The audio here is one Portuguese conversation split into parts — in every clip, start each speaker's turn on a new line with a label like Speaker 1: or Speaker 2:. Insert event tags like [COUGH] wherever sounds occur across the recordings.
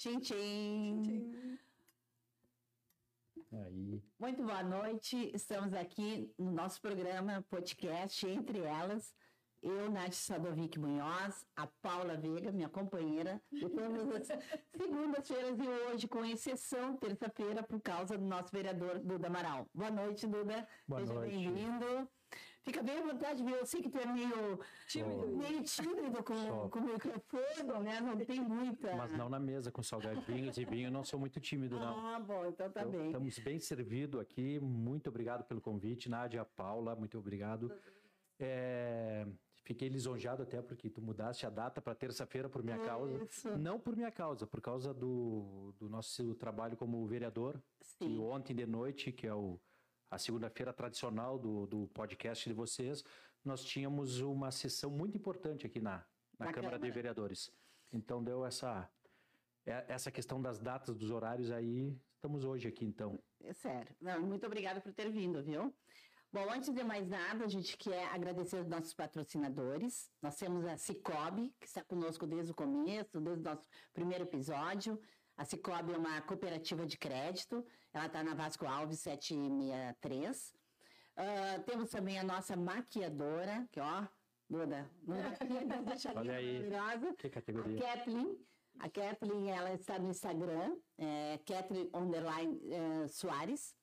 Speaker 1: Tchim, tchim.
Speaker 2: Aí.
Speaker 1: Muito boa noite. Estamos aqui no nosso programa podcast Entre Elas. Eu, Nath Sadovic Munhoz, a Paula Veiga, minha companheira, de todas as [LAUGHS] segundas-feiras e hoje, com exceção, terça-feira, por causa do nosso vereador Duda Amaral. Boa noite, Duda.
Speaker 2: Boa
Speaker 1: Seja
Speaker 2: noite.
Speaker 1: bem-vindo. Fica bem à vontade, viu? Eu sei que tu é meio
Speaker 2: Tímido.
Speaker 1: meio tímido com, com o microfone, né? Não tem muita.
Speaker 2: Mas não na mesa com salgadinhos e vinho, eu não sou muito tímido, não.
Speaker 1: Ah, bom, então tá
Speaker 2: Então,
Speaker 1: bem.
Speaker 2: Estamos bem servidos aqui. Muito obrigado pelo convite, Nádia, Paula, muito obrigado. É, fiquei lisonjeado até porque tu mudaste a data para terça-feira por minha causa.
Speaker 1: Isso.
Speaker 2: Não por minha causa, por causa do, do nosso trabalho como vereador. E
Speaker 1: Sim.
Speaker 2: ontem de noite, que é o, a segunda-feira tradicional do, do podcast de vocês, nós tínhamos uma sessão muito importante aqui na, na,
Speaker 1: Na
Speaker 2: Câmara de
Speaker 1: Câmara.
Speaker 2: Vereadores. Então deu essa, é- essa questão das datas, dos horários aí. Estamos hoje aqui, então.
Speaker 1: É sério. Não, muito obrigada por ter vindo, viu? Bom, antes de mais nada, a gente quer agradecer os nossos patrocinadores. Nós temos a Cicobi, que está conosco desde o começo, desde o nosso primeiro episódio. A Cicobi é uma cooperativa de crédito. Ela está na Vasco Alves 763. Ah, temos também a nossa maquiadora, que ó, Duda, não vai deixar
Speaker 2: Olha aí.
Speaker 1: maravilhosa.
Speaker 2: Que categoria.
Speaker 1: A Kathleen, a Kathleen, ela está no Instagram, é, Kathleen underline eh, Soares.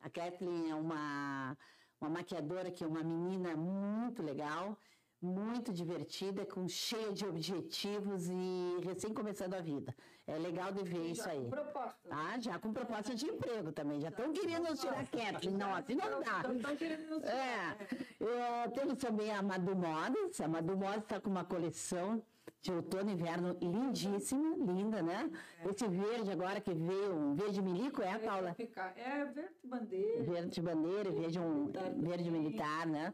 Speaker 1: A Kathleen é uma, uma maquiadora que é uma menina muito legal, muito divertida, com cheia de objetivos e recém começando a vida. É legal de ver isso aí.
Speaker 3: Proposta.
Speaker 1: Tá? Já com proposta de emprego também. Já estão querendo nos tirar a Kathleen. Não, assim não dá.
Speaker 3: Estão querendo nos
Speaker 1: É, é, temos também a Madu Modas. A Madu Modas está com uma coleção de outono e inverno lindíssima, linda, né? Esse verde agora que veio, um verde milico, é a Paula?
Speaker 3: É verde bandeira,
Speaker 1: Verde bandeira, verde, um, verde militar, né?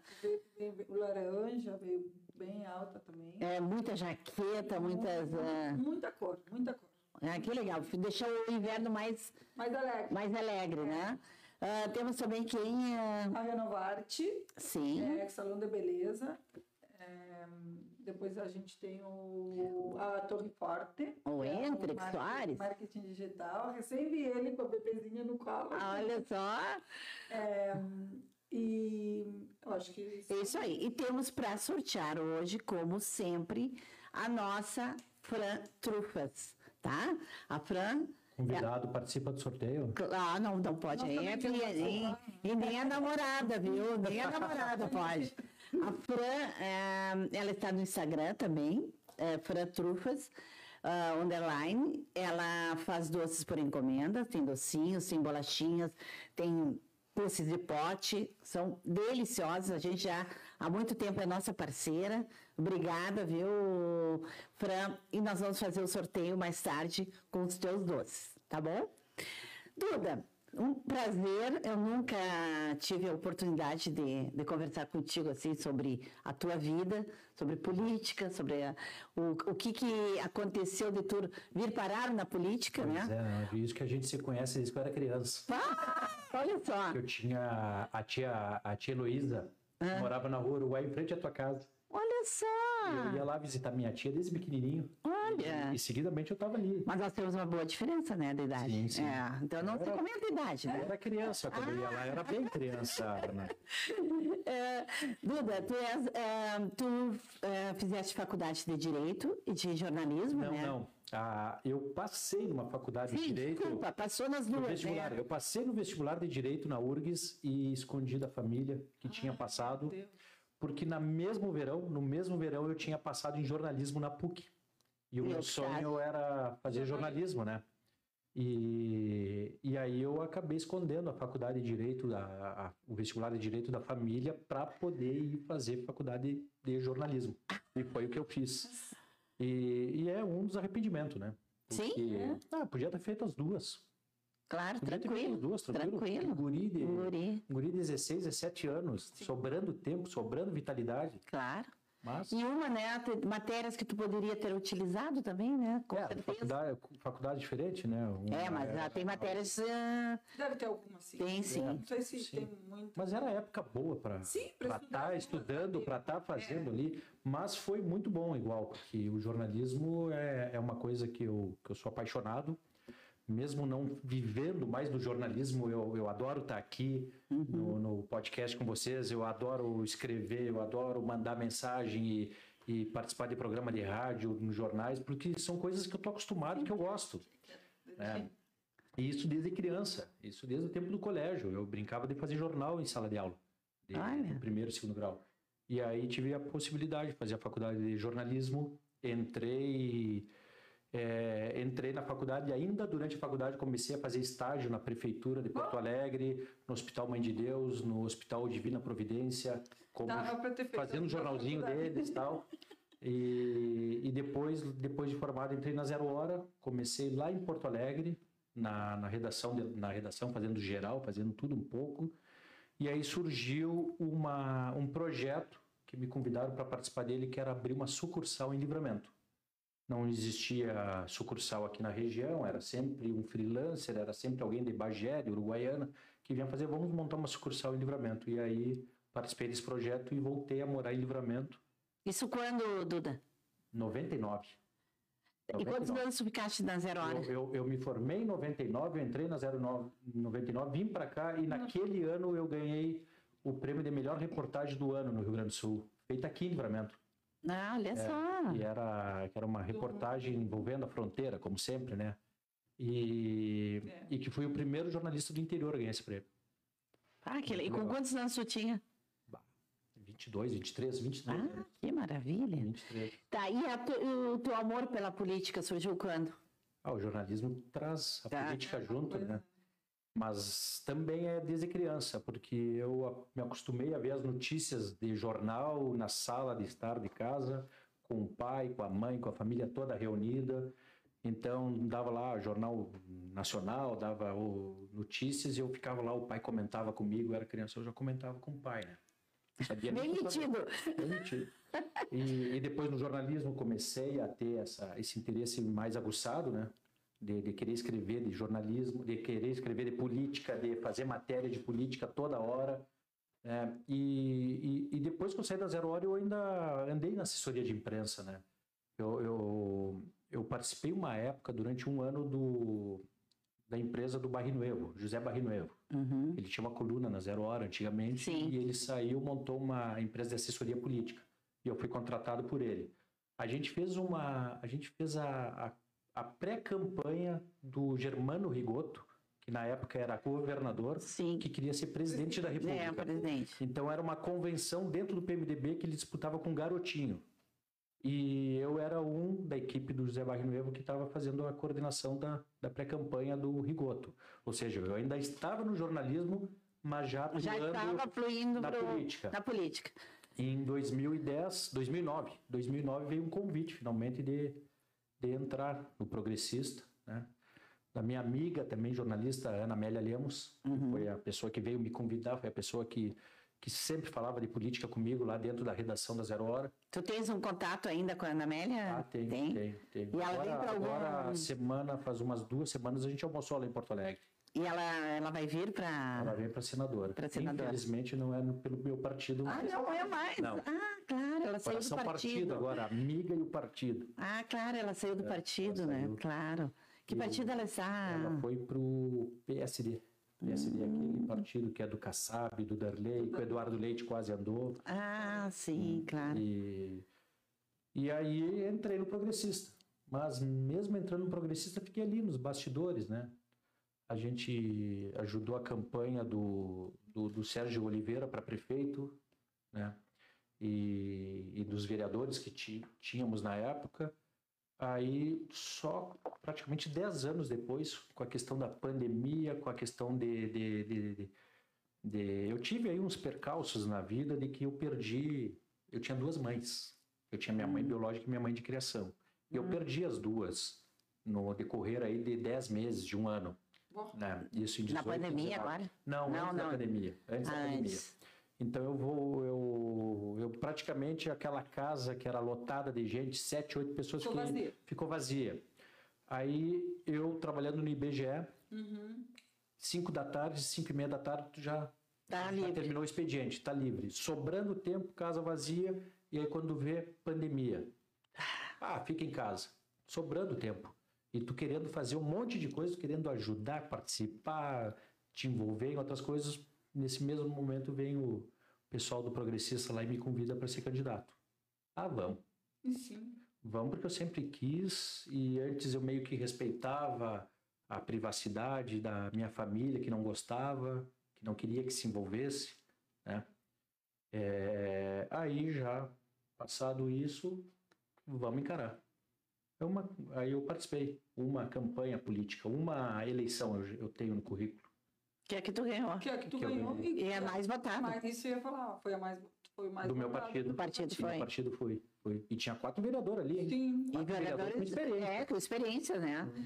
Speaker 3: o laranja veio bem alta também.
Speaker 1: É, muita jaqueta, muitas. ah,
Speaker 3: Muita cor, muita cor.
Speaker 1: ah, que legal, deixou o inverno mais,
Speaker 3: Mais alegre.
Speaker 1: mais alegre, né? Ah, temos também quem. ah,
Speaker 3: A Renovarte,
Speaker 1: sim,
Speaker 3: é, Salão de Beleza. É, depois a gente tem o, a Torre Forte.
Speaker 1: O
Speaker 3: que é marketing-
Speaker 1: Soares.
Speaker 3: Marketing digital. Recém vi ele com a bebezinha no colo.
Speaker 1: olha só.
Speaker 3: É, e eu acho que isso
Speaker 1: É Isso aí. E temos para sortear hoje, como sempre, a nossa Fran Trufas, tá? A Fran.
Speaker 2: Convidado, participa do sorteio.
Speaker 1: Ah, não, não pode.
Speaker 3: Nós
Speaker 1: É, e, e- e nem a namorada, viu? Nem a namorada [LAUGHS] pode. A Fran, é, ela está no Instagram também, é, Fran Trufas, ah, underline. Ela faz doces por encomenda, tem docinhos, tem bolachinhas, tem doces de pote, são deliciosos. A gente já há muito tempo é nossa parceira. Obrigada, viu, Fran? E nós vamos fazer o sorteio mais tarde com os teus doces, tá bom? Duda, um prazer. Eu nunca tive a oportunidade de, de conversar contigo assim sobre a tua vida, sobre política, sobre a- o, o que, que aconteceu de tu vir parar na política,
Speaker 2: Pois
Speaker 1: né?
Speaker 2: é, é isso que a gente se conhece desde que eu era criança.
Speaker 1: Ah, olha só.
Speaker 2: Eu tinha a tia, a tia Heloísa, que morava na rua Uruguai, em frente à tua casa.
Speaker 1: Olha só.
Speaker 2: Eu ia lá visitar minha tia desde pequenininho.
Speaker 1: Olha.
Speaker 2: E seguidamente eu tava ali.
Speaker 1: Mas nós temos uma boa diferença, né, de idade.
Speaker 2: Sim, sim.
Speaker 1: É, então não se
Speaker 2: Era-
Speaker 1: comenta a idade,
Speaker 2: Eu
Speaker 1: né?
Speaker 2: era criança quando eu ia lá, eu era bem criança, Arna. [LAUGHS]
Speaker 1: É, Duda, tu, és, é, tu é, fizeste faculdade de Direito e de Jornalismo,
Speaker 2: Não,
Speaker 1: né?
Speaker 2: não. Ah, eu passei numa faculdade de
Speaker 1: Sim,
Speaker 2: Direito.
Speaker 1: desculpa, passou nas
Speaker 2: No
Speaker 1: duas,
Speaker 2: vestibular.
Speaker 1: né?
Speaker 2: Eu passei no vestibular de Direito na URGS e escondi da família que tinha passado,
Speaker 3: Deus.
Speaker 2: Porque na mesmo verão, no mesmo verão eu tinha passado em jornalismo na PUC. E o
Speaker 1: Meu
Speaker 2: meu sonho era fazer jornalismo, né? E, e aí eu acabei escondendo a faculdade de Direito, a, a- o vestibular de Direito da família para poder ir fazer faculdade de jornalismo. E foi o que eu fiz. E, e é um dos arrependimentos, né?
Speaker 1: Sim?
Speaker 2: Porque, ah, podia ter feito as duas.
Speaker 1: Claro,
Speaker 2: Podia
Speaker 1: tranquilo.
Speaker 2: duas, tranquilo.
Speaker 1: Tranquilo.
Speaker 2: Guri de,
Speaker 1: Guri,
Speaker 2: guri de 16, 17 anos, sobrando tempo, sobrando vitalidade.
Speaker 1: claro.
Speaker 2: Mas,
Speaker 1: E uma, né, matérias que tu poderia ter utilizado também, né? Com
Speaker 2: é,
Speaker 1: certeza.
Speaker 2: faculdade, faculdade diferente, né? Uma
Speaker 1: É, mas
Speaker 2: era-
Speaker 1: tem matérias. ah,
Speaker 3: Deve ter alguma sim.
Speaker 1: tem sim.
Speaker 3: Não sei se
Speaker 2: Sim.
Speaker 3: tem muito.
Speaker 2: Mas era época boa para
Speaker 3: Sim,
Speaker 2: estar
Speaker 3: pra
Speaker 2: estudando, para estar fazendo ali, mas foi muito bom igual, porque o jornalismo é, é uma coisa que eu, que eu sou apaixonado, mesmo não vivendo mais do jornalismo, eu, eu adoro estar aqui no, no podcast com vocês, eu adoro escrever, eu adoro mandar mensagem e, e participar de programa de rádio, nos jornais, porque são coisas que eu tô acostumado, que eu gosto. né? E isso desde criança, isso desde o tempo do colégio. Eu brincava de fazer jornal em sala de aula, de, no primeiro e segundo grau. E aí tive a possibilidade de fazer a faculdade de jornalismo, entrei é, entrei na faculdade e ainda durante a faculdade comecei a fazer estágio na prefeitura de Porto Alegre, no Hospital Mãe de Deus, no Hospital Divina Providência, como fazendo um
Speaker 3: na
Speaker 2: jornalzinho deles e tal. E, e depois, depois de formado, entrei na Zero Hora, comecei lá em Porto Alegre, na, na, redação, na redação, fazendo geral, fazendo tudo um pouco. E aí surgiu uma, um projeto que me convidaram para participar dele, que era abrir uma sucursal em Livramento. Não existia sucursal aqui na região, era sempre um freelancer, era sempre alguém de Bagé, de Uruguaiana, que vinha fazer, vamos montar uma sucursal em Livramento. E aí participei desse projeto e voltei a morar em Livramento,
Speaker 1: Isso quando, Duda?
Speaker 2: 99.
Speaker 1: E quantos
Speaker 2: 99.
Speaker 1: anos tu ficaste na Zero Hora?
Speaker 2: Eu, eu, eu me formei em 99, eu entrei na 09, 99, vim para cá e naquele ano eu ganhei o prêmio de melhor reportagem do ano no Rio Grande do Sul, feita aqui em Livramento.
Speaker 1: Ah, olha só.
Speaker 2: E era, que era uma reportagem envolvendo a fronteira, como sempre, né? E,
Speaker 3: É.
Speaker 2: e que fui o primeiro jornalista do interior a ganhar esse prêmio.
Speaker 1: Ah, que, e com quantos anos tu tinha?
Speaker 2: 22, 23, 23.
Speaker 1: Ah, que maravilha.
Speaker 2: 23.
Speaker 1: Tá, e tu- o teu amor pela política surgiu quando?
Speaker 2: Ah, o jornalismo traz a
Speaker 1: Tá.
Speaker 2: política junto, né? Mas também é desde criança, porque eu me acostumei a ver as notícias de jornal na sala de estar de casa, com o pai, com a mãe, com a família toda reunida. Então, dava lá jornal nacional, dava o, notícias e eu ficava lá, o pai comentava comigo, eu era criança, eu já comentava com o pai, né? Sabia
Speaker 1: Bem metido.
Speaker 2: Bem metido. E, e depois no jornalismo comecei a ter essa, esse interesse mais aguçado, né? De, de querer escrever de jornalismo, de querer escrever de política, de fazer matéria de política toda hora. né? E, e, e depois que eu saí da Zero Hora, eu ainda andei na assessoria de imprensa, né? Eu, eu, eu participei uma época, durante um ano, do, da empresa do Barrinuevo, José Barrinuevo.
Speaker 1: Uhum.
Speaker 2: Ele tinha uma coluna na Zero Hora antigamente
Speaker 1: Sim.
Speaker 2: e ele saiu, montou uma empresa de assessoria política e eu fui contratado por ele. A gente fez uma, a gente fez a, a, a pré-campanha do Germano Rigoto, que na época era governador,
Speaker 1: Sim.
Speaker 2: que queria ser presidente da
Speaker 1: É,
Speaker 2: República.
Speaker 1: presidente.
Speaker 2: Então era uma convenção dentro do PMDB que ele disputava com garotinho. E eu era um da equipe do José Barrinuevo que estava fazendo a coordenação da, da pré-campanha do Rigoto. Ou seja, eu ainda estava no jornalismo, mas já
Speaker 1: Já estava fluindo
Speaker 2: na
Speaker 1: pro-
Speaker 2: política.
Speaker 1: na política.
Speaker 2: Em 2010, 2009, 2009 veio um convite finalmente de, de entrar no Progressista, né? Da minha amiga também jornalista Ana Amélia Lemos,
Speaker 1: Uhum.
Speaker 2: foi a pessoa que veio me convidar, foi a pessoa que que sempre falava de política comigo lá dentro da redação da Zero Hora.
Speaker 1: Tu tens um contato ainda com a Ana Amélia?
Speaker 2: Ah, tem,
Speaker 1: Tem.
Speaker 2: tem.
Speaker 1: E ela
Speaker 2: agora,
Speaker 1: vem pra algum-
Speaker 2: agora, semana, faz umas duas semanas, a gente almoçou lá em Porto Alegre.
Speaker 1: E ela, ela vai vir para.
Speaker 2: Ela veio para senadora.
Speaker 1: Pra senadora.
Speaker 2: Infelizmente não é pelo meu partido.
Speaker 1: Ah, não é mais.
Speaker 2: Não.
Speaker 1: Ah, claro, ela saiu do
Speaker 2: Coração
Speaker 1: partido.
Speaker 2: partido agora, amiga e o partido.
Speaker 1: Ah, claro, ela saiu do partido,
Speaker 2: ela
Speaker 1: né?
Speaker 2: saiu.
Speaker 1: Claro. Que
Speaker 2: E
Speaker 1: partido ela está?
Speaker 2: Ela foi pro PSD. PSD é
Speaker 1: Hum.
Speaker 2: aquele partido que é do Kassab, do Darley, que o Eduardo Leite quase andou.
Speaker 1: Ah, sim, claro.
Speaker 2: E, e aí entrei no progressista. Mas mesmo entrando no progressista, fiquei ali nos bastidores, né? A gente ajudou a campanha do, do, do Sérgio Oliveira para prefeito, né? E, e dos vereadores que tínhamos na época. Aí, só praticamente 10 anos depois, com a questão da pandemia, com a questão de, de, de, de- de- Eu tive aí uns percalços na vida de que eu perdi. Eu tinha duas mães. Eu tinha minha mãe biológica e minha mãe de criação. E eu perdi as duas no decorrer aí de 10 meses, de um ano. Né? Isso em
Speaker 1: Na
Speaker 2: 18,
Speaker 1: pandemia
Speaker 2: 19.
Speaker 1: agora?
Speaker 2: Não,
Speaker 1: Não,
Speaker 2: antes da
Speaker 1: não.
Speaker 2: pandemia. Antes da pandemia.
Speaker 1: Antes.
Speaker 2: Então eu vou, eu, eu praticamente aquela casa que era lotada de gente, sete, oito pessoas
Speaker 3: Ficou vazia.
Speaker 2: ficou vazia. Aí eu trabalhando no IBGE,
Speaker 3: Uhum.
Speaker 2: cinco da tarde, cinco e meia da tarde, tu já,
Speaker 1: Tá
Speaker 2: já
Speaker 1: livre.
Speaker 2: terminou o expediente, tá livre. Sobrando tempo, casa vazia, e aí quando vê, pandemia. Ah, fica em casa. Sobrando tempo. E tu querendo fazer um monte de coisas, querendo ajudar, participar, te envolver em outras coisas. Nesse mesmo momento vem o pessoal do Progressista lá e me convida para ser candidato. Ah, vamos.
Speaker 3: Sim.
Speaker 2: Vamos porque eu sempre quis e antes eu meio que respeitava a privacidade da minha família que não gostava, que não queria que se envolvesse, né? É, aí já passado isso, vamos encarar. É uma, aí eu participei, uma campanha política, uma eleição eu, eu tenho no currículo.
Speaker 1: Que é que tu ganhou.
Speaker 3: Que é que tu
Speaker 2: Que eu
Speaker 3: ganhou.
Speaker 2: ganhei.
Speaker 1: E é mais votada.
Speaker 3: Mas isso eu ia falar, foi a mais, foi mais
Speaker 2: do meu partido.
Speaker 1: Do partido foi.
Speaker 2: do partido foi, foi. E tinha quatro vereadores ali?
Speaker 3: Sim.
Speaker 1: E
Speaker 2: Quatro vereadores com
Speaker 1: vereadores,
Speaker 2: experiência.
Speaker 1: é, com experiência, né?
Speaker 2: Uhum.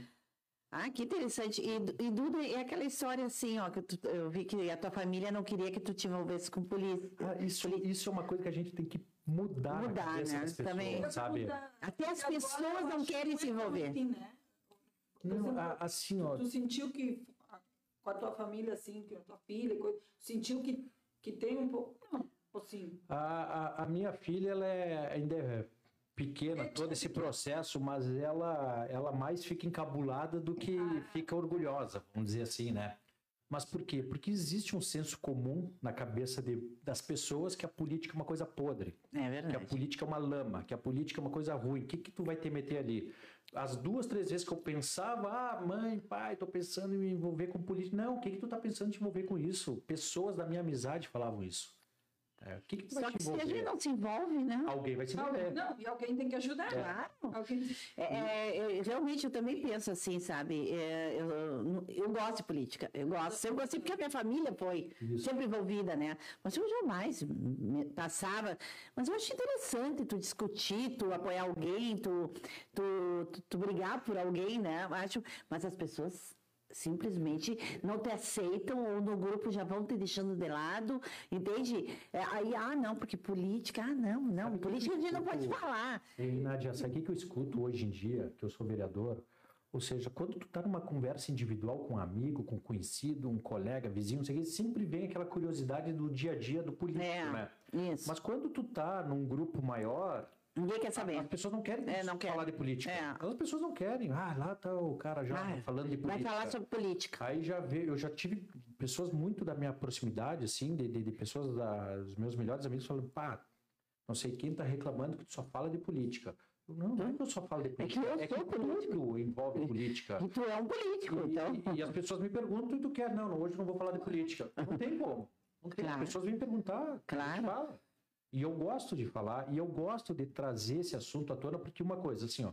Speaker 1: Ah, que interessante. E, e Duda, é aquela história assim, ó, que tu- eu vi que a tua família não queria que tu te envolvesse com polícia.
Speaker 2: Ah, isso, isso é uma coisa que a gente tem que mudar,
Speaker 1: Mudar, né?
Speaker 2: pessoas,
Speaker 1: Também.
Speaker 2: sabe?
Speaker 1: Até as pessoas não querem se
Speaker 3: foi
Speaker 1: envolver.
Speaker 3: assim, né?
Speaker 2: Não,
Speaker 3: exemplo,
Speaker 2: a- assim, ó,
Speaker 3: Tu sentiu que com a tua família, assim, com a tua filha, coisa, sentiu que, que tem um pouco. Não, assim.
Speaker 2: a, a, a minha filha, ela é, ainda é pequena, todo esse processo, mas ela, ela mais fica encabulada do que fica orgulhosa, vamos dizer assim, né? Mas por quê? Porque existe um senso comum na cabeça de, das pessoas que a política é uma coisa podre.
Speaker 1: É
Speaker 2: que a
Speaker 1: verdade.
Speaker 2: política é uma lama, que a política é uma coisa ruim. O que, que tu vai te meter ali? As duas, três vezes que eu pensava, ah, mãe, pai, tô pensando em me envolver com política. Não, o que, que tu tá pensando em te envolver com isso? Pessoas da minha amizade falavam isso. É, o que, que tu vai
Speaker 1: Só que se a gente não se envolve, né?
Speaker 2: Alguém vai se
Speaker 3: Alguém,
Speaker 2: envolver.
Speaker 3: não, e alguém tem que ajudar.
Speaker 1: Claro.
Speaker 3: Alguém,
Speaker 1: É, é, realmente eu também penso assim, sabe? É, eu, eu gosto de política. Eu gosto. Eu gostei porque a minha família foi
Speaker 2: Isso.
Speaker 1: sempre envolvida, né? Mas eu jamais me- passava. Mas eu acho interessante tu discutir, tu apoiar alguém, tu, tu, tu, tu brigar por alguém, né? Eu Acho, mas as pessoas simplesmente não te aceitam ou no grupo já vão te deixando de lado, entende? É, aí, ah, não, porque política, ah, não, não,
Speaker 2: Sabe
Speaker 1: política a gente não pode
Speaker 2: eu-
Speaker 1: falar.
Speaker 2: E, Nádia, sabe o que que eu escuto hoje em dia, que eu sou vereador? Ou seja, quando tu tá numa conversa individual com um amigo, com um conhecido, um colega, vizinho, não sei o que, sempre vem aquela curiosidade do dia a dia do político,
Speaker 1: É,
Speaker 2: né?
Speaker 1: isso.
Speaker 2: Mas quando tu tá num grupo maior,
Speaker 1: Ninguém quer saber.
Speaker 2: As pessoas não querem
Speaker 1: É, não
Speaker 2: falar de política.
Speaker 1: É.
Speaker 2: As pessoas não querem. Ah, lá tá o cara já
Speaker 1: Vai,
Speaker 2: falando de
Speaker 1: Vai
Speaker 2: política.
Speaker 1: falar sobre política.
Speaker 2: Aí já veio, eu já tive pessoas muito da minha proximidade, assim, de, de, de pessoas, da, os meus melhores amigos falando, pá, não sei quem tá reclamando que tu só fala de política. Eu, não, não é que eu só falo de
Speaker 1: que
Speaker 2: política,
Speaker 1: eu
Speaker 2: é que,
Speaker 1: sou político.
Speaker 2: tudo envolve política.
Speaker 1: E tu é um político,
Speaker 2: E,
Speaker 1: então.
Speaker 2: e- e as pessoas me perguntam, e tu quer? Não, hoje eu não vou falar de política. Não tem como. Não tem.
Speaker 1: Claro.
Speaker 2: As pessoas vêm perguntar,
Speaker 1: Claro.
Speaker 2: E eu gosto de falar, e eu gosto de trazer esse assunto à tona, porque uma coisa, assim, ó,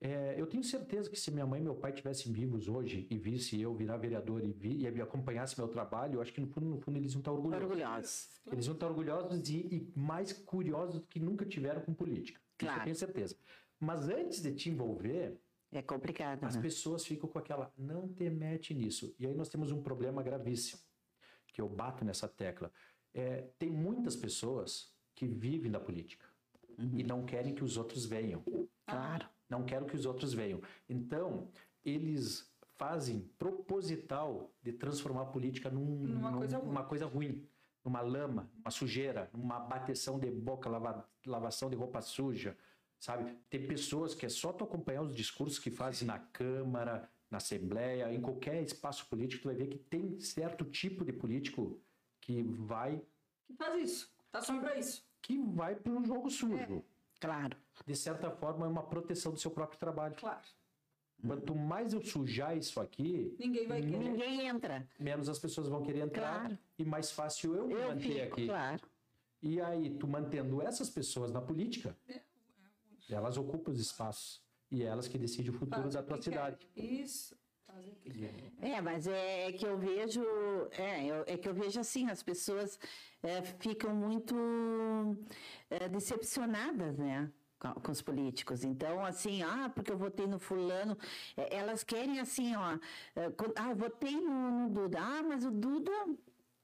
Speaker 2: é, eu tenho certeza que se minha mãe e meu pai tivessem vivos hoje e visse eu virar vereador e, vi, e me acompanhasse meu trabalho, eu acho que no fundo, no fundo eles iam estar orgulhosos.
Speaker 1: Orgulhosos.
Speaker 2: Eles iam estar orgulhosos e, e mais curiosos do que nunca tiveram com política. Isso
Speaker 1: Claro.
Speaker 2: eu tenho certeza. Mas antes de te envolver,
Speaker 1: É complicado,
Speaker 2: as
Speaker 1: né?
Speaker 2: pessoas ficam com aquela, não te mete nisso. E aí nós temos um problema gravíssimo, que eu bato nessa tecla. É, tem muitas pessoas que vivem da política e não querem que os outros venham.
Speaker 1: Claro.
Speaker 2: Não quero que os outros venham. Então, eles fazem proposital de transformar a política num,
Speaker 3: Numa
Speaker 2: num-
Speaker 3: coisa ruim.
Speaker 2: coisa ruim, numa lama, uma sujeira, uma bateção de boca, lava- lavação de roupa suja, sabe? Tem pessoas que é só tu acompanhar os discursos que fazem na Câmara, na Assembleia, em qualquer espaço político, tu vai ver que tem certo tipo de político que vai
Speaker 3: Que faz isso. Tá só pra isso.
Speaker 2: que vai para um jogo sujo.
Speaker 1: Claro.
Speaker 2: De certa forma, é uma proteção do seu próprio trabalho.
Speaker 3: Claro.
Speaker 2: Quanto mais eu sujar isso aqui,
Speaker 3: Ninguém vai querer.
Speaker 1: Ninguém entra.
Speaker 2: menos as pessoas vão querer entrar
Speaker 1: Claro.
Speaker 2: e mais fácil eu
Speaker 1: Eu
Speaker 2: manter
Speaker 1: fico,
Speaker 2: aqui.
Speaker 1: claro.
Speaker 2: E aí, tu mantendo essas pessoas na política, elas ocupam os espaços e é elas que decidem o futuro
Speaker 3: Fazem
Speaker 2: da tua cidade.
Speaker 3: querem. Isso. Fazem o que querem.
Speaker 1: É, mas é, é que eu vejo, é, eu- é que eu vejo assim, as pessoas é, ficam muito é, decepcionadas, né? Com, os políticos. Então, assim, ah, porque eu votei no fulano. É, elas querem assim, ó. é, ah, eu votei no, no Duda. Ah, mas o Duda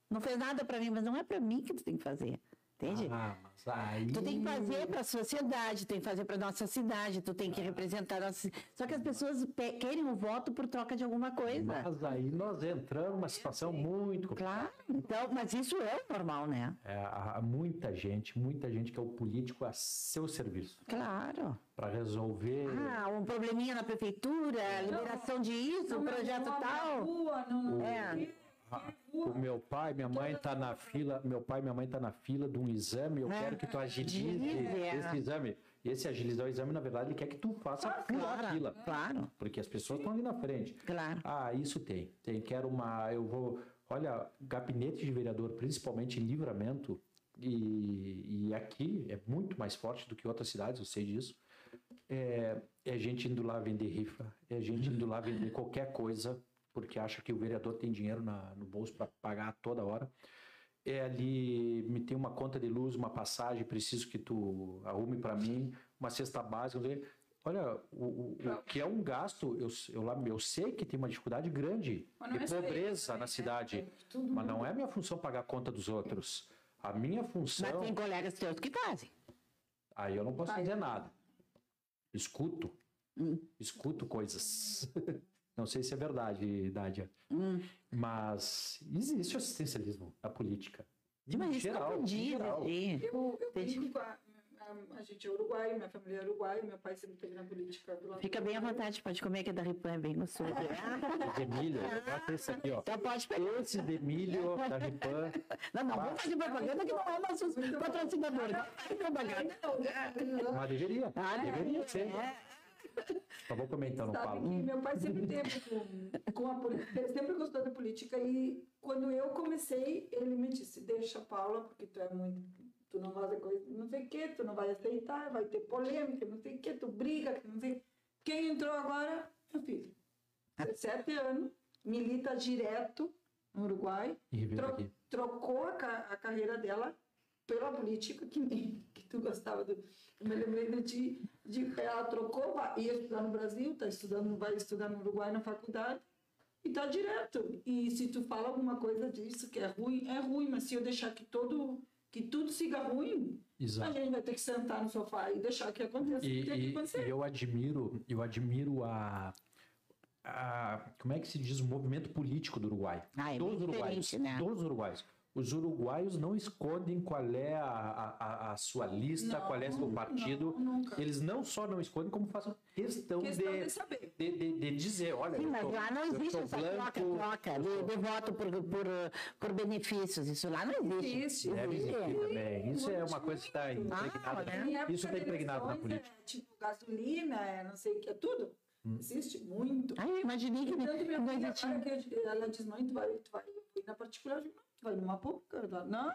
Speaker 1: Não fez nada para mim, mas não é para mim que tu tem que fazer. Entende?
Speaker 2: Ah, mas aí...
Speaker 1: Tu tem que fazer para a sociedade, tem que fazer para nossa cidade, tu tem que representar a nossa. Só que as pessoas pe- querem o voto por troca de alguma coisa.
Speaker 2: Mas aí nós entramos numa situação muito complicada.
Speaker 1: Claro. Então, mas isso é o normal, né?
Speaker 2: É, há muita gente, muita gente que é o político a seu serviço
Speaker 1: Claro.
Speaker 2: para resolver.
Speaker 1: Ah, um probleminha na prefeitura, liberação de isso, um projeto
Speaker 3: Não,
Speaker 1: tal.
Speaker 3: Rua, não, não,
Speaker 1: É.
Speaker 2: Ah. O meu pai, minha mãe tá na fila, meu pai e minha mãe tá na fila de um exame, eu quero que tu agilize esse exame. Esse agilizar o exame, na verdade, ele quer que tu faça furar a
Speaker 1: Claro,
Speaker 2: fila.
Speaker 1: claro,
Speaker 2: Porque as pessoas estão ali na frente.
Speaker 1: claro.
Speaker 2: Ah, isso tem. Tem. Quero uma. Eu vou. Olha, gabinete de vereador, principalmente em livramento, e, e aqui é muito mais forte do que outras cidades, eu sei disso. É, é gente indo lá vender rifa, é gente indo lá vender qualquer coisa, porque acha que o vereador tem dinheiro na- no bolso para pagar toda hora. É ali, me tem uma conta de luz, uma passagem, preciso que tu arrume para mim, uma cesta básica. Olha, o, o- o que é um gasto, eu, eu, lá- eu sei que tem uma dificuldade grande de
Speaker 3: é
Speaker 2: pobreza
Speaker 3: isso, né?
Speaker 2: na cidade,
Speaker 3: É
Speaker 2: mas não é minha função pagar a conta dos outros. A minha função.
Speaker 1: Mas tem colegas teus que fazem.
Speaker 2: Aí eu não posso
Speaker 3: Vai.
Speaker 2: dizer nada. Escuto.
Speaker 1: Hum.
Speaker 2: Escuto coisas. [LAUGHS] Não sei se é verdade, Nádia.
Speaker 1: Hum.
Speaker 2: Mas existe o assistencialismo na política. Em
Speaker 1: Mas isso
Speaker 2: geral,
Speaker 1: não
Speaker 2: em
Speaker 1: diz,
Speaker 2: geral.
Speaker 3: Eu, eu brinco a, a, a gente é uruguaio, minha família é uruguaia, meu pai sempre esteve na política do lado
Speaker 1: Fica bem à
Speaker 3: Uruguai.
Speaker 1: vontade, pode comer que é da Ripan, é bem gostoso.
Speaker 2: Os [LAUGHS] de milho, bota esse aqui, ó.
Speaker 1: Então pode pegar.
Speaker 2: Esse de milho da Ripan.
Speaker 1: Não, não, vamos fazer propaganda que não é nosso patrocinador. Não faz propaganda.
Speaker 2: Mas deveria.
Speaker 1: Ah,
Speaker 2: deveria ser.
Speaker 1: é. [LAUGHS]
Speaker 2: Só vou comentar, não
Speaker 3: Sabe
Speaker 2: falo.
Speaker 3: que meu pai sempre teve com, com a política, ele sempre gostou da política e quando eu comecei, ele me disse, deixa Paula, porque tu é muito, tu não vai coisa, não sei o que, tu não vai aceitar, vai ter polêmica, não sei o que, tu briga, não sei. Quem entrou agora, meu filho, 17 anos, milita direto no Uruguai,
Speaker 2: E
Speaker 3: tro-
Speaker 2: aqui.
Speaker 3: trocou a, ca- a carreira dela pela política, que nem que tu gostava do. Eu me lembrei de ti, de, ela trocou, ia estudar no Brasil, tá estudando, vai estudar no Uruguai na faculdade, e tá direto. E se tu fala alguma coisa disso que é ruim, é ruim, mas se eu deixar que todo. que tudo siga ruim, a
Speaker 2: Exato.
Speaker 3: gente vai ter que sentar no sofá e deixar que aconteça o que tem que
Speaker 2: E, e-
Speaker 3: acontecer.
Speaker 2: e eu admiro, eu admiro a, a- como é que se diz o movimento político do Uruguai.
Speaker 1: Ah, é
Speaker 2: dos
Speaker 1: bem
Speaker 2: uruguaios,
Speaker 1: diferente, né?
Speaker 2: dos uruguaios. Os uruguaios não escondem qual é a, a- a- sua lista,
Speaker 3: Não,
Speaker 2: qual é o seu partido.
Speaker 3: não, nunca.
Speaker 2: Eles não só não escondem, como fazem questão,
Speaker 3: Questão
Speaker 2: de,
Speaker 3: de saber.
Speaker 2: de, de- de dizer, olha,
Speaker 1: Sim,
Speaker 2: eu
Speaker 1: mas
Speaker 2: sou-
Speaker 1: lá não
Speaker 2: eu
Speaker 1: existe essa troca-troca de, de voto por, por, por benefícios. Isso lá não existe.
Speaker 3: Existe.
Speaker 2: Deve existir também. Isso é uma coisa que está
Speaker 1: Ah,
Speaker 2: impregnada.
Speaker 3: época
Speaker 2: Isso está impregnado na política.
Speaker 3: É, tipo, gasolina, é não sei o que, é tudo.
Speaker 2: Hum.
Speaker 3: Existe muito.
Speaker 1: Ai, eu imaginei que
Speaker 3: Tanto minha
Speaker 1: não
Speaker 3: filha, que eu- ela diz, mãe, tu vai, tu vai na particular, eu digo, vai numa pública. Não,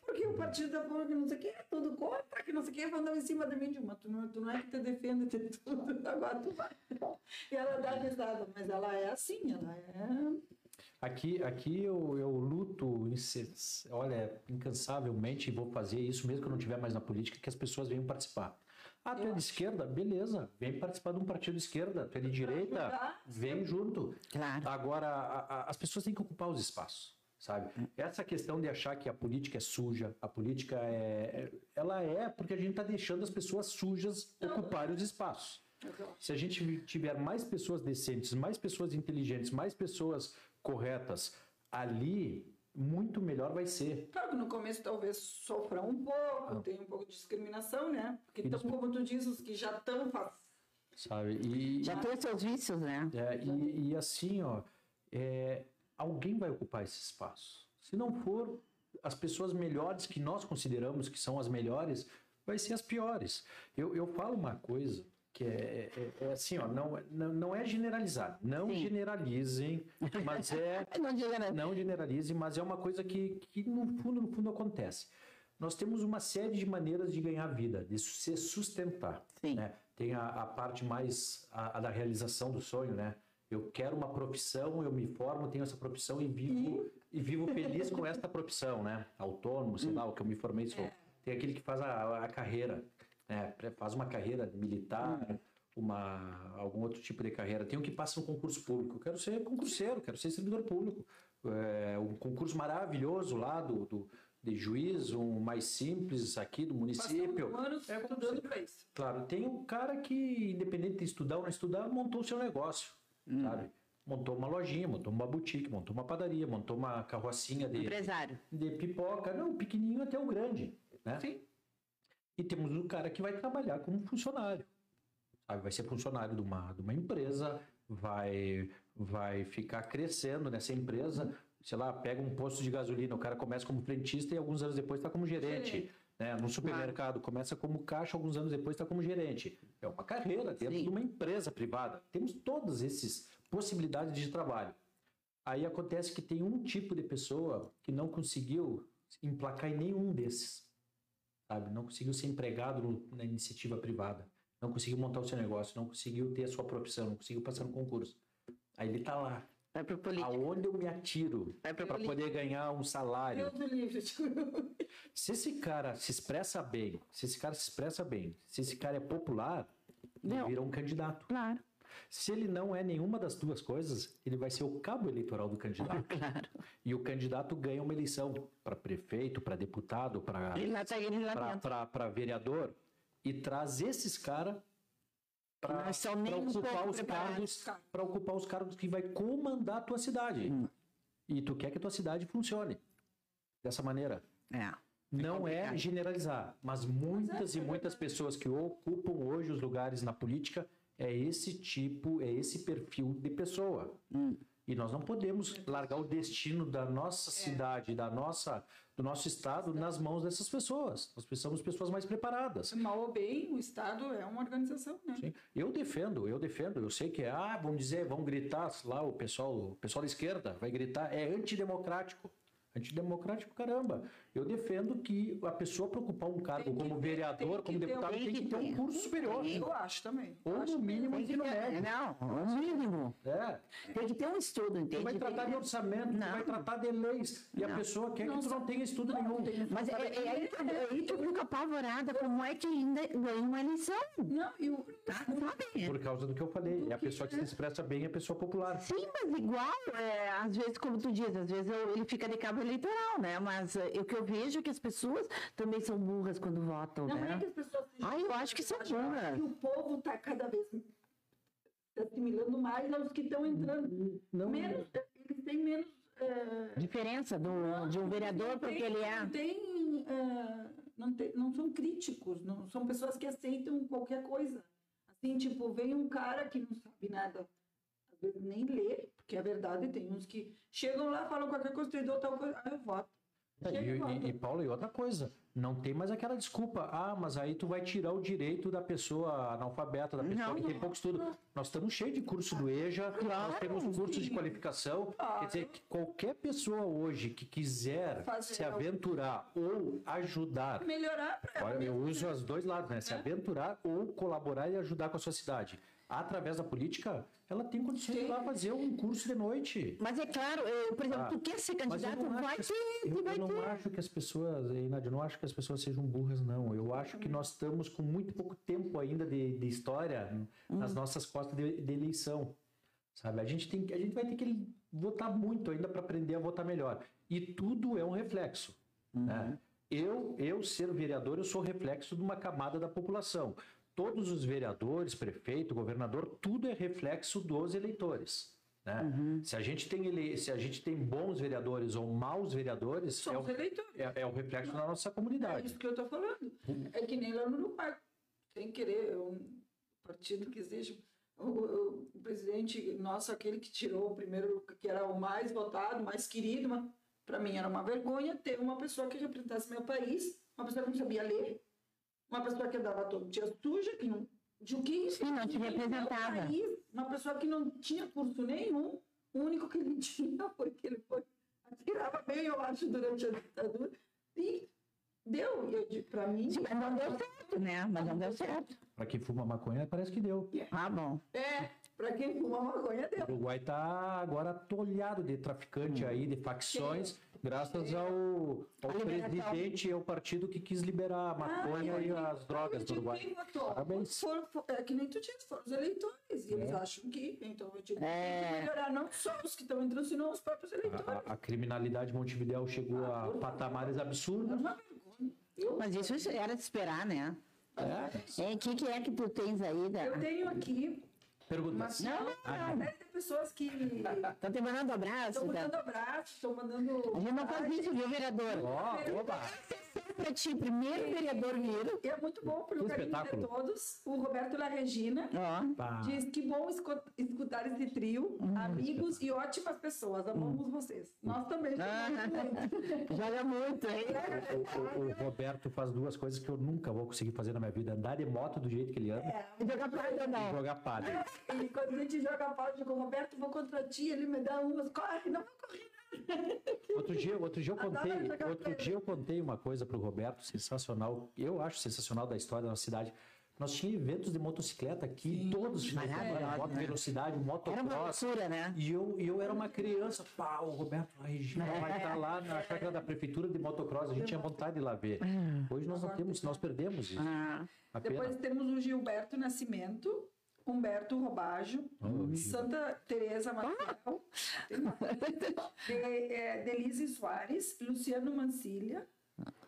Speaker 3: porque o partido da pública não sei o que, é tudo contra, que não sei o que, mandam em cima de mim, de uma, tu não, tu não é que te defende de tudo, [LAUGHS] agora tu vai. E ela dá risada, mas ela é assim, ela é...
Speaker 2: Aqui, aqui eu, eu luto, olha, incansavelmente, e vou fazer isso mesmo que eu não estiver mais na política, que as pessoas venham participar. Ah, tu é de esquerda? Beleza, vem participar de um partido de esquerda. Tu é de direita?
Speaker 3: ajudar,
Speaker 2: Vem junto.
Speaker 1: Claro.
Speaker 2: Agora, a- a- as pessoas têm que ocupar os espaços, sabe? Essa questão de achar que a política é suja, a política é... é- Ela é porque a gente está deixando as pessoas sujas ocuparem os espaços. Se a gente tiver mais pessoas decentes, mais pessoas inteligentes, mais pessoas corretas ali, muito melhor vai ser.
Speaker 3: Claro que no começo talvez sofra um pouco, tem um pouco de discriminação, né? Porque, então, como tu diz, os que já estão
Speaker 2: Sabe? E,
Speaker 1: Já tem seus vícios, né?
Speaker 2: é, e, e assim, ó, é, alguém vai ocupar esse espaço. Se não for, as pessoas melhores que nós consideramos que são as melhores, vai ser as piores. Eu, eu falo uma coisa que é, é- é assim, ó, não, não, não é generalizar. Não
Speaker 1: Sim.
Speaker 2: generalizem, mas é [LAUGHS]
Speaker 1: Não nada.
Speaker 2: não generalize, mas é uma coisa que, que no fundo, no fundo acontece. Nós temos uma série de maneiras de ganhar vida, de se sustentar. Né? Tem a, a parte mais a, a da realização do sonho, né? Eu quero uma profissão, eu me formo, tenho essa profissão e vivo e vivo feliz com esta profissão, né? Autônomo, sei lá, o que eu me formei sou. Tem aquele que faz a, a carreira, né? Faz uma carreira militar, uma algum outro tipo de carreira. Tem o que passa no concurso público. Eu quero ser concurseiro, quero ser servidor público. é, um concurso maravilhoso lá do, do, de juiz, um mais simples aqui do município.
Speaker 3: Um ano
Speaker 2: É,
Speaker 3: estudando para isso.
Speaker 2: Claro, tem um cara que, independente de estudar ou não estudar, montou o seu negócio, sabe? Montou uma lojinha, montou uma boutique, montou uma padaria, montou uma carrocinha de,
Speaker 1: Empresário.
Speaker 2: de pipoca, não, pequenininho até o grande, né?
Speaker 3: Sim.
Speaker 2: E temos um cara que vai trabalhar como funcionário, sabe? Vai ser funcionário de uma, de uma empresa, vai, vai ficar crescendo nessa empresa, sei lá, pega um posto de gasolina, o cara começa como frentista e alguns anos depois está como gerente.
Speaker 3: Gerente.
Speaker 2: Né? No supermercado, começa como caixa, alguns anos depois está como gerente. É uma carreira dentro
Speaker 1: Sim.
Speaker 2: de uma empresa privada. Temos todas essas possibilidades de trabalho. Aí acontece que tem um tipo de pessoa que não conseguiu emplacar em nenhum desses. Sabe? Não conseguiu ser empregado na iniciativa privada. Não conseguiu montar o seu negócio. Não conseguiu ter a sua profissão. Não conseguiu passar no concurso. Aí ele está lá.
Speaker 1: Vai pro político.
Speaker 2: Aonde eu me atiro para poder ganhar um salário? Se esse cara se expressa bem, se esse cara se expressa bem, se esse cara é popular, ele
Speaker 1: Não.
Speaker 2: vira um candidato.
Speaker 1: Claro,
Speaker 2: Se ele não é nenhuma das duas coisas, ele vai ser o cabo eleitoral do candidato. [LAUGHS]
Speaker 1: claro.
Speaker 2: E o candidato ganha uma eleição para prefeito, para deputado, para
Speaker 1: Ele tá ele
Speaker 2: para vereador e traz esses caras para ocupar os cargos para ocupar os cargos que vai comandar a tua cidade.
Speaker 1: Hum.
Speaker 2: E tu quer que a tua cidade funcione dessa maneira.
Speaker 1: É.
Speaker 2: Não é generalizar, mas muitas e muitas pessoas que ocupam hoje os lugares na política é esse tipo, é esse perfil de pessoa.
Speaker 1: Hum.
Speaker 2: E nós não podemos largar o destino da
Speaker 1: É.
Speaker 2: nossa cidade, da nossa, do nosso estado nas mãos dessas pessoas. Nós precisamos de pessoas mais preparadas.
Speaker 3: Mal ou bem, o Estado é uma organização, né?
Speaker 2: Sim. Eu defendo, eu defendo. Eu sei que é, ah, vão dizer, vão gritar lá o pessoal, o pessoal da esquerda vai gritar, é antidemocrático. Antidemocrático, caramba. Eu defendo que a pessoa para ocupar um cargo
Speaker 3: que
Speaker 2: como
Speaker 3: ter-
Speaker 2: vereador,
Speaker 3: que
Speaker 2: como deputado,
Speaker 1: tem
Speaker 2: tem que
Speaker 1: que
Speaker 2: ter um curso superior.
Speaker 3: Eu acho também.
Speaker 2: Ou
Speaker 3: acho
Speaker 2: no mínimo
Speaker 1: que
Speaker 2: ensino médio.
Speaker 1: não, o mínimo.
Speaker 2: É.
Speaker 1: Tem que ter um estudo,
Speaker 2: Tu
Speaker 1: entende?
Speaker 2: vai
Speaker 1: Tem
Speaker 2: tratar
Speaker 1: que-
Speaker 2: de orçamento, tu
Speaker 1: Não.
Speaker 2: vai tratar de leis. E a
Speaker 1: Não.
Speaker 2: pessoa quer que
Speaker 3: Não
Speaker 2: tu não tenha estudo
Speaker 3: Não,
Speaker 2: nenhum.
Speaker 3: tem-
Speaker 1: Mas é, é aí, que- é aí que eu fico apavorada, como é que ainda ganha uma eleição?
Speaker 3: Não, e o,
Speaker 1: Tá, sabe?
Speaker 2: Por causa do que eu falei. É a pessoa que se expressa bem, é a pessoa popular.
Speaker 1: Sim, mas igual, é, às vezes, como tu diz, às vezes eu- ele fica de cabo eleitoral, né? Mas é, o que eu vejo é que as pessoas também são burras quando votam,
Speaker 3: não é
Speaker 1: né?
Speaker 3: que as pessoas sejam
Speaker 1: Ah, eu acho que são
Speaker 3: burras, eu acho
Speaker 1: burras.
Speaker 3: que o povo está cada vez se assimilando mais aos que estão entrando.
Speaker 2: Não,
Speaker 3: Menos, eles têm menos. eh,
Speaker 1: Diferença do, de um vereador
Speaker 3: não
Speaker 1: porque
Speaker 3: tem-
Speaker 1: ele é.
Speaker 3: Não, tem, eh, não, tem- não são críticos, não são pessoas que aceitam qualquer coisa. Assim, tipo, vem um cara que não sabe nada, às vezes nem lê, porque é verdade, tem uns que chegam lá, falam qualquer coisa, tem tal coisa, aí eu voto.
Speaker 2: É, E,
Speaker 3: e
Speaker 2: e, e, Paulo, e outra coisa, não tem mais aquela desculpa. Ah, mas aí tu vai tirar o direito da pessoa analfabeta, da pessoa
Speaker 1: Não.
Speaker 2: que tem pouco estudo. Nós estamos cheios de curso do EJA, nós temos cursos de qualificação.
Speaker 3: Claro.
Speaker 2: Quer dizer, que qualquer pessoa hoje que quiser
Speaker 3: Fazer
Speaker 2: se
Speaker 3: algo.
Speaker 2: aventurar ou ajudar,
Speaker 3: Melhorar para ela
Speaker 2: olha, eu uso os dois lados, né? Se aventurar ou colaborar e ajudar com a sua cidade. Através da política, ela tem condições de ir lá fazer um curso de noite.
Speaker 1: Mas é claro, eu, por exemplo,
Speaker 2: Ah,
Speaker 1: tu quer ser
Speaker 2: eu
Speaker 1: candidato, vai
Speaker 2: acho-
Speaker 1: ter,
Speaker 2: Eu,
Speaker 1: vai
Speaker 2: eu não
Speaker 1: ter.
Speaker 2: acho que as pessoas, Nádia, eu não acho que as pessoas sejam burras, não. Eu acho que nós estamos com muito pouco tempo ainda de, de história nas nossas costas de, de eleição. Sabe? A gente, tem, a gente vai ter que votar muito ainda para aprender a votar melhor. E tudo é um reflexo. Né? Eu, eu ser vereador, eu sou reflexo de uma camada da população. Todos os vereadores, prefeito, governador, tudo é reflexo dos eleitores. Né?
Speaker 1: Uhum.
Speaker 2: Se, a gente tem ele, se a gente tem bons vereadores ou maus vereadores,
Speaker 3: São
Speaker 2: é o,
Speaker 3: eleitores.
Speaker 2: é, é o reflexo da nossa
Speaker 3: É
Speaker 2: comunidade.
Speaker 3: isso que eu estou falando. É que nem lá no Uruguai. Sem querer, um partido que seja. O, o- o presidente nosso, aquele que tirou o primeiro, que era o mais votado, mais querido, para mim era uma vergonha ter uma pessoa que representasse meu país, uma pessoa que não sabia ler, uma pessoa que andava todo dia suja, que não. De o que isso?
Speaker 1: Sim, não te representava.
Speaker 3: país, uma pessoa que não tinha curso nenhum, o único que ele [LAUGHS] tinha foi que ele foi. Atirava bem, eu acho, durante a ditadura. E deu. E eu para mim.
Speaker 1: Sim, mas não deu certo, né? Mas não deu certo.
Speaker 2: Para quem fuma maconha, parece que deu.
Speaker 1: Ah, bom.
Speaker 3: É, para quem fuma maconha, deu.
Speaker 2: O Uruguai está agora atolhado de traficante aí, de facções, Graças ao, ao presidente e ao partido que quis liberar a maconha
Speaker 3: Ah,
Speaker 2: e
Speaker 3: eu-
Speaker 2: as drogas do Uruguai.
Speaker 3: quem votou?
Speaker 2: Parabéns.
Speaker 3: For- for- é que nem tu disse, foram os eleitores. E eles
Speaker 2: É.
Speaker 3: acham que. Então eu digo,
Speaker 1: É.
Speaker 3: tem que melhorar não só os que estão entrando, senão os próprios eleitores.
Speaker 2: A, a- a criminalidade em Montevidéu chegou
Speaker 3: Ah,
Speaker 2: a patamares
Speaker 3: É
Speaker 2: absurdos.
Speaker 3: Eu,
Speaker 1: Mas isso era de esperar, né?
Speaker 2: É.
Speaker 1: O que, que é que tu tens aí? Da...
Speaker 3: eu tenho aqui
Speaker 2: Pergunta.
Speaker 3: uma
Speaker 1: Não,
Speaker 3: série de pessoas que [LAUGHS]
Speaker 1: Estão te mandando abraço.
Speaker 3: estão
Speaker 1: Tá?
Speaker 3: mandando abraço, estão mandando.
Speaker 1: A gente não faz isso, viu, vereador?
Speaker 2: Ó, oba.
Speaker 1: Pra ti, primeiro vereador vir.
Speaker 3: E é muito bom pelo
Speaker 2: Que
Speaker 3: carinho de
Speaker 2: espetáculo.
Speaker 3: todos. O Roberto La Regina.
Speaker 2: Pá.
Speaker 3: diz que bom escutar esse trio,
Speaker 1: Hum.
Speaker 3: amigos e ótimas pessoas. Amamos vocês. Nós também.
Speaker 1: Ah.
Speaker 3: amamos muito. [LAUGHS]
Speaker 1: Joga muito, hein?
Speaker 2: O, o- o Roberto faz duas coisas que eu nunca vou conseguir fazer na minha vida: andar de moto do jeito que ele anda
Speaker 1: Joga pra ou
Speaker 2: e
Speaker 1: não?
Speaker 2: jogar palha.
Speaker 3: E quando a gente joga bola, eu digo, Roberto, vou contra ti. Ele me dá umas, corre, não vou correr.
Speaker 2: Outro dia, outro dia eu contei, outro dia eu contei uma coisa pro Roberto sensacional. Eu acho sensacional da história da nossa cidade. Nós tínhamos eventos de motocicleta aqui, todos os finais de moto
Speaker 1: né?
Speaker 2: velocidade,
Speaker 1: Era uma
Speaker 2: motocross.
Speaker 1: loucura, né?
Speaker 2: E eu, eu era uma criança, pá, o Roberto a Regina vai estar lá na chácara da prefeitura de motocross, a gente tinha vontade de ir lá ver. Hoje nós não temos, nós perdemos isso.
Speaker 1: Ah.
Speaker 3: Depois temos o Gilberto Nascimento, Humberto Robajo,
Speaker 2: Oh,
Speaker 3: Santa Tereza Maciel, tem mais. de, é, Delise Soares, Luciano Mancilha,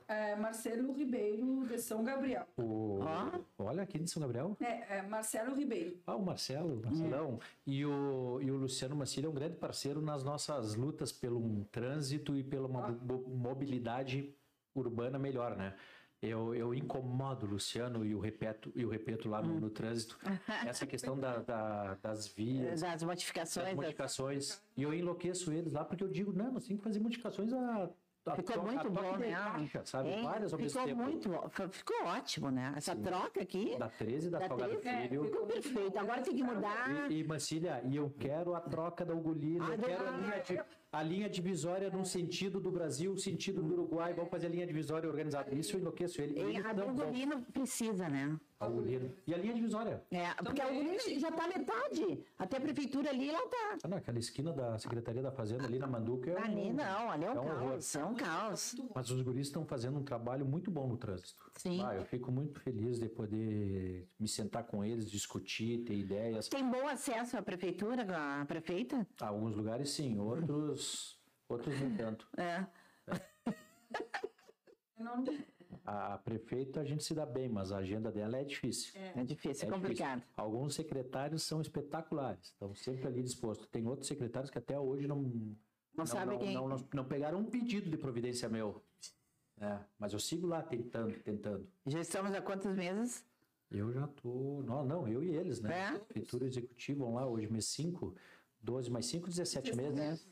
Speaker 3: é, Marcelo Ribeiro de São Gabriel.
Speaker 2: O-
Speaker 1: Ó.
Speaker 2: Olha aqui de São Gabriel.
Speaker 3: É, é, Marcelo Ribeiro.
Speaker 2: Ah, o Marcelo, Marcelão. E, o, e o Luciano Mancilha é um grande parceiro nas nossas lutas pelo um trânsito e pela uma mo- mobilidade urbana melhor, né? Eu, eu incomodo o Luciano e o Repeto, e o Repeto lá no, no trânsito. Essa questão da, da- das vias,
Speaker 1: das modificações.
Speaker 2: das
Speaker 1: das-
Speaker 2: modificações. E eu enlouqueço eles lá porque eu digo, não, nós temos que fazer modificações a,
Speaker 1: Ficou
Speaker 2: to- a
Speaker 1: muito bom, né?
Speaker 2: caixa, sabe?
Speaker 1: Hein?
Speaker 2: Várias
Speaker 1: ficou muito, ó- ficou ótimo, né? Essa troca aqui
Speaker 2: Da 13 e da,
Speaker 1: da
Speaker 2: Salgado
Speaker 1: três, é,
Speaker 2: Filho.
Speaker 1: ficou perfeito. Agora tem que mudar.
Speaker 2: E, e e eu quero a troca da Ugolino,
Speaker 1: Ah,
Speaker 2: eu quero a
Speaker 1: não.
Speaker 2: A linha divisória no sentido do Brasil, sentido do Uruguai, vamos fazer a linha divisória organizada. Isso eu enlouqueço ele.
Speaker 1: E
Speaker 2: Eles
Speaker 1: a precisa, né?
Speaker 2: A Ugolino. E a linha divisória?
Speaker 1: É, porque a Bugolino já tá metade. Até a prefeitura ali, ela tá.
Speaker 2: Ah, não, aquela esquina da Secretaria da Fazenda, ali na Manduca. É um-
Speaker 1: Ali não, ali é um
Speaker 2: é um horror.
Speaker 1: caos, é um caos.
Speaker 2: Mas os guris estão fazendo um trabalho muito bom no trânsito.
Speaker 1: Sim.
Speaker 2: Ah, eu fico muito feliz de poder me sentar com eles, discutir, ter ideias.
Speaker 1: Tem bom acesso à prefeitura, à prefeita?
Speaker 2: Alguns lugares sim, outros, outros nem tanto.
Speaker 1: É.
Speaker 3: Não,
Speaker 2: A prefeita a gente se dá bem, mas a agenda dela é difícil.
Speaker 1: É difícil, é
Speaker 2: É
Speaker 1: complicado.
Speaker 2: difícil. Alguns secretários são espetaculares, estão sempre ali dispostos. Tem outros secretários que até hoje não
Speaker 1: Não sabe
Speaker 2: não,
Speaker 1: quem-
Speaker 2: não, não, não pegaram um pedido de providência meu. É, mas eu sigo lá tentando, tentando.
Speaker 1: Já estamos há quantos meses?
Speaker 2: Eu já tô. Não, não, eu e eles, né?
Speaker 1: É?
Speaker 2: Prefeitura executiva vão lá hoje, mês 5, 12 mais 5, 17 meses.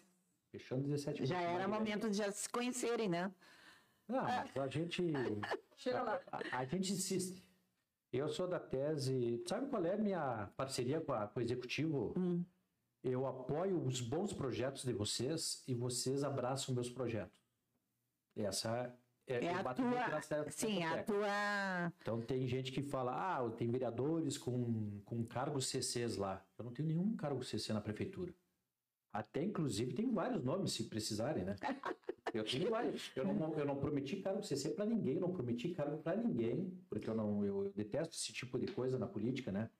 Speaker 2: Fechando 17 meses.
Speaker 1: Já era momento de já se conhecerem, né?
Speaker 2: Não, mas a gente. [LAUGHS]
Speaker 3: chega lá.
Speaker 2: A, a gente insiste. Eu sou da tese. Sabe qual é a minha parceria com, a- com o executivo?
Speaker 1: Hum.
Speaker 2: Eu apoio os bons projetos de vocês e vocês abraçam meus projetos. Essa é,
Speaker 1: É a tua. Sim, a
Speaker 2: tecla.
Speaker 1: tua.
Speaker 2: Então tem gente que fala, ah, tem vereadores com, com cargos CCs lá. Eu não tenho nenhum cargo CC na prefeitura. Até, inclusive, tem vários nomes, se precisarem, né? Eu tenho vários. Eu não, eu não prometi cargo CC para ninguém, eu não prometi cargo para ninguém, porque eu não eu, eu detesto esse tipo de coisa na política, né?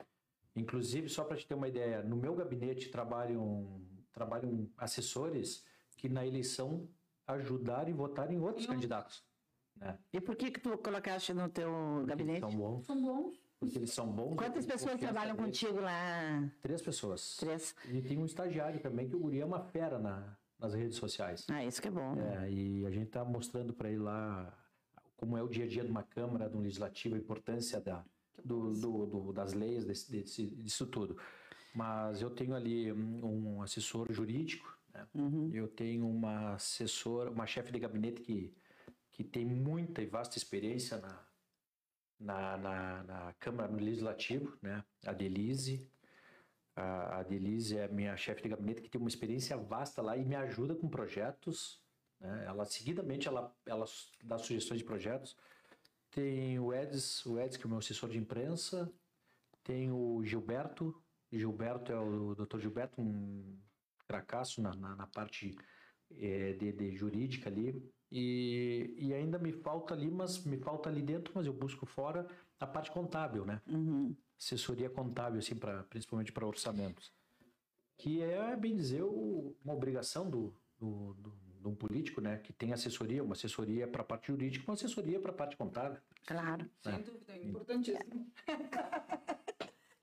Speaker 2: Inclusive, só para te ter uma ideia, no meu gabinete trabalham, trabalham assessores que na eleição ajudaram e votaram em outros candidatos. Né?
Speaker 1: E por que que tu colocaste no teu gabinete?
Speaker 2: São bons,
Speaker 3: São bons.
Speaker 2: Porque eles são bons.
Speaker 1: Quantas pessoas trabalham
Speaker 2: neles.
Speaker 1: contigo lá?
Speaker 2: Três pessoas.
Speaker 1: Três.
Speaker 2: E tem um estagiário também, que o Guri é uma fera na, nas redes sociais.
Speaker 1: Ah, isso que é bom. né?
Speaker 2: É, e a gente está mostrando para ele lá como é o dia a dia de uma Câmara, de um Legislativo, a importância da, do, do- do- das leis, desse, desse- disso tudo. Mas eu tenho ali um um assessor jurídico, né?
Speaker 1: Uhum.
Speaker 2: eu tenho uma assessora, uma chefe de gabinete que, que tem muita e vasta experiência na, na, na, na Câmara, no Legislativo, né? a Delise. A, a Delise é minha chefe de gabinete que tem uma experiência vasta lá e me ajuda com projetos. Né? Ela, seguidamente, ela, ela dá sugestões de projetos. Tem o Eds, o Eds, que é o meu assessor de imprensa. Tem o Gilberto. Gilberto é o Dr. Gilberto, um fracasso na, na, na parte é, de, de jurídica ali. E, e ainda me falta ali, mas me falta ali dentro, mas eu busco fora a parte contábil, né?
Speaker 1: Uhum.
Speaker 2: Assessoria contábil, assim, pra, principalmente para orçamentos. Que é, bem dizer, uma obrigação do, do, do, de um político, né? Que tem assessoria, uma assessoria para a parte jurídica, uma assessoria para a parte contábil.
Speaker 1: Claro.
Speaker 3: Sem
Speaker 2: É.
Speaker 3: dúvida, é importantíssimo. [LAUGHS]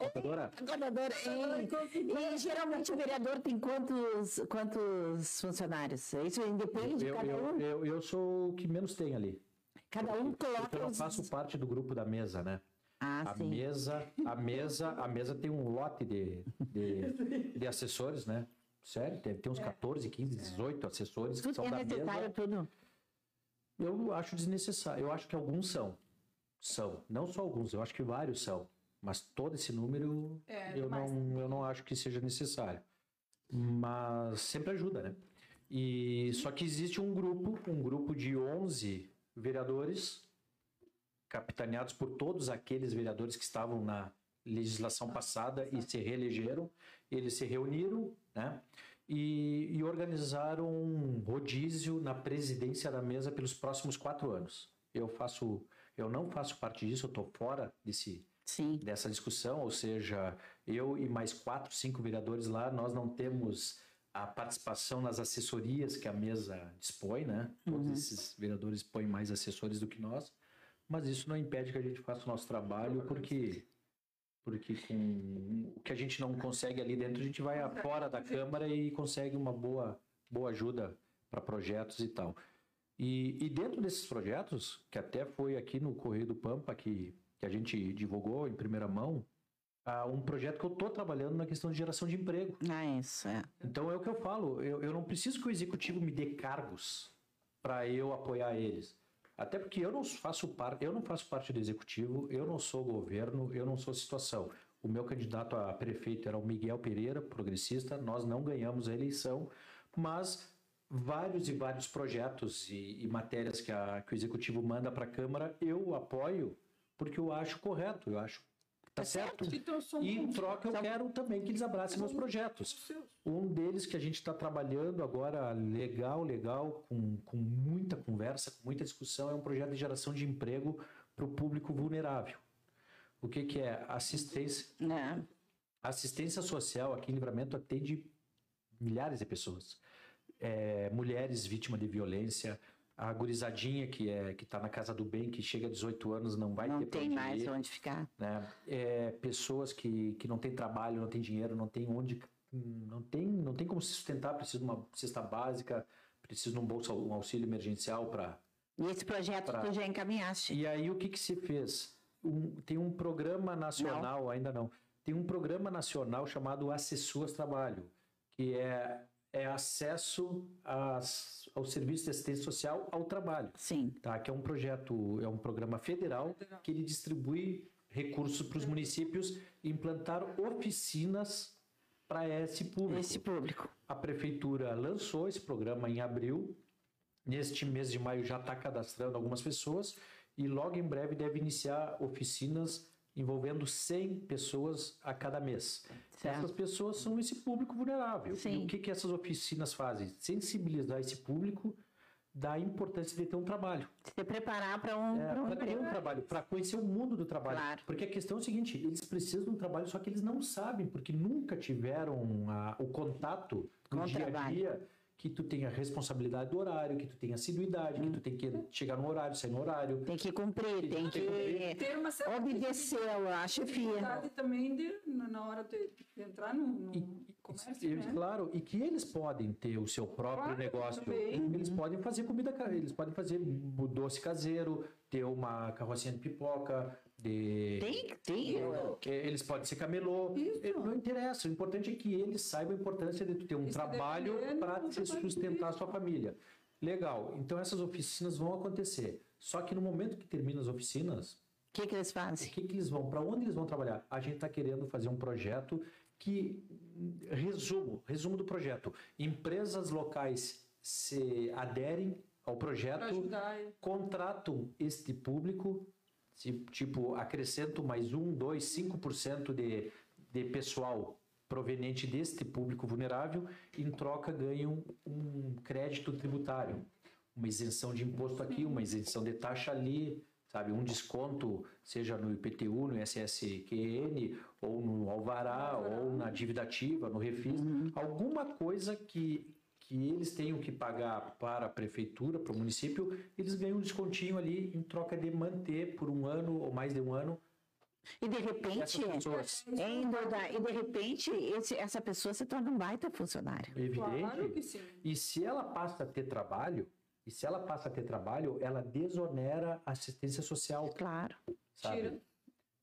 Speaker 2: Contadora,
Speaker 1: Contador, e, e geralmente o vereador tem quantos, quantos funcionários? Isso independe,
Speaker 2: eu,
Speaker 1: cada
Speaker 2: eu,
Speaker 1: um,
Speaker 2: eu, eu sou o que menos tem ali.
Speaker 1: cada um coloca
Speaker 2: eu não
Speaker 1: os...
Speaker 2: faço parte do grupo da mesa, né?
Speaker 1: Ah,
Speaker 2: A
Speaker 1: sim.
Speaker 2: mesa, a mesa, a mesa tem um lote de, de, [LAUGHS] de assessores, né? Sério, tem, tem uns 14, 15, 18 assessores que
Speaker 1: Tudo
Speaker 2: são
Speaker 1: que é
Speaker 2: da
Speaker 1: necessário,
Speaker 2: mesa.
Speaker 1: tudo.
Speaker 2: Eu acho desnecessário. Eu acho que alguns são. São. Não só alguns, eu acho que vários são. Mas todo esse número
Speaker 3: É,
Speaker 2: eu,
Speaker 3: demais.
Speaker 2: não, eu não acho que seja necessário. Mas sempre ajuda, né? E só que existe um grupo, um grupo de 11 vereadores, capitaneados por todos aqueles vereadores que estavam na legislação passada e se reelegeram. Eles se reuniram, né? E, e organizaram um rodízio na presidência da mesa pelos próximos quatro anos. Eu faço, eu não faço parte disso, eu estou fora desse,
Speaker 1: Sim.
Speaker 2: dessa discussão, ou seja, eu e mais quatro, cinco vereadores lá, nós não temos a participação nas assessorias que a mesa dispõe, né? Todos esses vereadores põem mais assessores do que nós, mas isso não impede que a gente faça o nosso trabalho, porque porque com o que a gente não consegue ali dentro, a gente vai fora da Câmara e consegue uma boa, boa ajuda para projetos e tal. E, e dentro desses projetos, que até foi aqui no Correio do Pampa que, que a gente divulgou em primeira mão, há um projeto que eu estou trabalhando na questão de geração de emprego.
Speaker 1: Ah, isso, é.
Speaker 2: Então é o que eu falo, eu, eu não preciso que o executivo me dê cargos para eu apoiar eles. Até porque eu não faço parte, eu não faço parte do executivo, eu não sou governo, eu não sou situação. O meu candidato a prefeito era o Miguel Pereira, progressista, nós não ganhamos a eleição, mas vários e vários projetos e, e matérias que, a- que o executivo manda para a Câmara, eu apoio porque eu acho correto, eu acho tá certo.
Speaker 3: Então, são
Speaker 2: E em troca eu quero também que eles abracem meus projetos. Um deles que a gente está trabalhando agora, legal, legal, com, com muita conversa, com muita discussão, é um projeto de geração de emprego para o público vulnerável. O que, que é? Assistência,
Speaker 1: É.
Speaker 2: assistência social aqui em Livramento atende milhares de pessoas. É, mulheres vítimas de violência, a gurizadinha que é que está na casa do bem, que chega a 18 anos, não vai
Speaker 1: Não
Speaker 2: ter
Speaker 1: tem mais
Speaker 2: ir
Speaker 1: onde ficar.
Speaker 2: né? É, pessoas que, que não têm trabalho, não têm dinheiro, não têm onde, não tem, não tem como se sustentar, precisa de uma cesta básica, precisa de um bolsa, um auxílio emergencial para.
Speaker 1: E esse projeto
Speaker 2: Pra-
Speaker 1: tu já encaminhaste.
Speaker 2: E aí o que que se fez? Um- tem um programa nacional, ainda não. Tem um programa nacional chamado Acessuas Trabalho, que é é acesso às, ao serviço de assistência social ao trabalho
Speaker 1: Sim.
Speaker 2: tá? que é um projeto, é um programa federal
Speaker 3: Federal.
Speaker 2: que ele distribui recursos para os municípios implantar oficinas para esse público.
Speaker 1: Esse público.
Speaker 2: A prefeitura lançou esse programa em abril. Neste mês de maio já está cadastrando algumas pessoas e logo em breve deve iniciar oficinas envolvendo 100 pessoas a cada mês.
Speaker 1: Certo.
Speaker 2: Essas pessoas são esse público vulnerável.
Speaker 1: Sim.
Speaker 2: E o que, que essas oficinas fazem? Sensibilizar esse público da importância de ter um trabalho.
Speaker 1: Se preparar para um,
Speaker 2: É,
Speaker 1: pra um
Speaker 2: ter um trabalho, para conhecer o mundo do trabalho.
Speaker 1: Claro.
Speaker 2: Porque a questão é o seguinte: eles precisam de um trabalho, só que eles não sabem, porque nunca tiveram a- o contato
Speaker 1: Com
Speaker 2: no
Speaker 1: o
Speaker 2: dia a dia que tu tenha responsabilidade do horário, que tu tenha assiduidade, que tu tem que chegar no horário, sair no horário.
Speaker 1: Tem que cumprir, tem
Speaker 2: Tem que cumprir.
Speaker 1: que
Speaker 3: Ter uma certa
Speaker 1: obedecer a chefia.
Speaker 3: flexibilidade também de, na hora de, de entrar no, no
Speaker 2: E-
Speaker 3: comércio,
Speaker 2: e-
Speaker 3: né?
Speaker 2: Claro, e que eles podem ter o seu próprio
Speaker 3: Claro,
Speaker 2: negócio.
Speaker 3: também.
Speaker 2: Eles podem fazer comida, eles podem fazer doce caseiro, ter uma carrocinha de pipoca,
Speaker 1: Tem, tem.
Speaker 2: É, Eles podem ser camelô.
Speaker 3: Isso.
Speaker 2: É, Não interessa. O importante é que eles saibam a importância de tu ter um
Speaker 3: E se
Speaker 2: trabalho para te sustentar a sua família. Legal. Então essas oficinas vão acontecer. Só que no momento que termina as oficinas,
Speaker 1: O que, que eles
Speaker 2: o
Speaker 1: fazem?
Speaker 2: que, que eles vão? Para onde eles vão trabalhar? A gente está querendo fazer um projeto que resumo, resumo do projeto. Empresas locais se aderem ao projeto contratam este público, tipo, acrescento mais um, dois, cinco por cento de, de pessoal proveniente deste público vulnerável, em troca ganham um crédito tributário, uma isenção de imposto aqui, uma isenção de taxa ali, sabe, um desconto, seja no IPTU, no SSQN, ou no Alvará, ou na dívida ativa, no Refis, alguma coisa que que eles tenham que pagar para a prefeitura, para o município, eles ganham um descontinho ali em troca de manter por um ano ou mais de um ano
Speaker 1: E de repente,
Speaker 2: essas pessoas.
Speaker 1: hein, Duda, e de repente esse- essa pessoa se torna um baita funcionário.
Speaker 2: Evidente.
Speaker 3: Claro que sim.
Speaker 2: E se ela passa a ter trabalho, e se ela passa a ter trabalho, ela desonera a assistência social,
Speaker 1: Claro.
Speaker 2: sabe?
Speaker 3: Tira.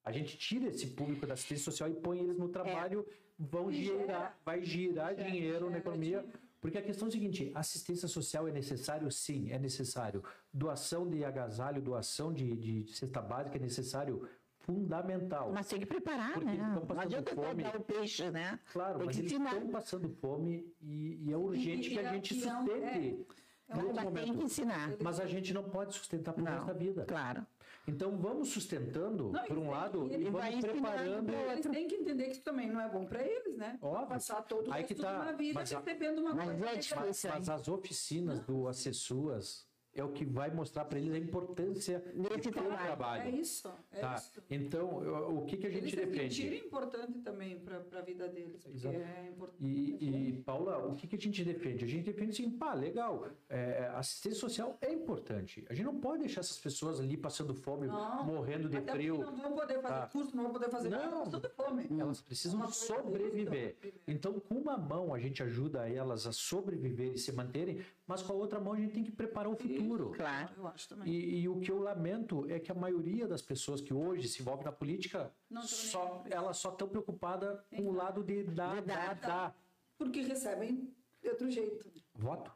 Speaker 2: A gente tira esse público da assistência social e põe eles no trabalho, vão
Speaker 3: E
Speaker 2: girar,
Speaker 3: gera.
Speaker 2: vai girar
Speaker 3: Gera,
Speaker 2: dinheiro na
Speaker 3: gera
Speaker 2: economia.
Speaker 3: dinheiro.
Speaker 2: Porque a questão é a seguinte, assistência social é necessário? Sim, é necessário. Doação de agasalho, doação de, de cesta básica é necessário, fundamental.
Speaker 1: Mas tem que preparar,
Speaker 2: Porque
Speaker 1: né?
Speaker 2: eles estão
Speaker 1: Não
Speaker 2: passando
Speaker 1: adianta
Speaker 2: fome.
Speaker 1: o peixe, né?
Speaker 2: Claro,
Speaker 1: Tem
Speaker 2: mas
Speaker 1: que
Speaker 2: eles
Speaker 1: ensinar.
Speaker 2: estão passando fome e, e é urgente
Speaker 3: E-
Speaker 2: que
Speaker 3: e
Speaker 2: a
Speaker 3: é-
Speaker 2: gente
Speaker 3: é
Speaker 2: sustente
Speaker 3: é-
Speaker 2: nesse
Speaker 1: Mas tem que ensinar.
Speaker 2: Mas a gente não pode sustentar por
Speaker 1: Não,
Speaker 2: resto da vida.
Speaker 1: Claro.
Speaker 2: Então vamos sustentando,
Speaker 3: Não,
Speaker 2: por um lado,
Speaker 3: e
Speaker 2: vamos preparando.
Speaker 3: Eles têm que entender que isso também não é bom para eles, né?
Speaker 2: Óbvio.
Speaker 3: Passar todo o
Speaker 2: Aí
Speaker 3: resto
Speaker 2: que tá.
Speaker 3: uma vida
Speaker 2: Mas
Speaker 3: recebendo uma
Speaker 1: Mas
Speaker 3: coisa.
Speaker 1: é difícil.
Speaker 2: Mas,
Speaker 1: aí.
Speaker 2: mas as oficinas do Acessuas é o que vai mostrar para eles a importância
Speaker 1: Desse
Speaker 2: de ter
Speaker 1: trabalho.
Speaker 3: É
Speaker 2: trabalho.
Speaker 3: isso, é
Speaker 2: Tá?
Speaker 3: isso.
Speaker 2: Então, eu- o que, que a gente
Speaker 3: Eles
Speaker 2: defende?
Speaker 3: sentirem importante também para a vida deles, porque
Speaker 2: Exato.
Speaker 3: é importante.
Speaker 2: E, e, Paula, o que, que a gente defende? A gente defende assim, pá, legal, é, assistência social é importante. A gente não pode deixar essas pessoas ali passando fome,
Speaker 3: Não,
Speaker 2: morrendo de
Speaker 3: Até
Speaker 2: frio.
Speaker 3: não vão poder fazer
Speaker 2: Tá.
Speaker 3: curso, não vão poder fazer nada,
Speaker 2: Não.
Speaker 3: passando fome.
Speaker 2: Elas precisam sobreviver. Então, com uma mão a gente ajuda elas a sobreviver e se manterem, mas com a outra mão a gente tem que preparar o futuro.
Speaker 1: Claro.
Speaker 3: Eu acho também.
Speaker 2: E, e o que eu lamento é que a maioria das pessoas que hoje se envolvem na política, só, elas só estão preocupadas com o lado de dar,
Speaker 1: De
Speaker 2: dar,
Speaker 1: dar.
Speaker 2: dar
Speaker 3: Porque recebem de outro jeito.
Speaker 2: voto.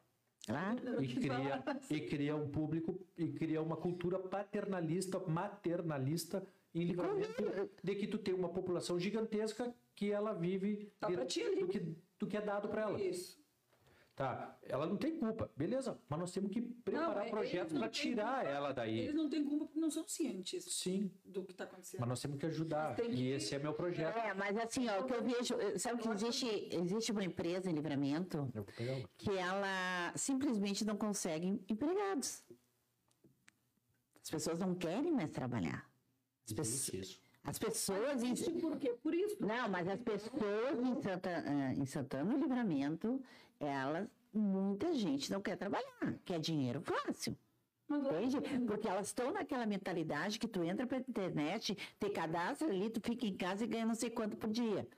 Speaker 1: Claro.
Speaker 2: E cria, [LAUGHS] e cria um público, e cria uma cultura paternalista, maternalista, em livramento de que tu tem uma população gigantesca que ela vive
Speaker 3: Tá
Speaker 2: de-
Speaker 3: ti
Speaker 2: do, que, do que é dado para ela.
Speaker 3: Isso.
Speaker 2: Tá, ela não tem culpa, beleza, mas nós temos que preparar
Speaker 3: Não, é-
Speaker 2: projetos para tirar
Speaker 3: culpa.
Speaker 2: ela daí.
Speaker 3: Eles não têm culpa porque não são cientes
Speaker 2: Sim,
Speaker 3: do que está acontecendo.
Speaker 2: mas nós temos que ajudar. E
Speaker 3: que-
Speaker 2: esse é meu projeto.
Speaker 1: É, mas assim, ó, o que eu vejo, sabe que existe, existe uma empresa em livramento que ela simplesmente não consegue empregados. As pessoas não querem mais trabalhar. As, pessoas-
Speaker 2: isso.
Speaker 1: as pessoas em,
Speaker 3: por quê? Por isso.
Speaker 1: Não, mas as pessoas em, Santa, eh, em Santana Livramento, elas, muita gente não quer trabalhar, quer dinheiro fácil. Entende? Porque elas estão naquela mentalidade que tu entra pra internet, te cadastra ali, tu fica em casa e ganha não sei quanto por dia.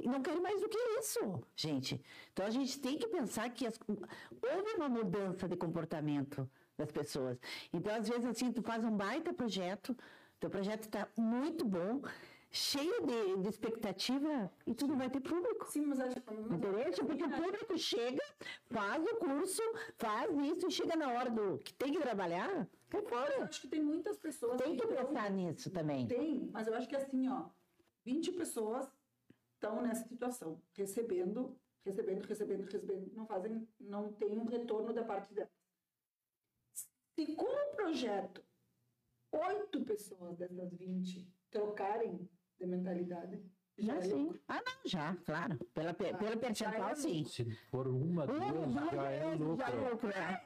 Speaker 1: E Não querem mais do que isso, gente. Então a gente tem que pensar que as- houve uma mudança de comportamento das pessoas. Então, às vezes, assim, tu faz um baita projeto, teu projeto está muito bom, cheio de, de expectativa, e tu não vai ter público.
Speaker 3: Sim, mas acho
Speaker 1: Entendeu? Porque o público chega, faz o curso, faz isso e chega na hora do que tem que trabalhar, cai
Speaker 3: Eu
Speaker 1: fora.
Speaker 3: acho que tem muitas pessoas
Speaker 1: Tem que pensar nisso também.
Speaker 3: Tem, mas eu acho que assim, ó, 20 pessoas estão nessa situação, recebendo, recebendo, recebendo, recebendo, não fazem, não tem um retorno da parte delas. Se com o projeto, oito pessoas dessas 20 trocarem de mentalidade, já é
Speaker 1: sim.
Speaker 3: lucro.
Speaker 1: Ah, não, já, claro. Pela, pe-
Speaker 3: Ah,
Speaker 1: pelo
Speaker 3: já
Speaker 1: percentual,
Speaker 3: é
Speaker 1: sim.
Speaker 2: Se for uma, duas,
Speaker 1: Um,
Speaker 2: já é lucro.
Speaker 1: já é lucro, é.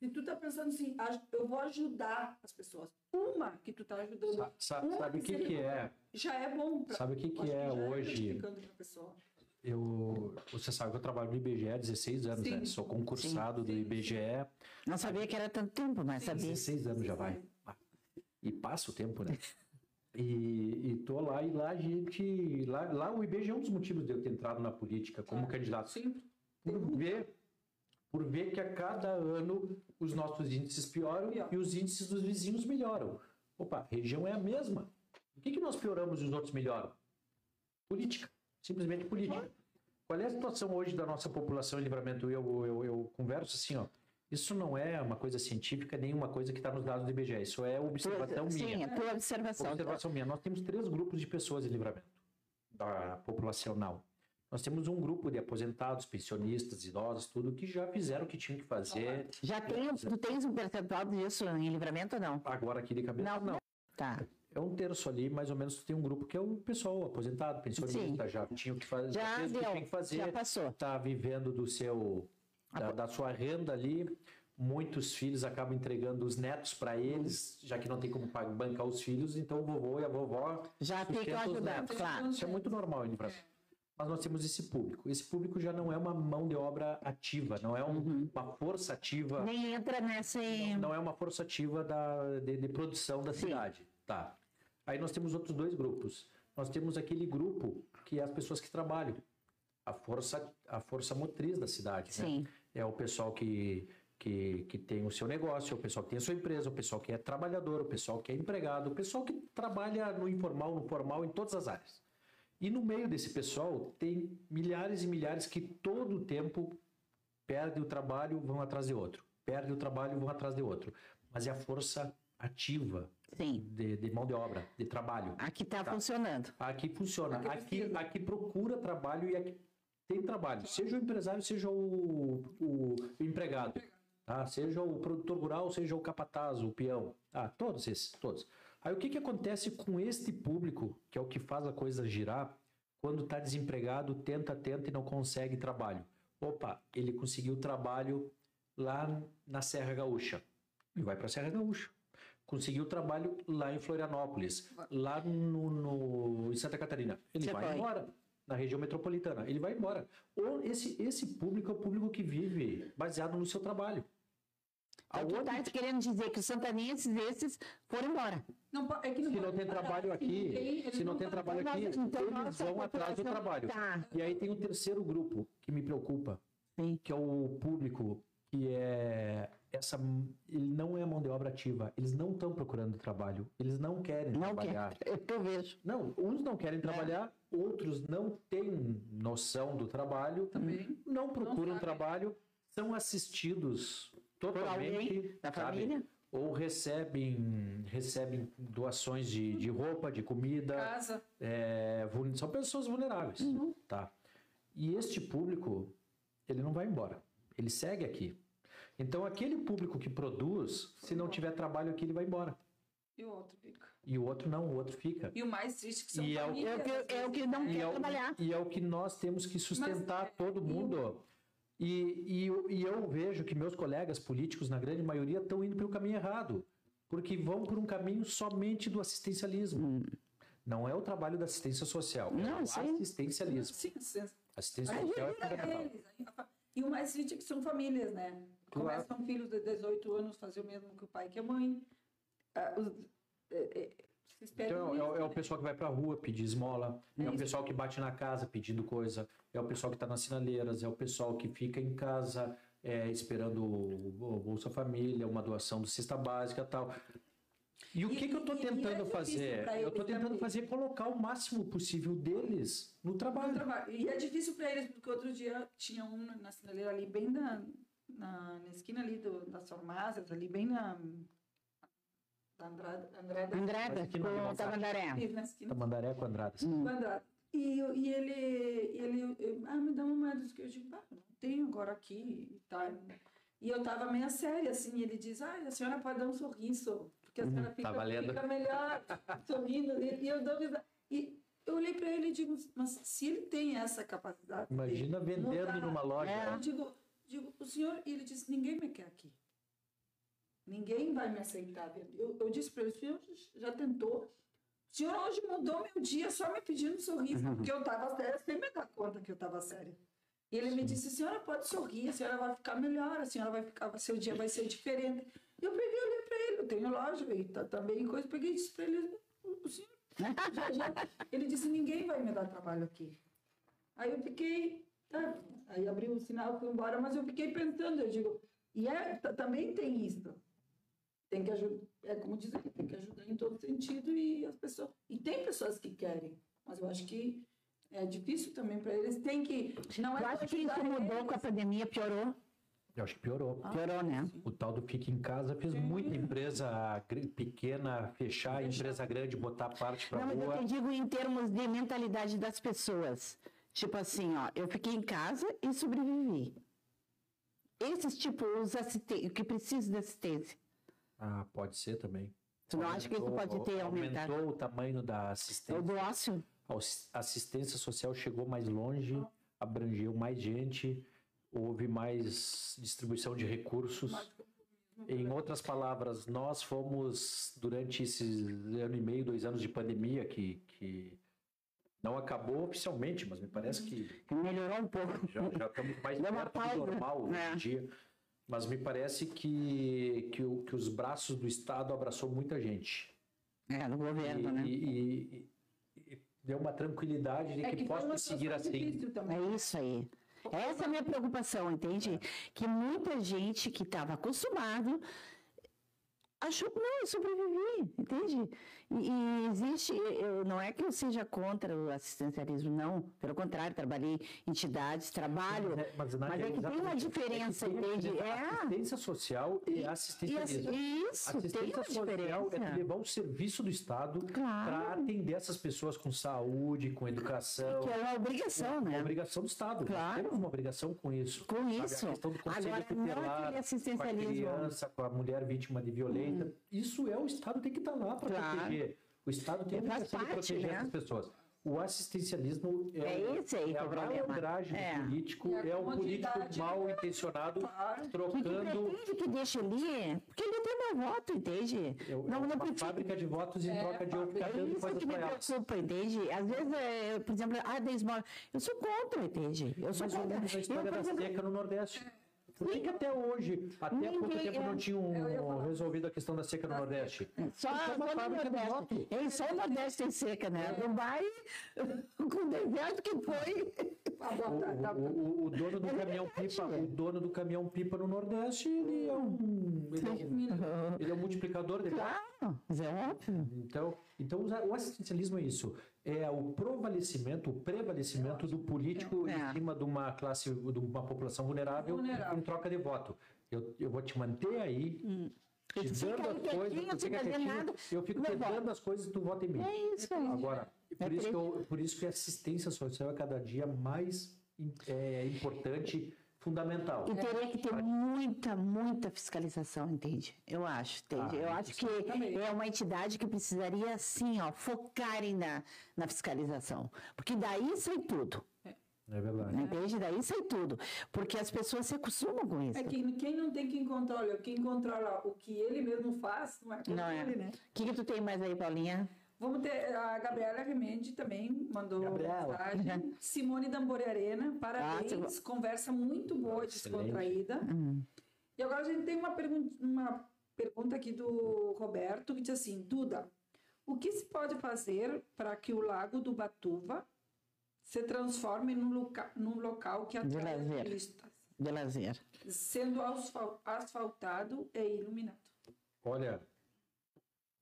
Speaker 3: Se tu tá pensando assim, "Ah, eu vou ajudar as pessoas, uma que tu tá ajudando,
Speaker 2: Sa- sa-
Speaker 3: uma
Speaker 2: sabe o que, que é?
Speaker 3: já é bom. pra-
Speaker 2: Sabe o que, que é
Speaker 3: já
Speaker 2: hoje? Eu, você sabe que eu trabalho no IBGE há 16 anos,
Speaker 3: Sim.
Speaker 2: né? Sou concursado do
Speaker 3: Sim, sim.
Speaker 2: IBGE.
Speaker 1: Não sabia que era tanto tempo, mas sabia.
Speaker 2: 16 anos já vai. E passa o tempo, né? [LAUGHS] E, e tô lá e lá a gente. Lá, lá o IBGE é um dos motivos de eu ter entrado na política como
Speaker 3: É,
Speaker 2: candidato.
Speaker 3: Sim.
Speaker 2: Por ver, por ver que a cada ano os nossos índices pioram
Speaker 3: Pior.
Speaker 2: e os índices dos vizinhos melhoram. Opa, a região é a mesma. Por que, que nós pioramos e os outros melhoram? Política. Simplesmente política. Qual é a situação hoje da nossa população em livramento? Eu, eu, eu converso assim, ó. Isso não é uma coisa científica, nem uma coisa que está nos dados do IBGE. Isso é observação
Speaker 1: Sim,
Speaker 2: minha.
Speaker 1: é tua observação.
Speaker 2: Observação minha. Nós temos três grupos de pessoas em livramento da populacional. Nós temos um grupo de aposentados, pensionistas, idosos, tudo que já fizeram o que tinham que fazer.
Speaker 1: Já tem, tu tens um percentual disso em livramento ou não?
Speaker 2: Agora aqui de cabeça,
Speaker 1: Não,
Speaker 2: não.
Speaker 1: Tá.
Speaker 2: é um terço ali, mais ou menos, tem um grupo que é o pessoal aposentado, pensionista, já tinha o que fazer,
Speaker 1: Já
Speaker 2: fez o que
Speaker 1: deu,
Speaker 2: tinha que fazer,
Speaker 1: já passou.
Speaker 2: tá vivendo do seu da, da sua renda ali. Muitos filhos acabam entregando os netos para eles, já que não tem como bancar os filhos, então o vovô e a vovó
Speaker 1: Já
Speaker 2: os
Speaker 1: ajudando,
Speaker 2: netos.
Speaker 1: claro.
Speaker 2: Isso é muito normal em Brasil. Mas nós temos esse público. Esse público já não é uma mão de obra ativa, não é um-
Speaker 1: Uhum.
Speaker 2: uma força ativa
Speaker 1: Nem entra nessa.
Speaker 2: não é uma força ativa da, de, de produção da cidade. Tá. Aí nós temos outros dois grupos. Nós temos aquele grupo que é as pessoas que trabalham. A força, a força motriz da cidade. né? É o pessoal que, que, que tem o seu negócio, é o pessoal que tem a sua empresa, o pessoal que é trabalhador, o pessoal que é empregado, o pessoal que trabalha no informal, no formal, em todas as áreas. E no meio desse pessoal tem milhares e milhares que todo o tempo perdem o trabalho, vão atrás de outro. Perdem o trabalho, vão atrás de outro. Mas é a força ativa
Speaker 1: Sim.
Speaker 2: de, de mão de obra, de trabalho.
Speaker 1: Aqui está
Speaker 2: Tá.
Speaker 1: funcionando.
Speaker 2: Aqui funciona.
Speaker 3: Aqui
Speaker 2: Aqui, aqui procura trabalho e aqui tem trabalho. Seja o empresário, seja o, o empregado. Tá? Seja o produtor rural, seja o capataz, o peão. Ah, todos esses, todos. Aí o que, que acontece com este público, que é o que faz a coisa girar, quando está desempregado, tenta, tenta e não consegue trabalho? Opa, ele conseguiu trabalho lá na Serra Gaúcha. Ele vai para a Serra Gaúcha. Conseguiu trabalho lá em Florianópolis, lá no, no- em Santa Catarina. Ele
Speaker 1: Você
Speaker 2: vai
Speaker 1: vai.
Speaker 2: embora na região metropolitana. Ele vai embora. Ou esse, esse público é o público que vive baseado no seu trabalho. A
Speaker 1: Então, tu
Speaker 2: outra-
Speaker 1: tá querendo dizer que os santanenses esses foram embora.
Speaker 3: Não, é que
Speaker 2: se não tem trabalho aqui,
Speaker 3: não
Speaker 2: se não tem trabalho
Speaker 3: parar.
Speaker 2: aqui,
Speaker 1: Então,
Speaker 2: eles vão atrás do trabalho.
Speaker 1: Tá.
Speaker 2: E aí tem um terceiro grupo que me preocupa,
Speaker 1: Sim.
Speaker 2: que é o público que é essa ele não é mão de obra ativa, eles não estão procurando trabalho, eles não querem
Speaker 1: Não
Speaker 2: trabalhar.
Speaker 1: quer. [LAUGHS] É eu vejo.
Speaker 2: Não, uns não querem trabalhar, outros não têm noção do trabalho,
Speaker 3: Também.
Speaker 2: não procuram
Speaker 3: sabem.
Speaker 2: trabalho, são assistidos totalmente,
Speaker 1: da família?
Speaker 2: ou recebem recebem doações de, de roupa, de comida,
Speaker 3: Casa.
Speaker 2: é, são pessoas vulneráveis,
Speaker 1: Uhum.
Speaker 2: tá? E este público, ele não vai embora, ele segue aqui. Então, aquele público que produz, se não tiver trabalho aqui, ele vai embora.
Speaker 3: E o outro fica.
Speaker 2: E o outro não, o outro fica.
Speaker 3: E o mais triste que são
Speaker 2: E é o-
Speaker 3: famílias.
Speaker 1: É o que,
Speaker 3: às
Speaker 1: é o que não?
Speaker 2: E
Speaker 1: quer
Speaker 2: é, o,
Speaker 1: trabalhar.
Speaker 2: e é o que nós temos que sustentar
Speaker 3: Mas, é,
Speaker 2: todo
Speaker 3: o-
Speaker 2: mundo. E, e, eu- e eu vejo que meus colegas políticos, na grande maioria, estão indo pelo caminho errado. Porque vão por um caminho somente do assistencialismo. Não é o trabalho da assistência social, é
Speaker 1: Não,
Speaker 2: o
Speaker 1: sim.
Speaker 2: assistencialismo.
Speaker 3: Sim, sim.
Speaker 2: Assistência social é fundamental.
Speaker 3: E o mais triste é que são famílias, né?
Speaker 2: Claro.
Speaker 3: Começam filhos de 18 anos fazer o mesmo que o pai que a mãe. Ah, os- é, é, se
Speaker 2: Então, é,
Speaker 3: isso,
Speaker 2: o- é o
Speaker 3: né?
Speaker 2: pessoal que vai pra rua pedir esmola, é,
Speaker 3: É
Speaker 2: o pessoal que bate na casa pedindo coisa, é o pessoal que está nas sinaleiras, é o pessoal que fica em casa é, esperando o, o Bolsa Família, uma doação do cesta básica tal. E o
Speaker 3: E-
Speaker 2: que, que eu estou
Speaker 3: é
Speaker 2: tentando
Speaker 3: difícil
Speaker 2: fazer? Eu estou tentando fazer é colocar o máximo possível deles no
Speaker 3: No
Speaker 2: trabalho.
Speaker 3: trabalho. E é difícil para eles, porque outro dia tinha um na sinaleira ali, bem na, na, na esquina ali do, das farmácias, ali bem na. Da Andrada. Andrada
Speaker 1: Andrada, com
Speaker 2: vontade.
Speaker 1: Tamandaré.
Speaker 2: Tamandaré com Andradas.
Speaker 1: Hum.
Speaker 3: Andrada. E, e ele, ele eu- ah, me dá uma moeda. Eu digo, ah, eu não tenho agora aqui e tal. E eu tava meio séria, assim, e ele diz, ah, a senhora pode dar um sorriso, porque a senhora fica,
Speaker 2: tá
Speaker 3: fica melhor sorrindo. E, e eu dou risada. E eu olhei para ele e digo, mas se ele tem essa capacidade. de
Speaker 2: Imagina vendendo
Speaker 3: mudar-
Speaker 2: numa loja.
Speaker 1: É.
Speaker 3: Eu digo, digo, o senhor, e ele disse, ninguém me quer aqui. Ninguém vai me aceitar. Eu, eu disse para ele, o senhor já tentou. O senhor hoje mudou meu dia só me pedindo um sorriso, porque eu estava séria sem me dar conta que eu estava séria. E ele me disse, a senhora pode sorrir, a senhora vai ficar melhor, a senhora vai ficar, seu dia vai ser diferente. Eu peguei olhei para ele, eu tenho loja e tá, também coisa, peguei e disse para ele, o senhor já, já. Ele disse, ninguém vai me dar trabalho aqui. Aí eu fiquei, tá, aí abri o sinal, fui embora, mas eu fiquei pensando, eu digo, e é, também tem isso. Tem que ajudar, é como dizer, tem que ajudar em todo sentido e as pessoas, e tem pessoas que querem, mas eu acho que é difícil também para eles, tem que, não é
Speaker 1: Eu acho que isso mudou
Speaker 3: eles.
Speaker 1: com a pandemia, piorou.
Speaker 2: Eu acho que piorou.
Speaker 1: Piorou, né?
Speaker 2: O tal do fica em casa fez muita empresa pequena fechar, empresa grande botar parte para
Speaker 1: Não, mas eu
Speaker 2: rua.
Speaker 1: te digo em termos de mentalidade das pessoas. Tipo assim, ó, eu fiquei em casa e sobrevivi. Esses, tipo, os assistentes, que precisam de assistência.
Speaker 2: Ah, pode ser também.
Speaker 1: Tu não acha que isso pode ter aumentado?
Speaker 2: Aumentou o tamanho da
Speaker 1: O
Speaker 2: assistência.
Speaker 1: do ócio?
Speaker 2: A assistência social chegou mais longe, abrangeu mais gente, houve mais distribuição de recursos. Em outras palavras, nós fomos, durante esses ano e meio, dois anos de pandemia, que, que não acabou oficialmente, mas me parece que
Speaker 1: Melhorou um pouco.
Speaker 2: já, já estamos mais
Speaker 1: Deu
Speaker 2: perto do
Speaker 1: pausa,
Speaker 2: normal hoje
Speaker 1: né?
Speaker 2: em dia. Mas me parece que, que, o- que os braços do Estado abraçou muita gente.
Speaker 1: É, do governo,
Speaker 2: e,
Speaker 1: né?
Speaker 2: e- e- e deu uma tranquilidade de
Speaker 3: É
Speaker 2: que,
Speaker 3: que uma
Speaker 2: seguir assim.
Speaker 1: É isso aí. Essa é a minha preocupação, entende? Que muita gente que estava acostumado achou que não, eu sobrevivi, entende? E, e existe, eu, não é que eu seja contra o assistencialismo, não. Pelo contrário, trabalhei em entidades, trabalho.
Speaker 2: Mas é- mas,
Speaker 1: Mas é que tem uma
Speaker 2: exatamente,
Speaker 1: diferença,
Speaker 2: é tem
Speaker 1: entende? É.
Speaker 2: Assistência social e
Speaker 1: E
Speaker 2: assistencialismo.
Speaker 1: assim, isso, tem
Speaker 2: Assistência
Speaker 1: uma
Speaker 2: social
Speaker 1: diferença.
Speaker 2: é levar um serviço do Estado
Speaker 1: Claro.
Speaker 2: para atender essas pessoas com saúde, com educação.
Speaker 1: Que é uma obrigação,
Speaker 2: É uma
Speaker 1: né?
Speaker 2: obrigação do Estado.
Speaker 1: Claro.
Speaker 2: temos uma obrigação com isso.
Speaker 1: Com
Speaker 2: Sabe,
Speaker 1: isso.
Speaker 2: A questão do conselho
Speaker 1: Agora, não
Speaker 2: tutelar,
Speaker 1: aquele
Speaker 2: com a
Speaker 1: assistencialismo.
Speaker 2: criança, com a mulher vítima de violência. Isso é o Estado tem que estar lá para
Speaker 1: Claro.
Speaker 2: proteger. O Estado tem a
Speaker 1: Faz
Speaker 2: obrigação de
Speaker 1: parte,
Speaker 2: proteger
Speaker 1: né?
Speaker 2: essas pessoas. O assistencialismo é,
Speaker 1: É esse aí
Speaker 2: é
Speaker 1: que é
Speaker 2: a
Speaker 1: o
Speaker 2: malandragem
Speaker 1: É.
Speaker 2: do político,
Speaker 3: a
Speaker 2: é o político mal intencionado
Speaker 3: Claro.
Speaker 1: Que, que
Speaker 2: trocando
Speaker 1: pretende que deixe ali, porque ele tem meu voto, entende?
Speaker 2: é
Speaker 1: não,
Speaker 2: uma
Speaker 1: não
Speaker 2: fábrica de votos em troca de eu ficar
Speaker 1: É
Speaker 2: dando
Speaker 1: isso que me preocupa, entende? Às vezes, é, por exemplo, ah, da esmola. Eu sou contra, entende? Eu sou
Speaker 2: Mais ou
Speaker 1: contra. Eu,
Speaker 2: história
Speaker 1: por
Speaker 2: da
Speaker 1: exemplo,
Speaker 2: seca no Nordeste. Por que, que até hoje, até há pouco
Speaker 1: Ninguém
Speaker 2: tempo,
Speaker 1: é-
Speaker 2: não tinham
Speaker 3: Eu
Speaker 2: resolvido a questão da seca no Nordeste?
Speaker 1: Só,
Speaker 2: Porque é uma
Speaker 1: só no só o Nordeste tem seca, né?
Speaker 2: É.
Speaker 1: Dubai, [LAUGHS] com o deserto que foi.
Speaker 3: Ah,
Speaker 2: O,
Speaker 3: tarde, tá
Speaker 2: o- o- o dono do
Speaker 1: É
Speaker 2: caminhão pipa, o dono do caminhão pipa no Nordeste, ele é um, ele é um, ele é um multiplicador de.
Speaker 1: Claro, é óbvio.
Speaker 2: Então, então o assistencialismo é isso. É o prevalecimento, o prevalecimento do político
Speaker 1: É.
Speaker 2: em cima de uma classe, de uma população vulnerável,
Speaker 3: Vulnerável.
Speaker 2: em troca de voto. Eu, eu vou te manter aí, te
Speaker 1: Hum. Fica
Speaker 2: dando as coisas, fica quietinho, eu fico te dando as coisas e tu vota em mim.
Speaker 1: É isso aí.
Speaker 2: Agora,
Speaker 1: É
Speaker 2: por, isso que eu, por isso que a assistência social é cada dia mais é, importante, fundamental.
Speaker 1: E teria que ter muita, muita fiscalização, entende? Eu acho, entende?
Speaker 2: Ah,
Speaker 1: eu acho que
Speaker 3: também.
Speaker 1: é uma entidade que precisaria, assim, ó, focarem na, na fiscalização. Porque daí sai tudo,
Speaker 2: É verdade.
Speaker 1: entende? Daí sai tudo. Porque as pessoas se acostumam com isso.
Speaker 3: É que quem não tem quem controla, quem controla o que ele mesmo faz, não é
Speaker 1: Não é.
Speaker 3: ele, né?
Speaker 1: O que, que tu tem mais aí, Paulinha?
Speaker 3: Vamos ter a Gabriela Remendi também mandou
Speaker 2: Gabriela.
Speaker 3: mensagem. [LAUGHS] Simone Dambore Arena, parabéns.
Speaker 1: Ah,
Speaker 3: Conversa muito boa, descontraída.
Speaker 1: Hum.
Speaker 3: E agora a gente tem uma, pergun uma pergunta aqui do Roberto que diz assim: Duda, o que se pode fazer para que o Lago do Batuva se transforme num, loca num local que
Speaker 1: De
Speaker 3: atrai
Speaker 1: lazer.
Speaker 3: turistas,
Speaker 1: De lazer.
Speaker 3: sendo asfal- asfaltado e iluminado?
Speaker 2: Olha,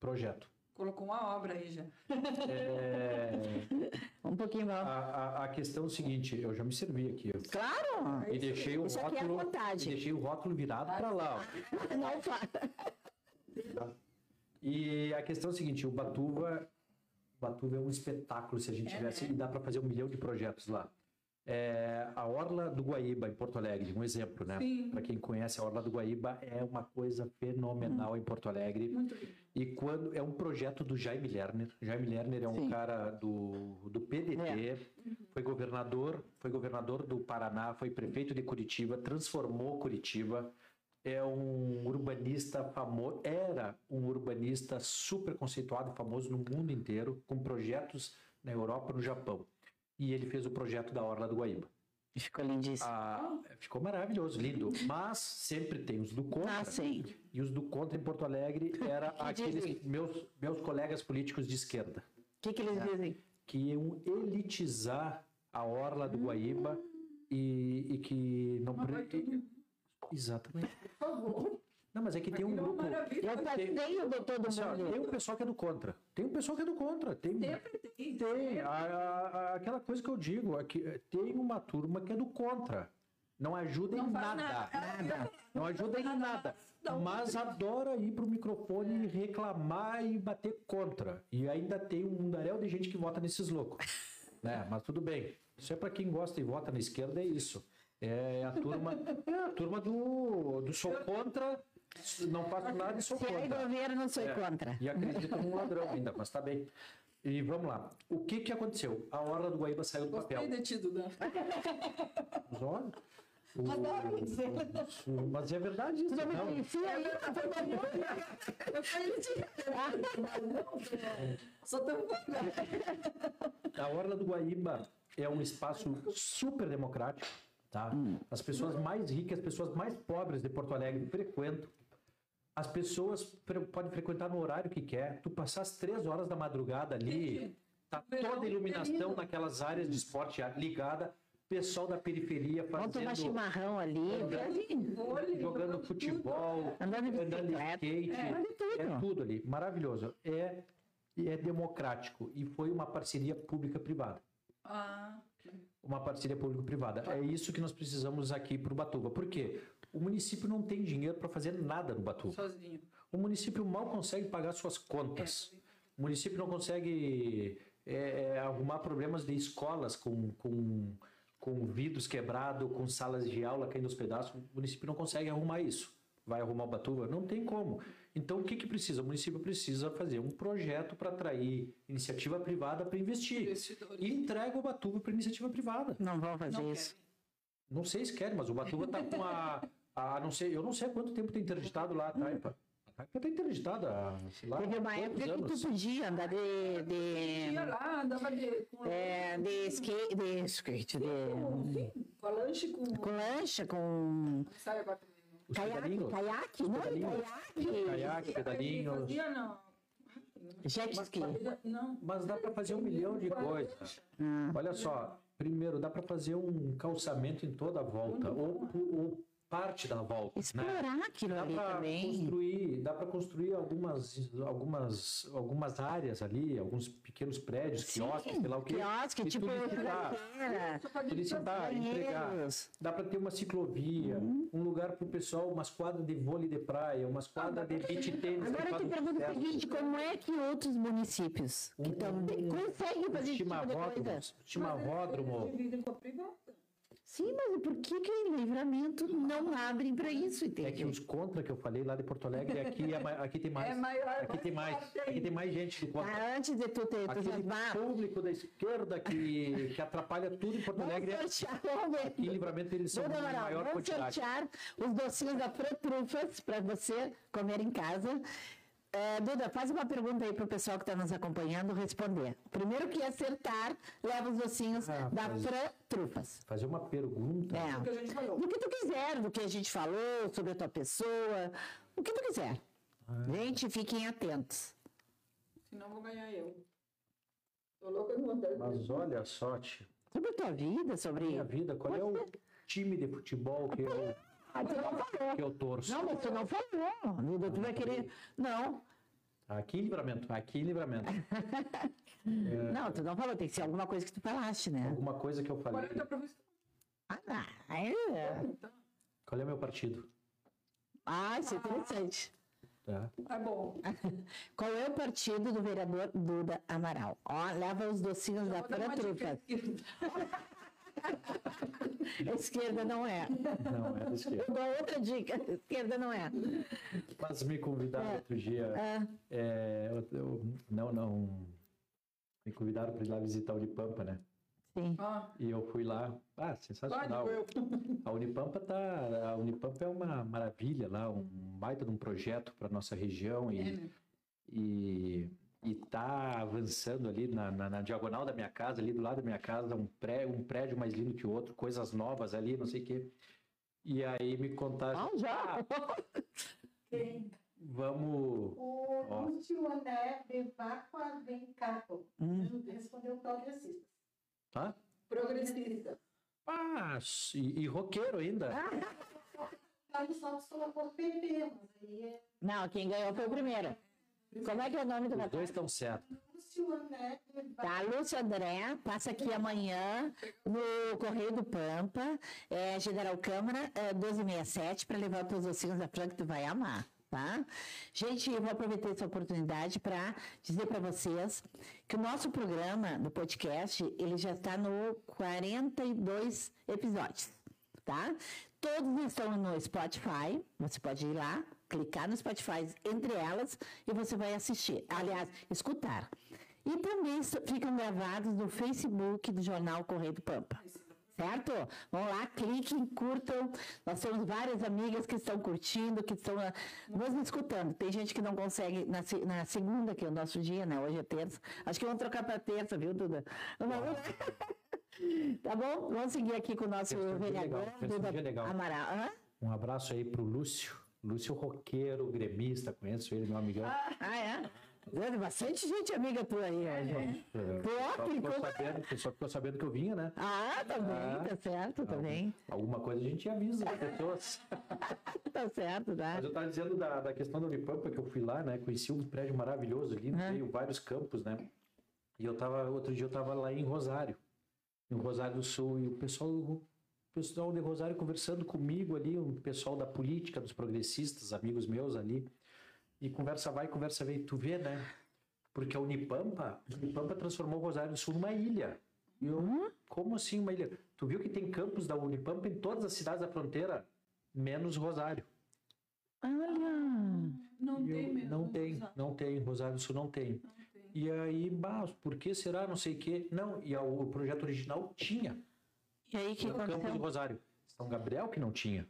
Speaker 2: projeto.
Speaker 3: Colocou uma obra aí já.
Speaker 2: É, [LAUGHS]
Speaker 1: Um pouquinho
Speaker 2: a,
Speaker 1: mal.
Speaker 2: a, a questão é o seguinte, eu já me servi aqui.
Speaker 1: Claro!
Speaker 2: E deixei o
Speaker 1: Isso aqui é
Speaker 2: rótulo,
Speaker 1: vontade.
Speaker 2: e deixei o rótulo virado para lá. ó. [LAUGHS]
Speaker 1: Não fala.
Speaker 2: E a questão é o seguinte, o Batuva, Batuva é um espetáculo se a gente tivesse, e dá para fazer um milhão de projetos lá. É, a Orla do Guaíba, em Porto Alegre, um exemplo, né? Para quem conhece, a Orla do Guaíba é uma coisa fenomenal em Porto Alegre.
Speaker 3: Muito bem.
Speaker 2: E quando é um projeto do Jaime Lerner. Jaime Lerner é um
Speaker 1: Sim.
Speaker 2: cara do, do PDT, foi governador, foi governador do Paraná, foi prefeito de Curitiba, transformou Curitiba. É um urbanista famoso, era um urbanista super conceituado e famoso no mundo inteiro, com projetos na Europa, no Japão. E ele fez o projeto da Orla do Guaíba.
Speaker 1: Ficou lindíssimo.
Speaker 2: Ah, ficou maravilhoso, lindo. Mas sempre tem os do contra.
Speaker 1: Ah, sim.
Speaker 2: E os do contra em Porto Alegre [LAUGHS] era
Speaker 1: Que
Speaker 2: aqueles
Speaker 1: dizem?
Speaker 2: meus, meus colegas políticos de esquerda,
Speaker 1: O que, que eles dizem?
Speaker 2: que iam elitizar a orla do Guaíba e, e que não.
Speaker 3: Mas vai
Speaker 2: pre-
Speaker 3: tudo,
Speaker 2: Exatamente.
Speaker 3: por favor.
Speaker 2: Não, mas é que tem um
Speaker 3: é
Speaker 2: grupo.
Speaker 1: Eu passei o doutor do
Speaker 2: Assim,
Speaker 1: mundo.
Speaker 2: tem um pessoal que é do contra. Tem um pessoal que é do contra. Tem,
Speaker 3: Sempre tem.
Speaker 2: tem. A- a- aquela coisa que eu digo, é que tem uma turma que é do contra. Não ajuda em
Speaker 3: Não faz
Speaker 2: nada.
Speaker 3: nada.
Speaker 1: Nada.
Speaker 2: Não ajuda em nada. Mas adora ir pro microfone e reclamar e bater contra. E ainda tem um mundaréu de gente que vota nesses loucos. [LAUGHS] né? Mas tudo bem. Isso é para quem gosta e vota na esquerda, é isso. É a turma, é [LAUGHS] a turma do, do sou contra não faço nada e sou
Speaker 1: Se é
Speaker 2: contra.
Speaker 1: governo, sou
Speaker 2: É.
Speaker 1: contra.
Speaker 2: E acredito num ladrão ainda, mas tá bem. E vamos lá. O que que aconteceu? A Orla do Guaíba saiu do
Speaker 3: Gostei
Speaker 2: papel.
Speaker 3: de ti, Duda.
Speaker 2: Mas olha, o-
Speaker 3: Adoro dizer.
Speaker 2: o- mas é verdade isso.
Speaker 1: Me
Speaker 2: não.
Speaker 1: conhecia aí?
Speaker 3: Eu conheci. Sou tão
Speaker 2: A Orla do Guaíba é um espaço super democrático, tá? As pessoas mais ricas, as pessoas mais pobres de Porto Alegre frequentam. As pessoas podem frequentar no horário que quer. Tu passar as três horas da madrugada ali, tá toda a iluminação
Speaker 3: terrível.
Speaker 2: naquelas áreas de esporte ligada. Pessoal da periferia
Speaker 1: Vamos tomar
Speaker 2: fazendo,
Speaker 1: chimarrão ali.
Speaker 3: vôlei,
Speaker 2: jogando futebol,
Speaker 1: Andando de
Speaker 2: andando de skate.
Speaker 1: É, de tudo.
Speaker 2: É tudo ali. Maravilhoso. É, é democrático. E foi uma parceria pública-privada.
Speaker 3: Ah,
Speaker 2: uma parceria público-privada. É isso que nós precisamos aqui para o Batuva. Por quê? O município não tem dinheiro para fazer nada no Batuva.
Speaker 3: sozinho.
Speaker 2: O município mal consegue pagar suas contas. O município não consegue é, é, arrumar problemas de escolas com, com, com vidros quebrados, com salas de aula caindo aos pedaços. O município não consegue arrumar isso. Vai arrumar o Batuva? Não tem como. Então, o que, que precisa? O município precisa fazer um projeto para atrair iniciativa privada para investir.
Speaker 3: Investidores.
Speaker 2: E entrega o Batuva para iniciativa privada.
Speaker 1: Não vão fazer
Speaker 3: Não
Speaker 1: isso.
Speaker 2: Não sei se querem, mas o Batuva tá com a, a não sei, eu não sei há quanto tempo tem interditado lá a Taipa. A Taipa tá interditada, sei lá,
Speaker 1: Teve uma época que
Speaker 2: anos.
Speaker 1: tu podia andar de. de
Speaker 3: Ia lá, andava de, com,
Speaker 1: é, de skate, de skate, de,
Speaker 3: com, a lanche, com...
Speaker 1: com lancha, com
Speaker 3: Sai agora também.
Speaker 2: Os
Speaker 1: caiaque,
Speaker 2: pedalinhos,
Speaker 1: caiaque, não, caiaque,
Speaker 2: caiaque.
Speaker 3: Fazia, não.
Speaker 1: jet ski.
Speaker 2: Mas dá para fazer um milhão de coisas. Olha só, primeiro dá para fazer um calçamento em toda a volta, ou, ou parte da volta, né?
Speaker 1: Explorar aquilo
Speaker 2: Dá
Speaker 1: ali
Speaker 2: para
Speaker 1: também.
Speaker 2: construir, dá para construir algumas, algumas, algumas áreas ali, alguns pequenos prédios, quiosques, sei lá o quê.
Speaker 1: Quiosque,
Speaker 2: e
Speaker 1: tipo
Speaker 2: publicitar.
Speaker 1: churrasqueira,
Speaker 2: Solicitar, entregar. Dá para ter uma ciclovia,
Speaker 1: Uhum.
Speaker 2: um lugar para o pessoal, umas quadras de vôlei de praia, umas quadras de beach tênis. que
Speaker 1: Agora eu te pergunto o seguinte, como é que outros municípios que tão, conseguem fazer esse tipo de coisa? Sim, mas por que que em livramento não abrem para isso,
Speaker 2: É que os contra que eu falei lá de Porto Alegre, [LAUGHS] aqui, é aqui tem mais.
Speaker 3: É maior,
Speaker 2: aqui tem mais. Aqui tem mais gente do contra.
Speaker 1: Ah, antes de tu ter
Speaker 2: Aquele
Speaker 1: entusiasmar,
Speaker 2: público da esquerda que, que atrapalha tudo em Porto Alegre.
Speaker 1: vamos sortear, vamos.
Speaker 2: Aqui em livramento eles são em
Speaker 1: Amaral,
Speaker 2: maior
Speaker 1: vamos
Speaker 2: quantidade.
Speaker 1: sortear os docinhos da Protrufas para você comer em casa. É, Duda, faz uma pergunta aí para o pessoal que está nos acompanhando responder. Primeiro que acertar, leva os docinhos
Speaker 2: Ah,
Speaker 1: da
Speaker 2: mas-
Speaker 1: Protrufas.
Speaker 2: Fazer uma pergunta.
Speaker 1: É.
Speaker 3: O que a gente falou.
Speaker 1: Do que tu quiser, do que a gente falou, sobre a tua pessoa, o que tu quiser.
Speaker 2: Ah.
Speaker 1: Gente, fiquem atentos.
Speaker 3: Senão vou ganhar eu. Tô louca de vontade.
Speaker 2: Mas olha só, tio,
Speaker 1: Sobre a tua vida, sobre.
Speaker 2: minha vida, qual é o time de futebol que eu,
Speaker 1: Ah, tu não falou.
Speaker 2: que eu torço?
Speaker 1: Não, mas tu não falou. Tu vai querer. Não.
Speaker 2: Aqui em livramento, aqui em livramento. [LAUGHS]
Speaker 1: Não, tu não falou. Tem que ser alguma coisa que tu falaste, né?
Speaker 2: Alguma coisa que eu falei.
Speaker 3: é?
Speaker 1: Ah, não. É.
Speaker 2: Qual é o meu partido?
Speaker 1: Ah, isso é interessante.
Speaker 2: Tá?
Speaker 3: é bom. [LAUGHS]
Speaker 1: Qual é o partido do vereador Duda Amaral? Ó, leva os docinhos da
Speaker 3: dar uma
Speaker 1: Protrufa.
Speaker 3: dica. [LAUGHS]
Speaker 1: Esquerda não é.
Speaker 2: Não, é da esquerda.
Speaker 1: Eu dou outra dica. Esquerda não é.
Speaker 2: Mas me convidaram outro dia.
Speaker 1: É.
Speaker 2: é, eu- eu- não, não. Me convidaram para ir lá visitar a Unipampa, né?
Speaker 1: Sim.
Speaker 3: Ah,
Speaker 2: E eu fui lá. Ah, sensacional.
Speaker 3: eu.
Speaker 2: A Unipampa tá, a Unipampa é uma maravilha lá, um baita de um projeto para nossa região
Speaker 3: É,
Speaker 2: e,
Speaker 3: né?
Speaker 2: e e tá avançando ali na, na, na diagonal da minha casa, ali do lado da minha casa, um prédio, um prédio mais lindo que o outro, coisas novas ali, não sei o quê. E aí me contaram,
Speaker 1: Ah, já?
Speaker 3: Quem?
Speaker 2: vamos,
Speaker 4: O
Speaker 2: Ó.
Speaker 4: Lúcio André de Vacua Vencato.
Speaker 1: Hum.
Speaker 4: Respondeu progressista.
Speaker 2: tá?
Speaker 3: Progressista.
Speaker 2: Ah, e, e roqueiro ainda.
Speaker 4: Aí é
Speaker 1: Não, quem ganhou foi o primeiro. Como é que é o nome do
Speaker 2: Os dois estão certos.
Speaker 1: Tá, Lúcio André, passa aqui amanhã no Correio do Pampa, é, General Câmara, é, 1267, para levar os teus docinhos da Franca que tu vai amar, tá? Gente, eu vou aproveitar essa oportunidade para dizer para vocês que o nosso programa do podcast, ele já está no 42 episódios, tá? Todos estão no Spotify, você pode ir lá, clicar no Spotify entre elas e você vai assistir. Aliás, escutar. E também ficam gravados no Facebook do Jornal Correio do Pampa. Certo? Vão lá, cliquem, curtam. Nós temos várias amigas que estão curtindo, que estão ah, nos escutando. Tem gente que não consegue na, na segunda, que é o nosso dia, né? Hoje é terça. Acho que vamos trocar para terça, viu, Duda? [LAUGHS] Tá bom? Vamos seguir aqui com o nosso
Speaker 2: é
Speaker 1: vereador,
Speaker 2: é
Speaker 1: Duda. Amaral.
Speaker 2: Um abraço aí pro Lúcio. Lúcio Roqueiro, gremista, conheço ele, meu amigão.
Speaker 1: Ah, é? Tem bastante gente amiga tua aí, hoje.
Speaker 2: É,
Speaker 1: Pô,
Speaker 2: só
Speaker 1: que
Speaker 2: ficou sabendo, o pessoal ficou sabendo que eu vinha, né?
Speaker 1: Ah, também,
Speaker 2: Ah.
Speaker 1: tá certo, também.
Speaker 2: Alguma coisa a gente avisa as pessoas. [LAUGHS]
Speaker 1: Tá certo, tá?
Speaker 2: Mas eu estava dizendo da, da questão da Unipampa, que eu fui lá, né? Conheci um prédio maravilhoso ali, veio vários campos, né? E eu tava, outro dia eu tava lá em Rosário, em Rosário do Sul, e o pessoal, o pessoal de Rosário conversando comigo ali, o pessoal da política, dos progressistas, amigos meus ali, e conversa vai, conversa vem, tu vê, né? Porque a Unipampa, a Unipampa transformou Rosário do Sul numa ilha. E eu,
Speaker 1: Uhum.
Speaker 2: como assim uma ilha? Tu viu que tem campos da Unipampa em todas as cidades da fronteira, menos Rosário.
Speaker 1: Olha.
Speaker 3: Não
Speaker 2: E eu-
Speaker 3: tem mesmo.
Speaker 2: Não tem, não tem. Rosário do Sul não tem.
Speaker 3: não tem.
Speaker 2: E aí, bah, por que será? Não sei o quê. Não, e o projeto original tinha.
Speaker 1: E aí, que
Speaker 2: no campo de
Speaker 1: aconteceu?
Speaker 2: Rosário. São Gabriel que não tinha.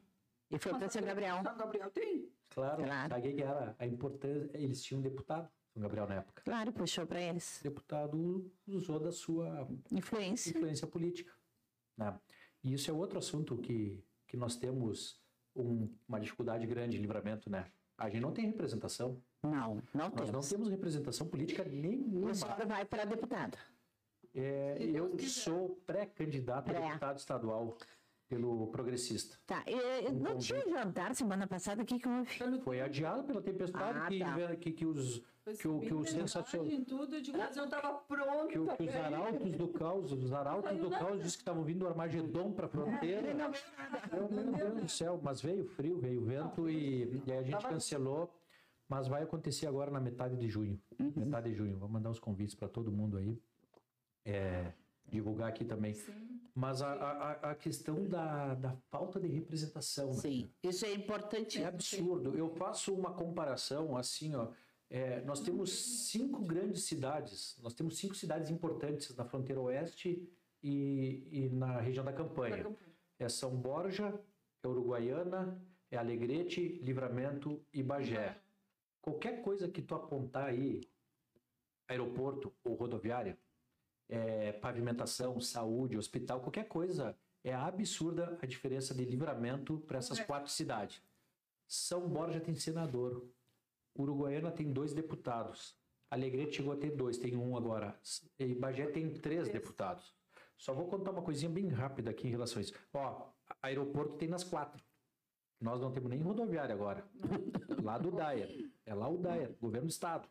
Speaker 1: E foi para São Gabriel.
Speaker 3: São Gabriel tem.
Speaker 2: Claro,
Speaker 1: Claro.
Speaker 2: sabe que era a importância? Eles tinham um deputado, São Gabriel na época.
Speaker 1: Claro, puxou para eles.
Speaker 2: O deputado usou da sua
Speaker 1: Influência.
Speaker 2: influência política. Né? E isso é outro assunto que, que nós temos um- uma dificuldade grande em livramento, né? A gente não tem representação.
Speaker 1: Não, não
Speaker 2: Nós não
Speaker 1: temos.
Speaker 2: temos representação política nenhuma.
Speaker 1: o senhor vai para deputado.
Speaker 2: É, eu
Speaker 3: quiser.
Speaker 2: sou pré-candidato a
Speaker 1: Pré.
Speaker 2: deputado estadual pelo progressista.
Speaker 1: Tá. E, não tinha jantar semana passada? O que, que houve?
Speaker 2: Foi adiado pela tempestade
Speaker 1: Ah,
Speaker 2: que,
Speaker 1: tá.
Speaker 2: que, que os,
Speaker 3: Foi
Speaker 2: que o, que o
Speaker 3: subir
Speaker 2: sensacional.
Speaker 3: mensagem, tudo, eu digo, mas eu tava pronta.
Speaker 2: Que, que os arautos do caos, os arautos do caos disse que estavam vindo o Armagedon para a fronteira. Meu Deus do céu, mas veio frio, veio vento e, e aí a gente
Speaker 3: Tava-
Speaker 2: cancelou. Mas vai acontecer agora na metade de junho.
Speaker 3: Uhum.
Speaker 2: Metade de junho. Vou mandar os convites para todo mundo aí. É, divulgar aqui também.
Speaker 3: Sim.
Speaker 2: Mas a, a, a questão da, da falta de representação. né?
Speaker 1: Sim, isso é importante.
Speaker 2: É absurdo. Eu faço uma comparação assim, ó. É, nós temos cinco grandes cidades. Nós temos cinco cidades importantes na fronteira oeste e, e na região da campanha. É São Borja, é Uruguaiana, é Alegrete, Livramento e Bagé. Qualquer coisa que tu apontar aí, aeroporto ou rodoviária, é, pavimentação, saúde, hospital, qualquer coisa, é absurda a diferença de livramento para essas
Speaker 3: É.
Speaker 2: quatro cidades. São Borja tem senador, Uruguaiana tem dois deputados, Alegrete chegou a ter dois, tem um agora, e Bagé tem três deputados. Só vou contar uma coisinha bem rápida aqui em relação a isso. Ó, aeroporto tem nas quatro. Nós não temos nem rodoviária agora. Lá do Dyer. É lá o Dyer, governo do estado.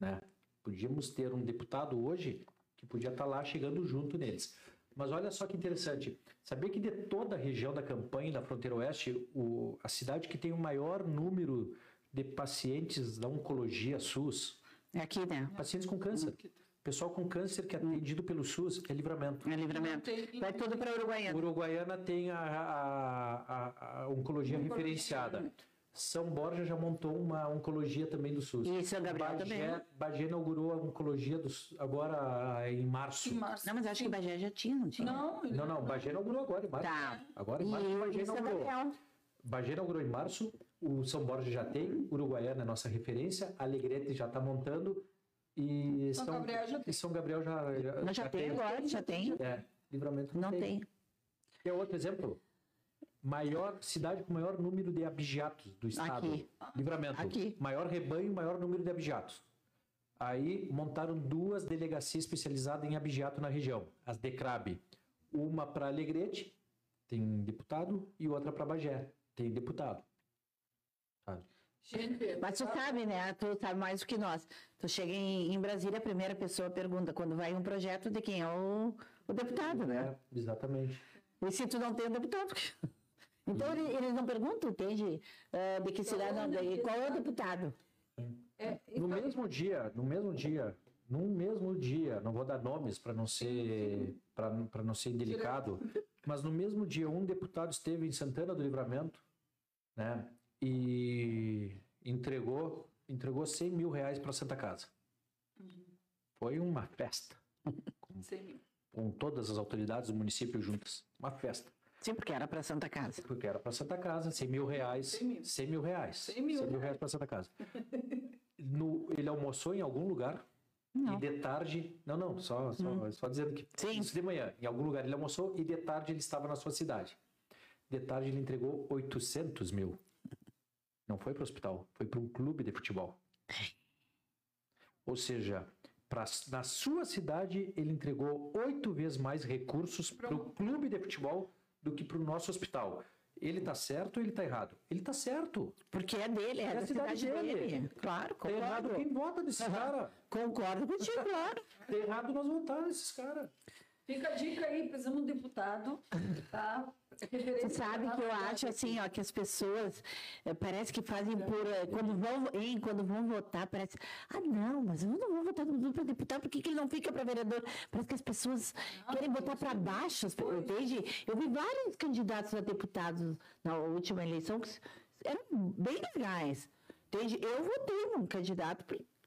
Speaker 2: Né? Podíamos ter um deputado hoje que podia estar lá chegando junto neles. Mas olha só que interessante. Sabia que de toda a região da campanha da fronteira oeste, o, a cidade que tem o maior número de pacientes da oncologia SUS,
Speaker 1: É aqui, né?
Speaker 2: pacientes com câncer, pessoal com câncer que é atendido pelo SUS, é livramento.
Speaker 1: É livramento. Vai tudo para Uruguaiana.
Speaker 2: Uruguaiana tem a, a, a- a oncologia referenciada. São Borja já montou uma oncologia também do SUS.
Speaker 1: E São Gabriel também.
Speaker 2: Bagé, Bagé inaugurou a oncologia do, agora em março.
Speaker 3: Em março.
Speaker 1: Não, mas acho que Bagé já tinha, não tinha?
Speaker 3: Não,
Speaker 2: Não, não, Bagé inaugurou agora em março.
Speaker 1: Tá.
Speaker 2: Agora em
Speaker 1: E,
Speaker 2: março, Bagé
Speaker 1: e São
Speaker 2: inaugurou.
Speaker 1: Gabriel.
Speaker 2: Bagé inaugurou em março, o São Borja já tem, Uruguaiana é nossa referência, Alegrete já está montando e
Speaker 3: São Gabriel já tem.
Speaker 2: e São Gabriel já, já,
Speaker 1: Mas já, tem agora, já tem.
Speaker 2: É, livramento
Speaker 1: Não tem.
Speaker 2: Quer outro exemplo? Maior cidade com maior número de abigeatos do estado.
Speaker 1: Aqui.
Speaker 2: Livramento.
Speaker 1: Aqui.
Speaker 2: Maior rebanho, maior número de abigeatos. Aí montaram duas delegacias especializadas em abigeato na região, as DECRAB. Uma para Alegrete, tem deputado, e outra para Bagé, tem deputado. Sabe?
Speaker 3: Gente,
Speaker 1: Mas tu sabe, né? Tu sabe mais do que nós. Tu chega em, em Brasília, a primeira pessoa pergunta quando vai um projeto de quem é o, o deputado, né?
Speaker 2: É, exatamente.
Speaker 1: E se tu não tem o deputado? [LAUGHS] Então ele- eles não perguntam, entende? Ah, de que cidade, não, de, qual é o deputado?
Speaker 3: é,
Speaker 2: No
Speaker 3: então,
Speaker 2: mesmo dia, no mesmo dia, no mesmo dia, não vou dar nomes para não ser para não ser indelicado, mas no mesmo dia um deputado esteve em Santana do Livramento, né? e entregou, entregou 100 mil reais para Santa Casa. Foi uma festa, [LAUGHS]
Speaker 3: Cem mil.
Speaker 2: com todas as autoridades do município juntas. Uma festa.
Speaker 1: Sim, porque era para Santa Casa.
Speaker 2: Porque era para Santa Casa, 100 mil reais.
Speaker 3: 100 mil.
Speaker 2: 100 mil reais.
Speaker 3: 100 mil
Speaker 2: reais para Santa Casa. No- ele almoçou em algum lugar
Speaker 1: Não.
Speaker 2: e de tarde. Não, não, só, só, só dizendo que.
Speaker 1: Sim.
Speaker 2: Isso de manhã. Em algum lugar ele almoçou e de tarde ele estava na sua cidade. De tarde ele entregou 800 mil. Não foi para o hospital, foi para um clube de futebol. Ou seja, pra, na sua cidade ele entregou oito vezes mais recursos para o clube de futebol do que para o nosso hospital. Ele tá certo ou ele tá errado? Ele tá certo.
Speaker 1: Porque é dele, é,
Speaker 2: É a
Speaker 1: da
Speaker 2: cidade
Speaker 1: cidade,
Speaker 2: dele.
Speaker 1: dele. Claro,
Speaker 2: Tá errado
Speaker 1: concordo.
Speaker 2: quem vota desses caras.
Speaker 1: Concordo contigo, [LAUGHS] claro.
Speaker 2: Tá errado nós votar nesses caras.
Speaker 3: Fica a dica aí, precisamos de um deputado, tá?
Speaker 1: Você sabe que eu acho assim, ó, que as pessoas eh, parece que fazem por. eh, Quando vão, hein, quando vão votar, parece. Ah, não, mas eu não vou votar para deputado, por que, que ele não fica para vereador? Parece que as pessoas querem botar para baixo, as pe- entende? Eu vi vários candidatos a deputados na última eleição que eram bem legais. Entende? Eu votei num candidato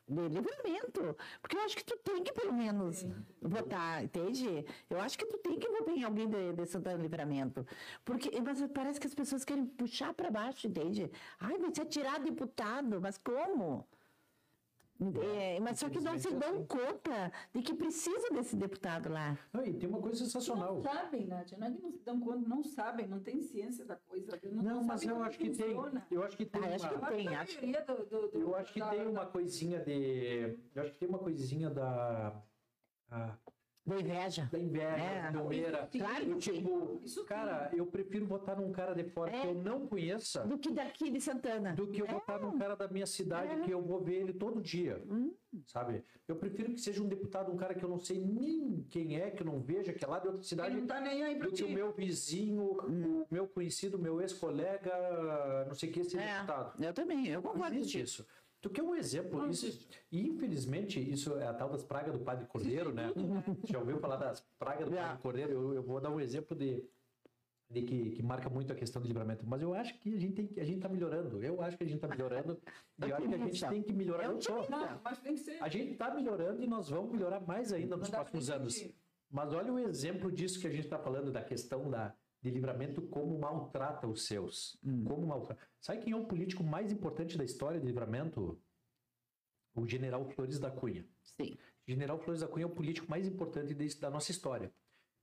Speaker 1: de livramento, porque eu acho que tu tem que pelo menos votar, entende? Eu acho que tu tem que votar em alguém de, de Santana Livramento, porque mas parece que as pessoas querem puxar para baixo, entende? Ai, vai ser tirar deputado, mas como? É, mas só que não se
Speaker 2: é
Speaker 1: dão
Speaker 2: assim.
Speaker 1: conta de que precisa desse deputado lá.
Speaker 2: Não, e tem uma coisa sensacional.
Speaker 3: Não sabem, Nádia, não é que não se dão conta, não sabem, não tem ciência da coisa. Não,
Speaker 2: Não, mas eu acho que tem.
Speaker 3: funciona.
Speaker 2: Eu acho que tem
Speaker 1: Ah,
Speaker 2: uma.
Speaker 3: Eu acho
Speaker 1: Tem,
Speaker 3: que a
Speaker 1: acho.
Speaker 3: maioria do- do- do-
Speaker 2: Eu acho que
Speaker 3: da-
Speaker 2: tem uma
Speaker 3: da-
Speaker 2: coisinha de. Eu acho que tem uma coisinha da. a-
Speaker 1: Da inveja.
Speaker 2: da inveja,
Speaker 1: É.
Speaker 2: da ciumeira.
Speaker 1: Claro
Speaker 2: Eu,
Speaker 1: que
Speaker 2: tipo,
Speaker 3: Isso
Speaker 2: cara, eu prefiro votar num cara de fora que
Speaker 1: É.
Speaker 2: eu não conheça
Speaker 1: Do que daqui de Santana.
Speaker 2: do que eu votar num cara da minha cidade
Speaker 1: É.
Speaker 2: que eu vou ver ele todo dia.
Speaker 1: Hum.
Speaker 2: Sabe? Eu prefiro que seja um deputado, um cara que eu não sei nem quem é, que eu não veja, que é lá de outra
Speaker 3: Ele
Speaker 2: cidade,
Speaker 3: não tá nem aí pra
Speaker 2: do que o meu vizinho, o meu conhecido, meu ex-colega, não sei o que, ser
Speaker 1: É,
Speaker 2: deputado.
Speaker 1: eu também, eu concordo
Speaker 2: existe
Speaker 1: contigo.
Speaker 2: Tu quer um exemplo? Isso, e infelizmente, isso é a tal das pragas do Padre Cordeiro, né? [LAUGHS] Já ouviu falar das pragas do. Padre Cordeiro? Eu, eu vou dar um exemplo de, de que, que marca muito a questão do livramento. Mas eu acho que a gente tem que- a gente está melhorando. Eu acho que a gente está melhorando. e eu acho que a gente tem que melhorar.
Speaker 1: Eu
Speaker 2: Não só.
Speaker 3: Ser.
Speaker 2: A gente está melhorando e nós vamos melhorar mais ainda nos próximos anos. Mas olha o exemplo disso que a gente está falando, da questão da, de livramento, como maltrata os seus. Como maltrata. Sabe quem é o político mais importante da história de livramento? O general Flores da Cunha.
Speaker 1: Sim.
Speaker 2: General Flores da Cunha é o político mais importante da nossa história.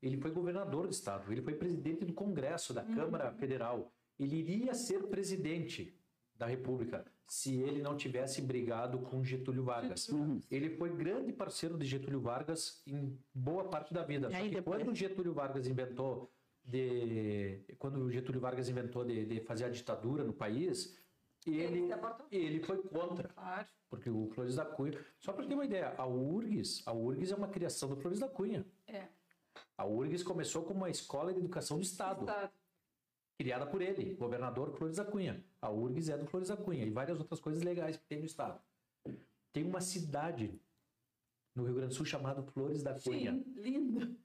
Speaker 2: Ele foi governador do estado, ele foi presidente do Congresso, da Câmara Federal. Ele iria ser presidente da República se ele não tivesse brigado com Getúlio Vargas. Ele foi grande parceiro de Getúlio Vargas em boa parte da vida. Só que
Speaker 1: depois?
Speaker 2: quando Getúlio Vargas inventou de quando o Getúlio Vargas inventou de, de fazer a ditadura no país, ele ele foi contra.
Speaker 3: Claro.
Speaker 2: Porque o Flores da Cunha. Só para ter uma ideia, a URGS, a URGS é uma criação do Flores da Cunha.
Speaker 3: É.
Speaker 2: A URGS começou como uma escola de educação do Estado,
Speaker 3: Estado.
Speaker 2: criada por ele, governador Flores da Cunha. A URGS é do Flores da Cunha e várias outras coisas legais que tem no Estado. Tem uma cidade no Rio Grande do Sul chamada Flores da Cunha.
Speaker 3: Sim, lindo.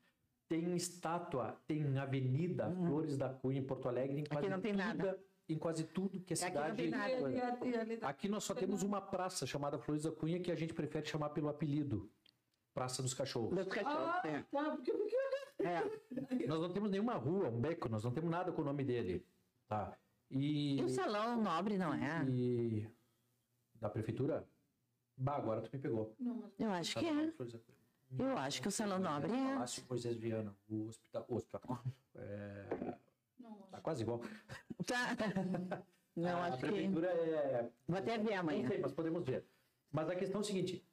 Speaker 2: Tem estátua, tem avenida Flores da Cunha em Porto Alegre, em quase
Speaker 1: Uhum. não tem
Speaker 2: tudo,
Speaker 1: nada.
Speaker 2: em quase tudo que é
Speaker 1: Aqui não
Speaker 2: cidade.
Speaker 1: tem nada.
Speaker 2: Aqui nós só temos uma praça chamada Flores da Cunha que a gente prefere chamar pelo apelido. Praça dos Cachorros.
Speaker 1: Dos cachorros.
Speaker 3: Ah,
Speaker 1: é.
Speaker 3: tá, porque, porque
Speaker 1: É. [LAUGHS]
Speaker 2: Nós não temos nenhuma rua, um beco, nós não temos nada com o nome dele. Tá. E.
Speaker 1: E o salão nobre, não é?
Speaker 2: e- Da prefeitura? Bah, agora tu me pegou.
Speaker 3: Não, mas
Speaker 1: Eu acho que é. Eu acho que o salão nobre é.
Speaker 2: Palácio Moisés Viana, o hospital. O hospital. É,
Speaker 3: não,
Speaker 2: tá quase igual.
Speaker 1: Tá. [LAUGHS] Não,
Speaker 2: a
Speaker 1: acho que.
Speaker 2: prefeitura é.
Speaker 1: Vou até ver
Speaker 2: Não
Speaker 1: amanhã.
Speaker 2: sei, mas podemos ver. Mas a questão é o seguinte: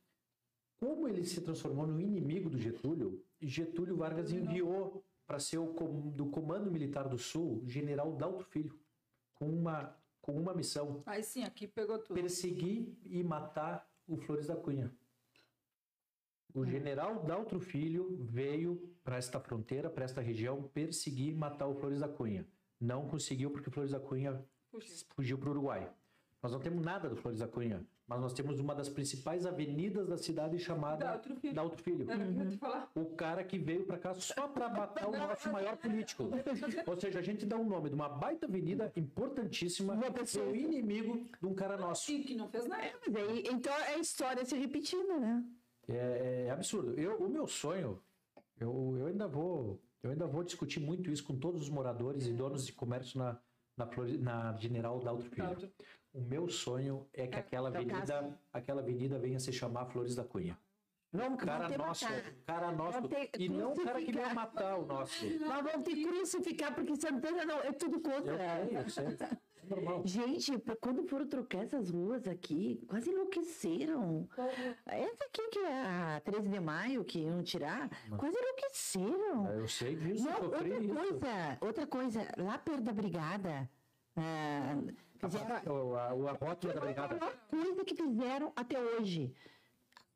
Speaker 2: como ele se transformou no inimigo do Getúlio, Getúlio Vargas enviou para ser o com- do Comando Militar do Sul, General Dalto Filho, com uma, com uma missão:
Speaker 3: Aí sim, aqui pegou tudo.
Speaker 2: perseguir e matar o Flores da Cunha. O general Daltro Filho veio para esta fronteira, para esta região, perseguir e matar o Flores da Cunha. Não conseguiu porque o Flores da Cunha fugiu para o Uruguai. Nós não temos nada do Flores da Cunha, mas nós temos uma das principais avenidas da cidade chamada
Speaker 3: Dá outro filho.
Speaker 2: Dalto Filho.
Speaker 3: Era o.
Speaker 2: O cara que veio pra cá só pra matar o nosso maior político. Ou seja, a gente dá um nome de uma baita avenida importantíssima pro inimigo de um cara nosso.
Speaker 3: E que não fez nada.
Speaker 1: Então é a história se repetindo, né?
Speaker 2: É, é absurdo. Eu, o meu sonho, eu, eu ainda vou, eu ainda vou discutir muito isso com todos os moradores e donos de comércio na, na, na General Dalto Filho. O meu sonho é que aquela
Speaker 1: no caso.
Speaker 2: avenida, aquela avenida venha se chamar Flores da Cunha.
Speaker 1: Vamos,
Speaker 2: Cara nosso,
Speaker 1: matar.
Speaker 2: cara nosso. E não o cara que veio
Speaker 1: crucificar.
Speaker 2: matar o nosso.
Speaker 1: Nós vamos ter que crucificar, porque Santana não, é tudo
Speaker 2: Eu
Speaker 1: contra.
Speaker 2: sei, eu sei. Normal.
Speaker 1: Gente, quando foram trocar essas ruas aqui, quase enlouqueceram. Essa aqui que é a 13 de maio, que iam tirar, quase enlouqueceram.
Speaker 2: Eu sei disso,
Speaker 1: Não, outra
Speaker 2: isso.
Speaker 1: coisa, outra coisa, lá perto da brigada, ah, fizeram
Speaker 2: O- a, a rótula da
Speaker 1: a
Speaker 2: brigada.
Speaker 1: melhor coisa que fizeram até hoje.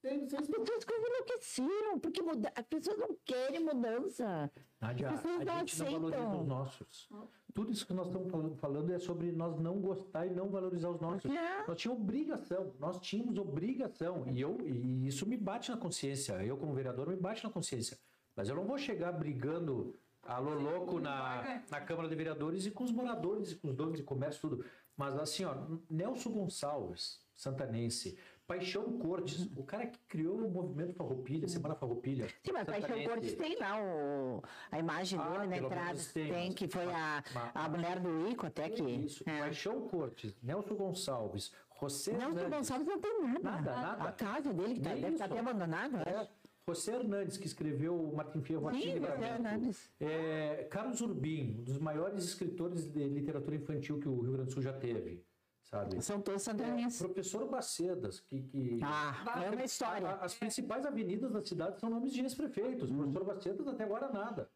Speaker 1: As pessoas quase enlouqueceram, porque muda- as pessoas não querem mudança.
Speaker 2: Nádia,
Speaker 1: As pessoas não
Speaker 2: a gente não valoriza
Speaker 1: aceitam.
Speaker 2: os nossos. Tudo isso que nós estamos falando, é sobre nós não gostar e não valorizar os nossos.
Speaker 1: É.
Speaker 2: Nós tínhamos obrigação, nós tínhamos obrigação. E, eu, e isso me bate na consciência. Eu, como vereador, me bate na consciência. Mas eu não vou chegar brigando a lo louco na, na Câmara de Vereadores e com os moradores e com os donos de comércio, tudo. Mas assim, ó, Nelson Gonçalves, santanense, Paixão Cortes, o cara que criou o movimento Farroupilha, Semana Farroupilha.
Speaker 1: Sim, mas Paixão. Cortes tem lá o, a imagem
Speaker 2: Ah,
Speaker 1: dele na
Speaker 2: pelo
Speaker 1: entrada.
Speaker 2: tem,
Speaker 1: Tem, que foi a, a mulher do Ico até que.
Speaker 2: Isso.
Speaker 1: é.
Speaker 2: Paixão Cortes, Nelson Gonçalves, José
Speaker 1: Nelson
Speaker 2: Hernandes.
Speaker 1: Gonçalves não tem nada.
Speaker 2: Nada, nada.
Speaker 1: A casa dele que tá, deve estar
Speaker 2: isso.
Speaker 1: até abandonada.
Speaker 2: É. José Hernandes, que escreveu o Martin Fierro.
Speaker 1: Hernandes.
Speaker 2: É, Carlos Urbim, um dos maiores escritores de literatura infantil que o Rio Grande do Sul já teve, sabe?
Speaker 1: São todos santanenses.
Speaker 2: Professor Bacedas, que... que...
Speaker 1: Ah, é uma história.
Speaker 2: A- As principais avenidas da cidade são nomes de ex-prefeitos. O professor Bacedas até agora nada.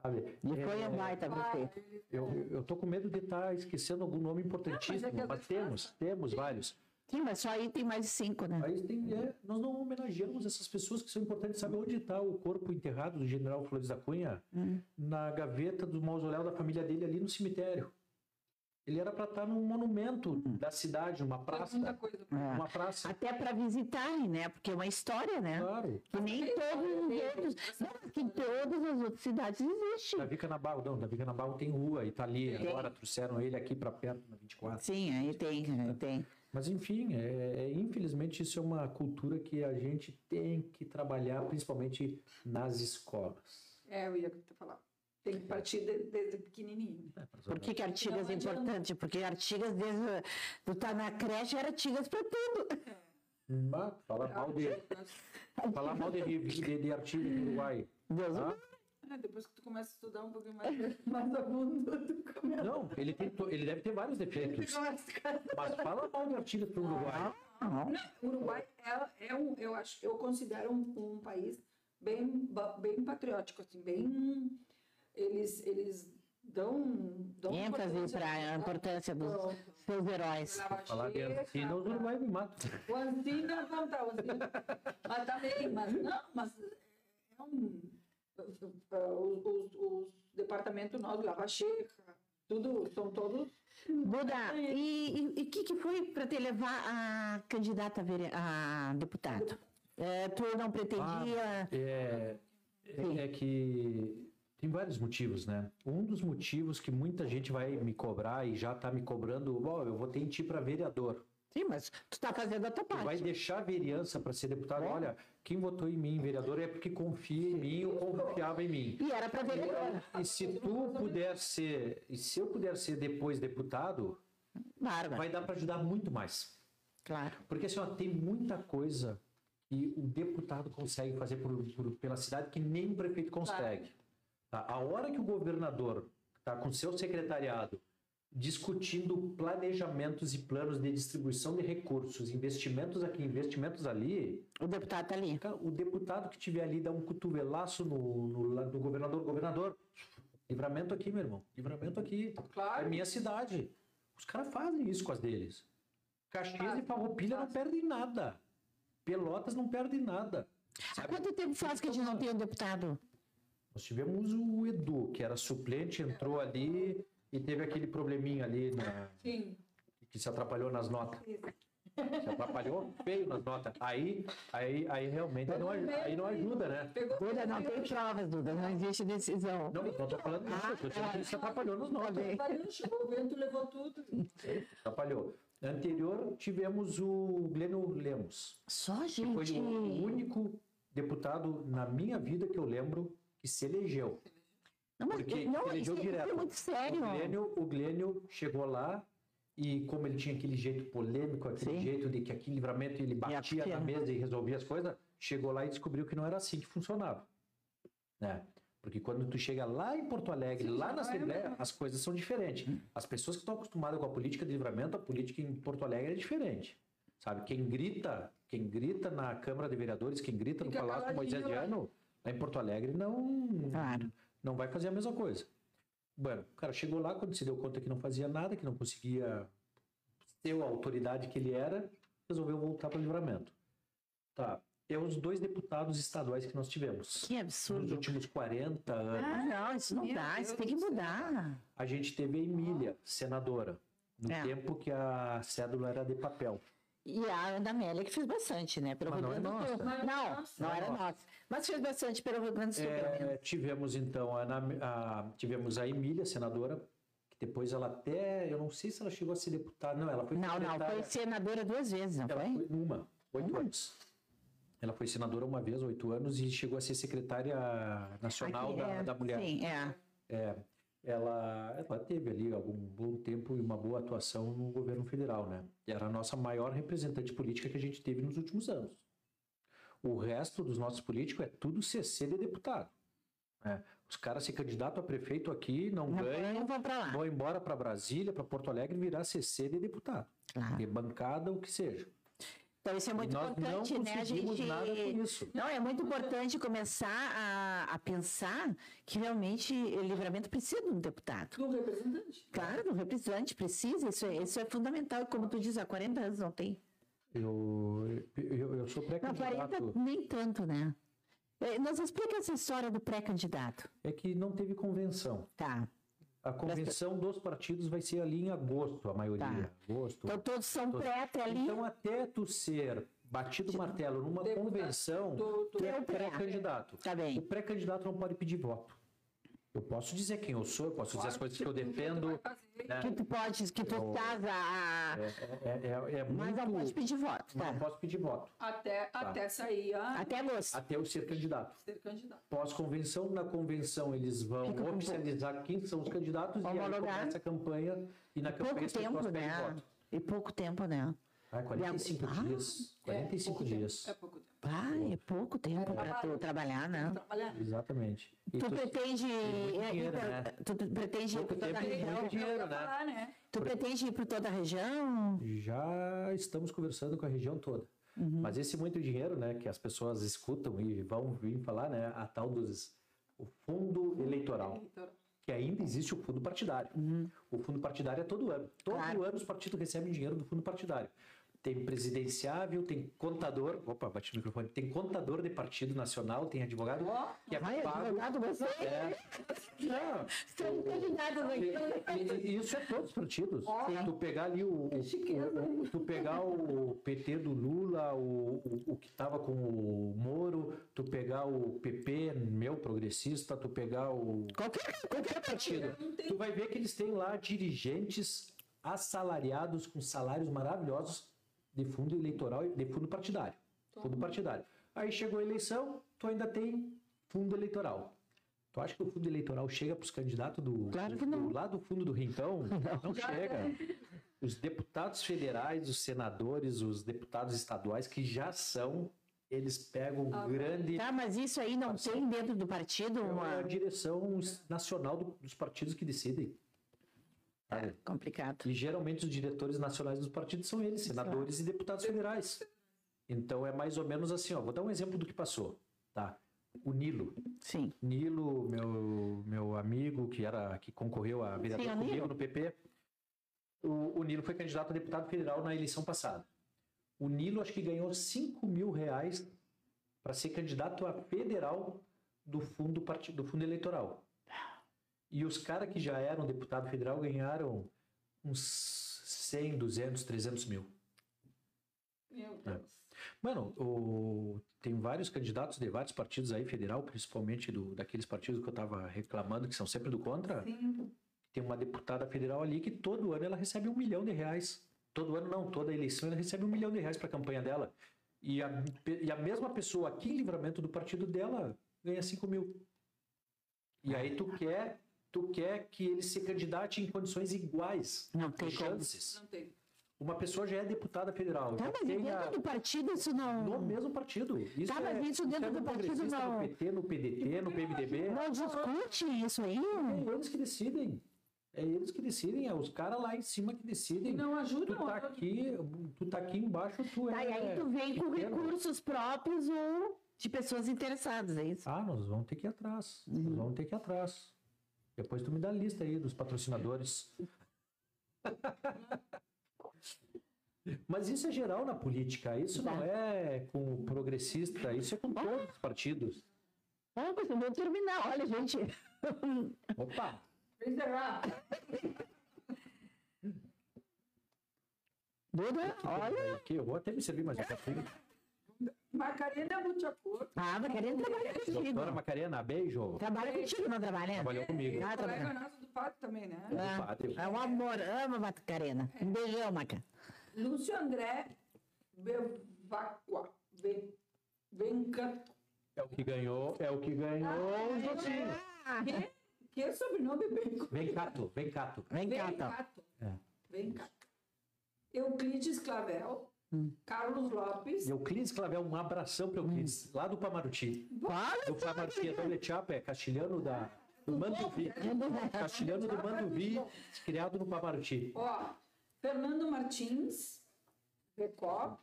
Speaker 2: Sabe?
Speaker 1: E foi
Speaker 2: É,
Speaker 1: um baita prefeito.
Speaker 2: eu, eu tô com medo de estar esquecendo algum nome importantíssimo,
Speaker 3: Não, mas é
Speaker 2: temos, temos vários.
Speaker 1: Sim, mas só aí tem mais de cinco, né?
Speaker 2: Aí tem, é, nós não homenageamos essas pessoas que são importantes. Sabe onde está o corpo enterrado do general Flores da Cunha?
Speaker 1: Hum.
Speaker 2: Na gaveta do mausoléu da família dele ali no cemitério. Ele era para estar num monumento da cidade, numa praça.
Speaker 3: Muita coisa.
Speaker 1: É.
Speaker 2: Uma praça.
Speaker 1: Até para visitarem, né? Porque é uma história, né?
Speaker 2: Claro.
Speaker 1: Que nem todos os outros. Não, que em todas as outras cidades existe.
Speaker 2: Davi Canabarro, não, Davi Canabarro tem rua e tá ali.
Speaker 1: Tem.
Speaker 2: Agora trouxeram ele aqui para perto, na 24.
Speaker 1: Sim, aí tem, aí tem.
Speaker 2: Mas enfim, é, é- infelizmente isso é uma cultura que a gente tem que trabalhar, principalmente nas escolas.
Speaker 3: É, eu ia te falar. Tem que partir de- desde pequenininho.
Speaker 1: Por que, que Artigas é
Speaker 3: adianta.
Speaker 1: importante? Porque Artigas, desde tu tá na creche, era Artigas para tudo.
Speaker 2: Ah, falar mal de, falar mal de, de, de artigo do Uruguai.
Speaker 1: Deus
Speaker 2: Ah,
Speaker 3: É, depois que tu começa a estudar um pouquinho mais, [LAUGHS] mais a fundo, tu começa
Speaker 2: Não, ele, tem, to- ele deve ter vários defeitos. Mas fala mal de artigas para o Uruguai.
Speaker 1: não.
Speaker 3: O Uruguai é, é um, eu acho, eu considero um, um país bem, bem patriótico, assim, bem, eles, eles dão, dão
Speaker 1: ênfase para a importância dos
Speaker 3: ao-
Speaker 1: seus heróis.
Speaker 2: Falar de
Speaker 3: Lavacheca,
Speaker 2: Ancina, os Uruguai me matam.
Speaker 3: O Ancina, não tá, o Ancina, mas também, mas não, mas é um, os, os, os departamentos nossos, Lava Checa, tudo, são todos
Speaker 1: Buda, e o que, que foi para te levar a candidata a, vere- a deputado? É, tu não pretendia.
Speaker 2: É, é, é que tem vários motivos, né? Um dos motivos que muita gente vai me cobrar e já está me cobrando, ó, eu votei em ti para vereador.
Speaker 1: Sim, mas tu está fazendo a tua
Speaker 2: Tu vai
Speaker 1: parte.
Speaker 2: deixar a vereança para ser deputado?
Speaker 1: É.
Speaker 2: Olha, quem votou em mim, vereador, é porque confia em mim ou confiava em mim.
Speaker 1: E era para vereadora.
Speaker 2: E se tu puder ser, e se eu puder ser depois deputado, vai dar para ajudar muito mais.
Speaker 1: claro.
Speaker 2: Porque assim, ó, tem muita coisa que o deputado consegue fazer por- por- pela cidade que nem o prefeito consegue. Tá? A hora que o governador está com seu secretariado discutindo planejamentos e planos de distribuição de recursos, investimentos aqui, investimentos ali,
Speaker 1: O deputado está ali.
Speaker 2: o deputado que tiver ali dá um cotovelaço no, no, no governador, governador, livramento aqui, meu irmão, livramento aqui. É
Speaker 3: Claro.
Speaker 2: minha cidade. Os caras fazem isso com as deles. Caxias e Farroupilha não perdem nada. Pelotas não perdem nada.
Speaker 1: Há quanto tempo faz que a gente não tem um deputado?
Speaker 2: Nós tivemos o Edu, que era suplente, entrou ali e teve aquele probleminha ali na-
Speaker 3: Sim,
Speaker 2: que se atrapalhou nas notas.
Speaker 3: isso.
Speaker 2: Se atrapalhou feio nas notas. Aí, aí, aí realmente não, aí não ajuda, né?
Speaker 1: Duda, não tem provas, Duda, não existe decisão.
Speaker 2: Não, não tô falando disso, eu tô dizendo que ele se atrapalhou nas notas.
Speaker 3: Valeu, chegou o vento, levou tudo.
Speaker 2: Atrapalhou. Anterior, tivemos o Glênio Lemos.
Speaker 1: Só,
Speaker 2: que foi
Speaker 1: gente.
Speaker 2: o único deputado na minha vida que eu lembro que se elegeu.
Speaker 1: Não, mas
Speaker 2: Porque
Speaker 1: não,
Speaker 2: ele
Speaker 1: isso,
Speaker 2: elegeu
Speaker 1: é- isso
Speaker 2: direto.
Speaker 1: é muito sério.
Speaker 2: O Glênio, o Glênio chegou lá e como ele tinha aquele jeito polêmico, aquele
Speaker 1: Sim.
Speaker 2: jeito de que aquele livramento ele batia na mesa e resolvia as coisas, chegou lá e descobriu que não era assim que funcionava. Né? Porque quando tu chega lá em Porto Alegre,
Speaker 3: Sim,
Speaker 2: lá na
Speaker 3: é
Speaker 2: Assembleia,
Speaker 3: mesmo.
Speaker 2: as coisas são diferentes. As pessoas que estão acostumadas com a política de livramento, a política em Porto Alegre é diferente. Sabe? Quem grita, quem grita na Câmara de Vereadores, quem grita no Palácio Moisés
Speaker 3: caladinho lá.
Speaker 2: Diano, lá em Porto Alegre, não,
Speaker 1: Claro.
Speaker 2: não vai fazer a mesma coisa. Bueno, o cara chegou lá, quando se deu conta que não fazia nada, que não conseguia ter a autoridade que ele era, resolveu voltar para o livramento. Tá. É os dois deputados estaduais que nós tivemos.
Speaker 1: Que
Speaker 2: Nos
Speaker 1: absurdo.
Speaker 2: últimos 40 anos.
Speaker 1: Ah, não, isso não
Speaker 3: Meu
Speaker 1: dá, isso
Speaker 3: Deus
Speaker 1: tem que mudar.
Speaker 2: A gente teve a Emília, senadora, no
Speaker 1: É.
Speaker 2: tempo que a cédula era de papel.
Speaker 1: E a Ana Amélia que fez bastante, né? Pelo
Speaker 2: Mas não é nossa.
Speaker 3: Não é
Speaker 1: Não,
Speaker 3: nossa.
Speaker 1: não
Speaker 2: Não é
Speaker 1: era
Speaker 2: nossa.
Speaker 1: nossa. Mas fez bastante pelo Rio Grande do Sul. pelo menos.
Speaker 2: É, tivemos então a, Ana- a- tivemos a Emília, senadora, que depois ela até, eu não sei se ela chegou a ser deputada, não, ela foi
Speaker 1: Não, não, foi senadora duas vezes, não
Speaker 2: Ela
Speaker 1: foi?
Speaker 2: foi uma, oito anos. Ela foi senadora uma vez, oito anos, e chegou a ser secretária nacional
Speaker 1: Aqui,
Speaker 2: da,
Speaker 1: é,
Speaker 2: da mulher.
Speaker 1: Sim, é.
Speaker 2: É, ela, ela teve ali algum bom tempo e uma boa atuação no governo federal, né? E Era a nossa maior representante política que a gente teve nos últimos anos. O resto dos nossos políticos é tudo CC de deputado. né? Os caras se candidatam a prefeito aqui, não,
Speaker 1: Não,
Speaker 2: ganham,
Speaker 1: vão
Speaker 2: vão embora para Brasília, para Porto Alegre, virar CC de deputado.
Speaker 1: Claro.
Speaker 2: De bancada, o que seja.
Speaker 1: Então isso é muito
Speaker 2: nós
Speaker 1: importante,
Speaker 2: não
Speaker 1: né? A gente.
Speaker 2: nada com isso.
Speaker 1: Não, é muito importante começar a, a pensar que realmente o livramento precisa de um deputado.
Speaker 3: Do representante.
Speaker 1: Claro, o representante precisa, isso é, isso é fundamental. Como tu diz, há 40 anos não tem.
Speaker 2: Eu, eu, eu sou
Speaker 1: Não, 40
Speaker 2: pré-candidato.
Speaker 1: nem tanto, né? Eh, Nos explica essa história do pré-candidato.
Speaker 2: É que não teve convenção.
Speaker 1: Tá.
Speaker 2: A convenção dos partidos vai ser ali em agosto, a maioria.
Speaker 1: Tá.
Speaker 2: Agosto.
Speaker 1: Então todos são
Speaker 2: Todos.
Speaker 1: pré até ali.
Speaker 2: Então, até tu ser batido o martelo numa
Speaker 3: Deputado
Speaker 2: convenção, tu é
Speaker 1: É o pré.
Speaker 2: pré-candidato.
Speaker 1: Tá bem.
Speaker 2: O pré-candidato não pode pedir voto. Eu posso dizer quem eu sou, eu posso dizer as coisas que eu defendo. né?
Speaker 1: que tu pode, que tu
Speaker 2: Eu-
Speaker 1: estás a.
Speaker 2: É, é, é, é
Speaker 1: Mas não pode
Speaker 2: muito...
Speaker 1: pedir voto, tá?
Speaker 2: não posso pedir voto.
Speaker 3: Até, até sair a
Speaker 1: Até agosto.
Speaker 2: Até eu ser candidato.
Speaker 3: ser candidato.
Speaker 2: Pós-convenção, na convenção eles vão
Speaker 1: Fica
Speaker 2: oficializar quem são os candidatos e aí
Speaker 1: Homologar.
Speaker 2: começa a campanha e na campanha
Speaker 1: Pouco tempo, né?
Speaker 2: voto.
Speaker 1: E pouco tempo, né?
Speaker 2: Ah, 45
Speaker 1: Ah,
Speaker 2: dias.
Speaker 3: É,
Speaker 2: 45
Speaker 3: pouco tempo,
Speaker 2: dias.
Speaker 3: É pouco tempo.
Speaker 1: Ah, é pouco tempo para tu trabalhar, né?
Speaker 3: Trabalhar.
Speaker 2: Exatamente. E
Speaker 1: Tu
Speaker 2: tu-
Speaker 1: pretende. é, então,
Speaker 2: né?
Speaker 1: Tu tu pretende ir por toda a região?
Speaker 2: dinheiro, né?
Speaker 3: falar, né?
Speaker 1: Tu pretende ir por toda a região?
Speaker 2: Já estamos conversando com a região toda.
Speaker 1: Uhum.
Speaker 2: Mas esse muito dinheiro, né, que as pessoas escutam e vão vir falar, né, a tal dos o fundo eleitoral,
Speaker 3: Eleitoral.
Speaker 2: que ainda existe o fundo partidário. O fundo partidário é todo ano. Todo
Speaker 1: Uhum. Claro.
Speaker 2: ano os partidos recebem dinheiro do fundo partidário. Tem presidenciável, tem contador, opa, bati no microfone, tem contador de partido nacional, tem advogado
Speaker 3: Ó,
Speaker 2: que é
Speaker 1: Ai,
Speaker 2: pago.
Speaker 1: advogado, você?
Speaker 2: É, não,
Speaker 1: Estamos candidatos aqui.
Speaker 2: E- e- Isso é todos os partidos.
Speaker 3: Ó.
Speaker 2: Tu pegar ali o, o-
Speaker 3: chiqueza,
Speaker 2: o- tu pegar o PT do Lula, o, o, o que tava com o Moro, tu pegar o PP, meu progressista, tu pegar o
Speaker 1: Qualquer, qualquer partido,
Speaker 2: tu vai ver que eles têm lá dirigentes assalariados com salários maravilhosos de fundo eleitoral e de fundo partidário. Fundo partidário. Aí chegou a eleição, tu ainda tem fundo eleitoral. Tu acha que o fundo eleitoral chega para os candidatos do,
Speaker 1: Claro que
Speaker 2: do-
Speaker 1: não.
Speaker 2: lá do fundo do rincão? [LAUGHS] Não, chega. [LAUGHS] Os deputados federais, os senadores, os deputados estaduais que já são, eles pegam
Speaker 3: Ah,
Speaker 2: grande
Speaker 1: Tá, mas isso aí não tem dentro do partido
Speaker 2: é a
Speaker 1: uma.
Speaker 2: direção nacional do- dos partidos que decidem. Sabe?
Speaker 1: Complicado.
Speaker 2: E geralmente os diretores nacionais dos partidos são eles, senadores e deputados federais. Então é mais ou menos assim, ó. Vou dar um exemplo do que passou, tá? O Nilo.
Speaker 1: Sim.
Speaker 2: Nilo, meu meu amigo que era que concorreu a vereador
Speaker 1: Sim,
Speaker 2: comigo no PP. O, o Nilo foi candidato a deputado federal na eleição passada. O Nilo acho que ganhou 5 mil reais para ser candidato a federal do fundo partido, do fundo eleitoral. E os caras que já eram deputado federal ganharam uns 100, 200, 300 mil.
Speaker 3: temos.
Speaker 2: Mano, o- tem vários candidatos de vários partidos aí, federal, principalmente do, daqueles partidos que eu tava reclamando, que são sempre do contra.
Speaker 3: Sim.
Speaker 2: Tem uma deputada federal ali que todo ano ela recebe um milhão de reais. Todo ano não, toda eleição ela recebe um milhão de reais para a campanha dela. E a, e a mesma pessoa aqui em livramento do partido dela ganha 5 mil. E aí tu quer, tu quer que ele se candidate em condições iguais,
Speaker 1: Não tem
Speaker 2: chances.
Speaker 3: Não tem.
Speaker 2: Uma pessoa já é deputada federal.
Speaker 1: Tá, mas
Speaker 2: tem a-
Speaker 1: dentro do partido isso não.
Speaker 2: no mesmo partido. Isso
Speaker 1: Tá, mas isso dentro
Speaker 2: é
Speaker 1: do partido não-
Speaker 2: No PT, no PDT, no PMDB.
Speaker 1: Não discute isso aí.
Speaker 2: É eles que decidem. É eles que decidem. É os caras lá em cima que
Speaker 3: E
Speaker 2: decidem.
Speaker 3: não
Speaker 2: Tu
Speaker 3: ajuda
Speaker 2: tá aqui, tu tá aqui embaixo, tu é.
Speaker 1: Tá, e aí tu vem com recursos próprios ou de pessoas interessadas, é isso?
Speaker 2: Ah, nós vamos ter que ir atrás.
Speaker 1: Uhum.
Speaker 2: Nós vamos ter que ir atrás. Depois tu me dá a lista aí dos patrocinadores. [LAUGHS] Mas isso é geral na política. Isso não é com o progressista. Isso é com todos os partidos.
Speaker 1: Ah, mas eu vou terminar. Olha, gente.
Speaker 2: Opa!
Speaker 3: Encerrar,
Speaker 1: Duda, olha.
Speaker 2: Aqui, eu vou até me servir mais um pouquinho.
Speaker 3: Macarena Butiacor,
Speaker 1: Ah, Macarena trabalha contigo.
Speaker 2: Doutora Macarena, beijo.
Speaker 1: Trabalha contigo, não trabalha?
Speaker 2: Trabalhou comigo.
Speaker 1: Ah,
Speaker 3: colega
Speaker 1: trabalha.
Speaker 3: nosso do Pato também, né?
Speaker 1: Ah,
Speaker 2: Padre.
Speaker 1: é um amor. Ama Macarena. Um beijão, Maca.
Speaker 3: Lúcio André Bevacqua. Ve- Vencato.
Speaker 2: É o que ganhou, é o que ganhou o Jotinho.
Speaker 3: Que, que é sobrenome bem
Speaker 2: Vem cato, vem cato.
Speaker 1: Vem cá.
Speaker 3: Vencato.
Speaker 2: É.
Speaker 3: Vencato. Euclides Clavel.
Speaker 1: Hum.
Speaker 3: Carlos Lopes.
Speaker 2: Euclides Clavel, um abração para Euclides, lá do Pamaruti.
Speaker 1: Olha,
Speaker 2: Do Pamaruti, é do Chapa, é castilhano da, do Manduvi. Castilhano do Manduvi, criado no Pamaruti.
Speaker 3: Ó, Fernando Martins, Recó,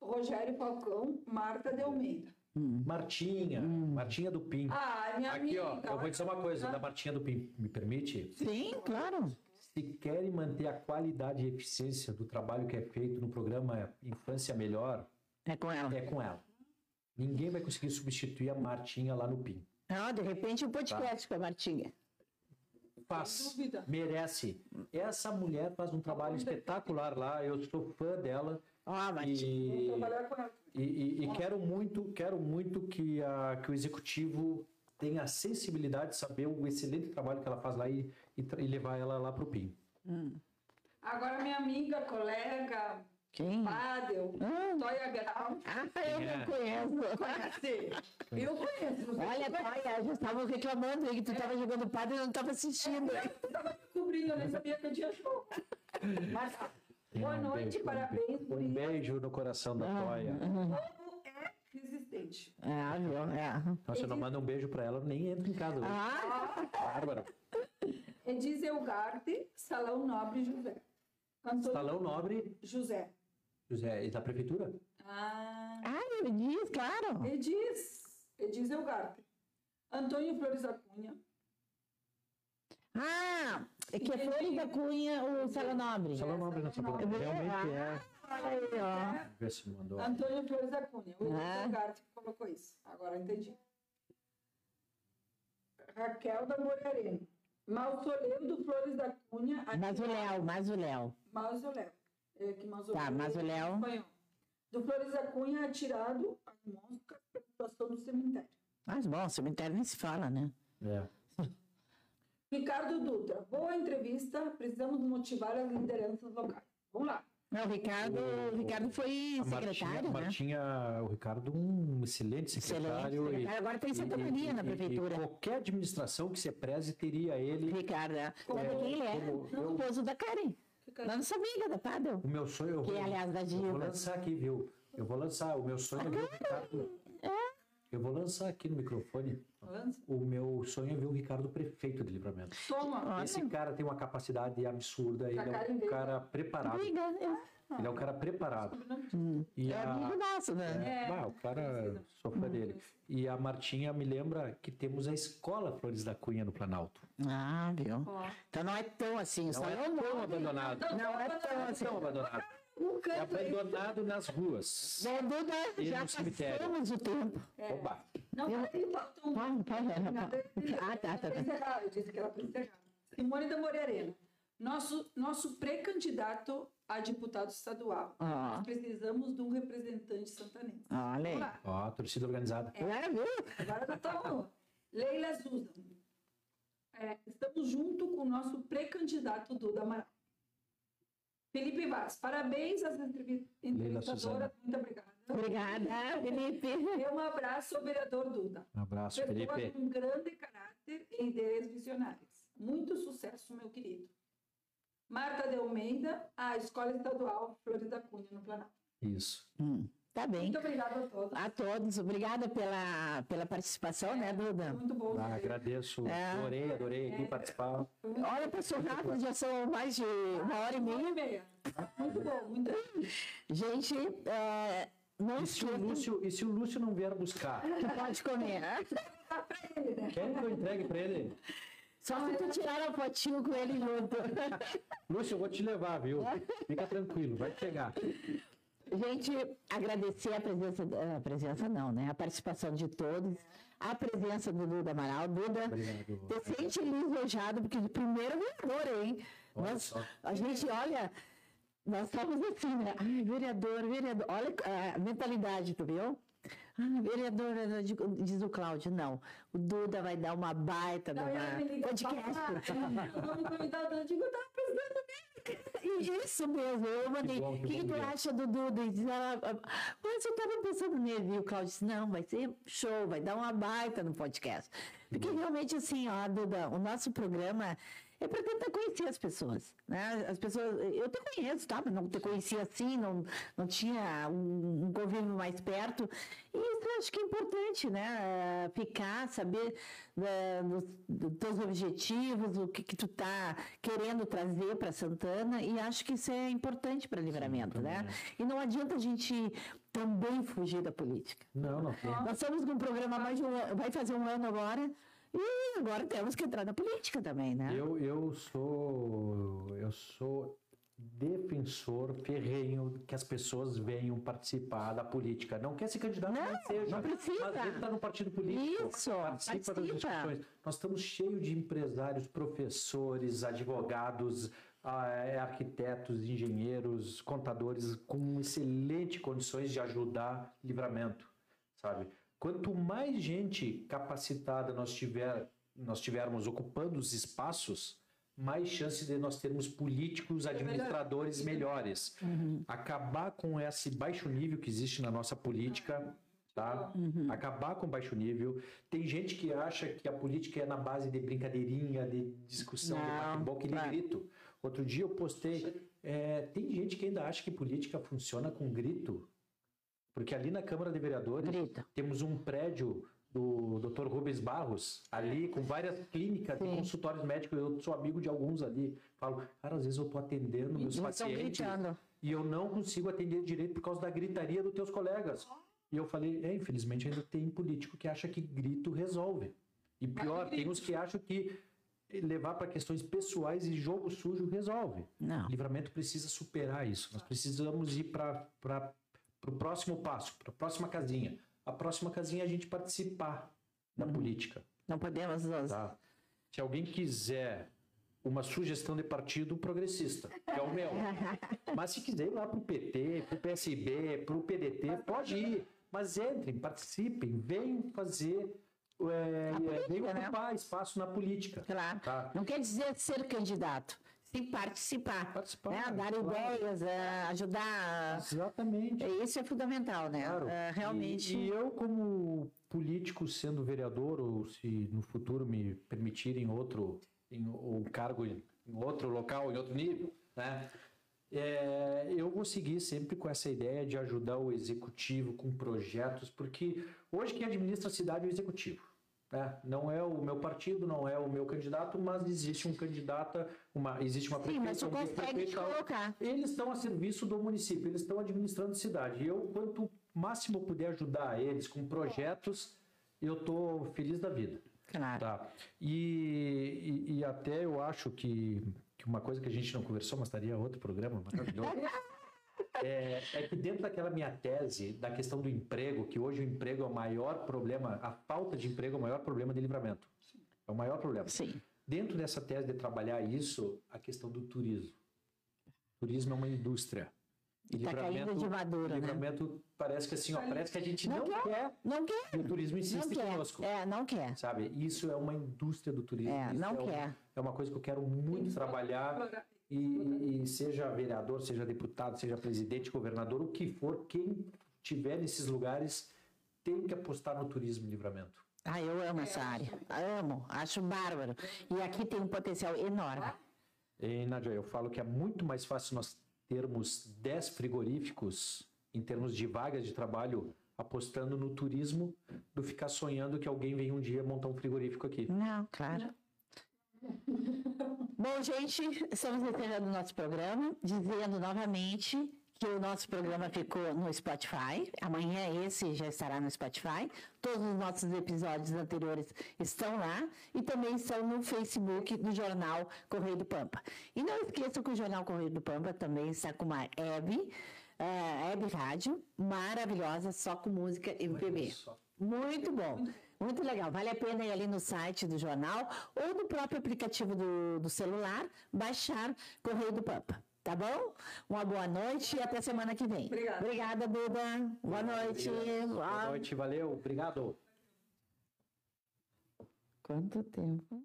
Speaker 3: Rogério Falcão, Marta de Almeida.
Speaker 2: Martinha, Martinha do Pim.
Speaker 3: Ah, minha
Speaker 2: Aqui, ó,
Speaker 3: amiga.
Speaker 2: eu vou dizer uma coisa da Martinha do Pim, me permite?
Speaker 1: Sim, claro.
Speaker 2: Se querem manter a qualidade e eficiência do trabalho que é feito no programa Infância Melhor,
Speaker 1: É com ela.
Speaker 2: é com ela. Ninguém vai conseguir substituir a Martinha lá no PIN.
Speaker 1: Ah, de repente um podcast com a Martinha.
Speaker 2: Faz, merece. Essa mulher faz um trabalho espetacular lá, eu sou fã dela
Speaker 1: Ó, Martinha.
Speaker 2: E, e, e- e quero muito, quero muito que, a, que o executivo tenha a sensibilidade de saber o excelente trabalho que ela faz lá e, e, e levar ela lá para o PIN.
Speaker 3: Agora, minha amiga, colega,
Speaker 1: Quem?
Speaker 3: Padel,
Speaker 1: Ah,
Speaker 3: Toya Grau.
Speaker 1: ah, eu
Speaker 2: é?
Speaker 1: não conheço.
Speaker 3: Conhece? Eu conheço.
Speaker 1: Olha. Toia, já estavam reclamando aí que tu estava jogando padre e não estava assistindo.
Speaker 3: Eu tava me cobrindo, eu nem sabia que eu tinha show. Mas, boa
Speaker 2: Um
Speaker 3: noite,
Speaker 2: beijo,
Speaker 3: parabéns,
Speaker 2: Um beijo no coração da Toia.
Speaker 3: Como é
Speaker 1: Ah? É.
Speaker 2: Então, se eu não mando um beijo para ela, nem entro em casa. hoje.
Speaker 1: Ah,
Speaker 2: Bárbara.
Speaker 3: Edizeu Garte, Salão Nobre José. Antônio
Speaker 2: Salão Nobre,
Speaker 3: José.
Speaker 2: José, e da prefeitura?
Speaker 3: Ah,
Speaker 1: ah, ele diz, claro.
Speaker 3: Ediz. Edizeu Garte. Antônio Flores da Cunha.
Speaker 1: Ah, é que é Flores da Cunha, o Salão Nobre.
Speaker 2: Salão Nobre.
Speaker 3: Nobre.
Speaker 2: Realmente é.
Speaker 1: Aí, ó.
Speaker 2: Se mandou.
Speaker 3: Antônio Flores da Cunha. O
Speaker 1: Ah.
Speaker 3: Garte que colocou isso. Agora entendi. Raquel da Moreira. Mausoléu do Flores da Cunha.
Speaker 1: Mazuléu, Mazuléu.
Speaker 3: Mausoléu. É que mausoléu.
Speaker 1: Tá, mausoléu.
Speaker 3: em espanhol. Do Flores da Cunha atirado às moscas para situação do cemitério.
Speaker 1: Mas bom, cemitério nem se fala, né?
Speaker 2: É.
Speaker 3: Ricardo Dutra. Boa entrevista. Precisamos motivar as lideranças locais. Vamos lá.
Speaker 1: Não, o Ricardo, o Ricardo foi
Speaker 2: A Martinha,
Speaker 1: secretário, né?
Speaker 2: Martinha, o Ricardo, um excelente
Speaker 1: Excelente
Speaker 2: secretário. e-
Speaker 1: secretário. Agora tem Santa
Speaker 2: e-
Speaker 1: Maria
Speaker 2: e-
Speaker 1: na prefeitura.
Speaker 2: E qualquer administração que se preze teria ele.
Speaker 1: Ricardo, é. sabe quem ele é?
Speaker 2: como
Speaker 1: O esposo da Karen. Nossa amiga da Padel.
Speaker 2: O meu sonho.
Speaker 1: Que, aliás, da
Speaker 2: Eu vou
Speaker 1: Dilma.
Speaker 2: lançar aqui, viu? Eu vou lançar. O meu sonho é ver o Ricardo. Eu vou lançar aqui no microfone.
Speaker 3: Lança.
Speaker 2: O meu sonho é ver o Ricardo prefeito de livramento.
Speaker 3: Toma.
Speaker 2: Esse cara tem uma capacidade absurda, ele é um cara preparado.
Speaker 1: Amiga, é.
Speaker 2: Ele é um cara preparado. E
Speaker 1: É
Speaker 2: a,
Speaker 1: amigo nosso, né?
Speaker 3: É.
Speaker 2: Bah, o cara, sou fã dele. E a Martinha me lembra que temos a escola Flores da Cunha no Planalto.
Speaker 1: Ah, viu? Então não é tão assim.
Speaker 2: Não é tão abandonado.
Speaker 1: Não é tão assim.
Speaker 2: Tão abandonado.
Speaker 3: Um
Speaker 2: É
Speaker 3: canto aí.
Speaker 2: abandonado nas ruas.
Speaker 1: Zé Duda,
Speaker 2: E
Speaker 1: já passamos o tempo.
Speaker 2: Oba.
Speaker 3: Não, peraí, falta um.
Speaker 1: Vai, vai, vai. Ah, tá, tá, tá.
Speaker 3: encerrar, eu disse que era para encerrar. Simone da Moreira. Nosso, nosso pré-candidato a deputado estadual.
Speaker 1: Ó,
Speaker 3: Nós precisamos de um representante santanense.
Speaker 1: olha aí.
Speaker 2: Ó, torcida organizada.
Speaker 1: É, viu?
Speaker 3: Agora estamos. Leila Susan. É, estamos junto com o nosso pré-candidato Duda Amaral. Felipe Vaz, parabéns às entrevi- entrevistadoras. Muito obrigada.
Speaker 1: Obrigada, Felipe.
Speaker 3: E um abraço ao vereador Duda.
Speaker 2: Um abraço,
Speaker 3: Pessoa
Speaker 2: Felipe.
Speaker 3: com grande caráter e ideias visionárias. Muito sucesso, meu querido. Marta de Almeida, a Escola Estadual Flores da Cunha, no Planalto.
Speaker 2: Isso.
Speaker 1: Hum, tá bem.
Speaker 3: Muito obrigada a todos.
Speaker 1: A todos, obrigada pela, pela participação, né, Duda?
Speaker 3: Muito bom.
Speaker 2: Ah, agradeço.
Speaker 1: É.
Speaker 2: Adorei, adorei aqui participar.
Speaker 1: Olha, passou rápido, já são mais de uma hora e
Speaker 3: Uma hora
Speaker 1: meia.
Speaker 3: e meia. Muito bom, muito bom.
Speaker 1: Gente, é, não
Speaker 2: E se, o Lúcio, e se o Lúcio não vier buscar?
Speaker 1: que [LAUGHS] pode comer.
Speaker 3: Né?
Speaker 2: Quer que eu entregue pra ele?
Speaker 1: Só se tu tirar a fotinho com ele junto.
Speaker 2: Lúcio, eu vou te levar, viu? Fica tranquilo, vai chegar.
Speaker 1: Gente, agradecer a presença, a presença não, né? A participação de todos, a presença do Duda Amaral. Duda,
Speaker 2: Obrigado.
Speaker 1: te sente lisonjado, porque de primeiro vereador, hein?
Speaker 2: Olha
Speaker 1: Nós,
Speaker 2: só.
Speaker 1: a gente, olha, nós estamos assim, né? Ai, vereador, vereador. Olha a mentalidade, tu viu? Ah, vereador, diz o Cláudio, não. O Duda vai dar uma baita
Speaker 3: Não, me
Speaker 1: numa podcast.
Speaker 3: fala, "Ah, Vamos convidar o Duda. Eu digo, eu tava pensando nele.
Speaker 1: Isso mesmo, eu mandei. O
Speaker 2: que
Speaker 1: que, tu acha do Duda? E diz ela, "Ah, Mas eu estava pensando nele. E o Cláudio disse: não, vai ser show, vai dar uma baita no podcast. Porque realmente, assim, ó, Duda, o nosso programa é para tentar conhecer as pessoas. Né? As pessoas, eu te conheço, tá? Mas não te conhecia assim, não, não tinha um, um convívio mais perto. E isso eu acho que é importante, né? Ficar, saber né, dos, dos teus objetivos, o que, que tu tá querendo trazer para Santana, e acho que isso é importante para livramento, né? E não adianta a gente também fugir da política.
Speaker 2: Não, não.
Speaker 1: Nós estamos com um programa mais de um ano, vai fazer um ano agora, e agora temos que entrar na política também, né?
Speaker 2: Eu, eu sou eu sou defensor ferrenho que as pessoas venham participar da política. Não quer se candidatar,
Speaker 1: Não,
Speaker 2: não seja.
Speaker 1: não precisa.
Speaker 2: Mas entra no partido político.
Speaker 1: Isso,
Speaker 2: participa das
Speaker 1: participa.
Speaker 2: discussões. Nós estamos cheios de empresários, professores, advogados, ah, é, arquitetos, engenheiros, contadores com excelentes condições de ajudar livramento, sabe? Quanto mais gente capacitada nós tiver, nós tivermos ocupando os espaços, mais chance de nós termos políticos, administradores melhores. Acabar com esse baixo nível que existe na nossa política, tá? Acabar com baixo nível. Tem gente que acha que a política é na base de brincadeirinha, de discussão, de
Speaker 1: Não,
Speaker 2: bate-boca e de
Speaker 1: claro.
Speaker 2: grito. Outro dia eu postei, é, tem gente que ainda acha que política funciona com grito, porque ali na Câmara de Vereadores
Speaker 1: Grita.
Speaker 2: temos um prédio do Dr. Rubens Barros, ali com várias clínicas e
Speaker 1: Sim.
Speaker 2: consultórios médicos. Eu sou amigo de alguns ali. Falo, cara, às vezes eu tô atendendo meus pacientes e eu não consigo atender direito por causa da gritaria dos teus colegas. E eu falei, é, infelizmente ainda tem político que acha que grito resolve. E pior, tem uns que acham que levar para questões pessoais e jogo sujo resolve.
Speaker 1: Não.
Speaker 2: Livramento precisa superar isso. Nós precisamos ir para o próximo passo, para a próxima casinha. A próxima casinha é a gente participar da política.
Speaker 1: Não podemos nós.
Speaker 2: Tá? Se alguém quiser uma sugestão de partido progressista, que é o meu. [LAUGHS] Mas se quiser ir lá para o PT, para o PSB, para o PDT, pode ir. Mas entrem, participem, venham fazer, é,
Speaker 1: política,
Speaker 2: venham
Speaker 1: né?
Speaker 2: ocupar espaço na política.
Speaker 1: Claro.
Speaker 2: Tá?
Speaker 1: Não quer dizer ser candidato, participar.
Speaker 2: Participar,
Speaker 1: né? Dar
Speaker 2: claro.
Speaker 1: ideias, é, ajudar.
Speaker 2: Exatamente.
Speaker 1: É, Isso é fundamental, né?
Speaker 2: Claro.
Speaker 1: É, realmente.
Speaker 2: E, e eu, como político, sendo vereador, ou se no futuro me permitirem outro em, cargo em, em outro local, em outro nível, né? É, eu vou seguir sempre com essa ideia de ajudar o executivo com projetos, porque hoje quem administra a cidade é o executivo. Né? Não é o meu partido, não é o meu candidato, mas existe um candidato, uma, existe uma
Speaker 1: Sim, mas tu consegue te colocar.
Speaker 2: Eles estão a serviço do município, eles estão administrando a cidade. E eu, quanto máximo puder ajudar eles com projetos, eu estou feliz da vida.
Speaker 1: Claro.
Speaker 2: Tá. E, e, e até eu acho que, que uma coisa que a gente não conversou, mas estaria outro programa maravilhoso. [LAUGHS] É, é que dentro daquela minha tese, da questão do emprego, que hoje o emprego é o maior problema, a falta de emprego é o maior problema de livramento. É o maior problema.
Speaker 1: Sim.
Speaker 2: dentro dessa tese de trabalhar isso, a questão do turismo. Turismo é uma indústria. E
Speaker 1: Tá caindo de madura, né?
Speaker 2: livramento parece que assim, ó, parece que a gente não,
Speaker 1: Não
Speaker 2: quer.
Speaker 1: Não quer.
Speaker 2: E o turismo
Speaker 1: Não
Speaker 2: insiste
Speaker 1: quer.
Speaker 2: conosco.
Speaker 1: É, não quer.
Speaker 2: Sabe? Isso é uma indústria do turismo.
Speaker 1: É,
Speaker 2: isso
Speaker 1: não
Speaker 2: é
Speaker 1: quer.
Speaker 2: é uma coisa que eu quero muito trabalhar. E, e seja vereador, seja deputado, seja presidente, governador, o que for, quem tiver nesses lugares tem que apostar no turismo e livramento.
Speaker 1: Ah, eu amo essa área. Amo, acho bárbaro. E aqui tem um potencial enorme.
Speaker 2: E, Nádia, eu falo que é muito mais fácil nós termos 10 frigoríficos em termos de vagas de trabalho apostando no turismo do ficar sonhando que alguém vem um dia montar um frigorífico aqui.
Speaker 1: Não, claro. Bom, gente, estamos encerrando o nosso programa, dizendo novamente que o nosso programa ficou no Spotify. Amanhã esse já estará no Spotify. Todos os nossos episódios anteriores estão lá e também estão no Facebook do Jornal Correio do Pampa. E não esqueçam que o Jornal Correio do Pampa também está com uma web, eh, web rádio maravilhosa, só com música MPB. Muito bom. Muito legal. Vale a pena ir ali no site do jornal ou no próprio aplicativo do, do celular, baixar Correio do Pampa. Tá bom? Uma boa noite e até semana que vem.
Speaker 3: Obrigada.
Speaker 1: Obrigada, Duda. Boa noite.
Speaker 2: Boa noite, valeu, obrigado.
Speaker 1: Quanto tempo?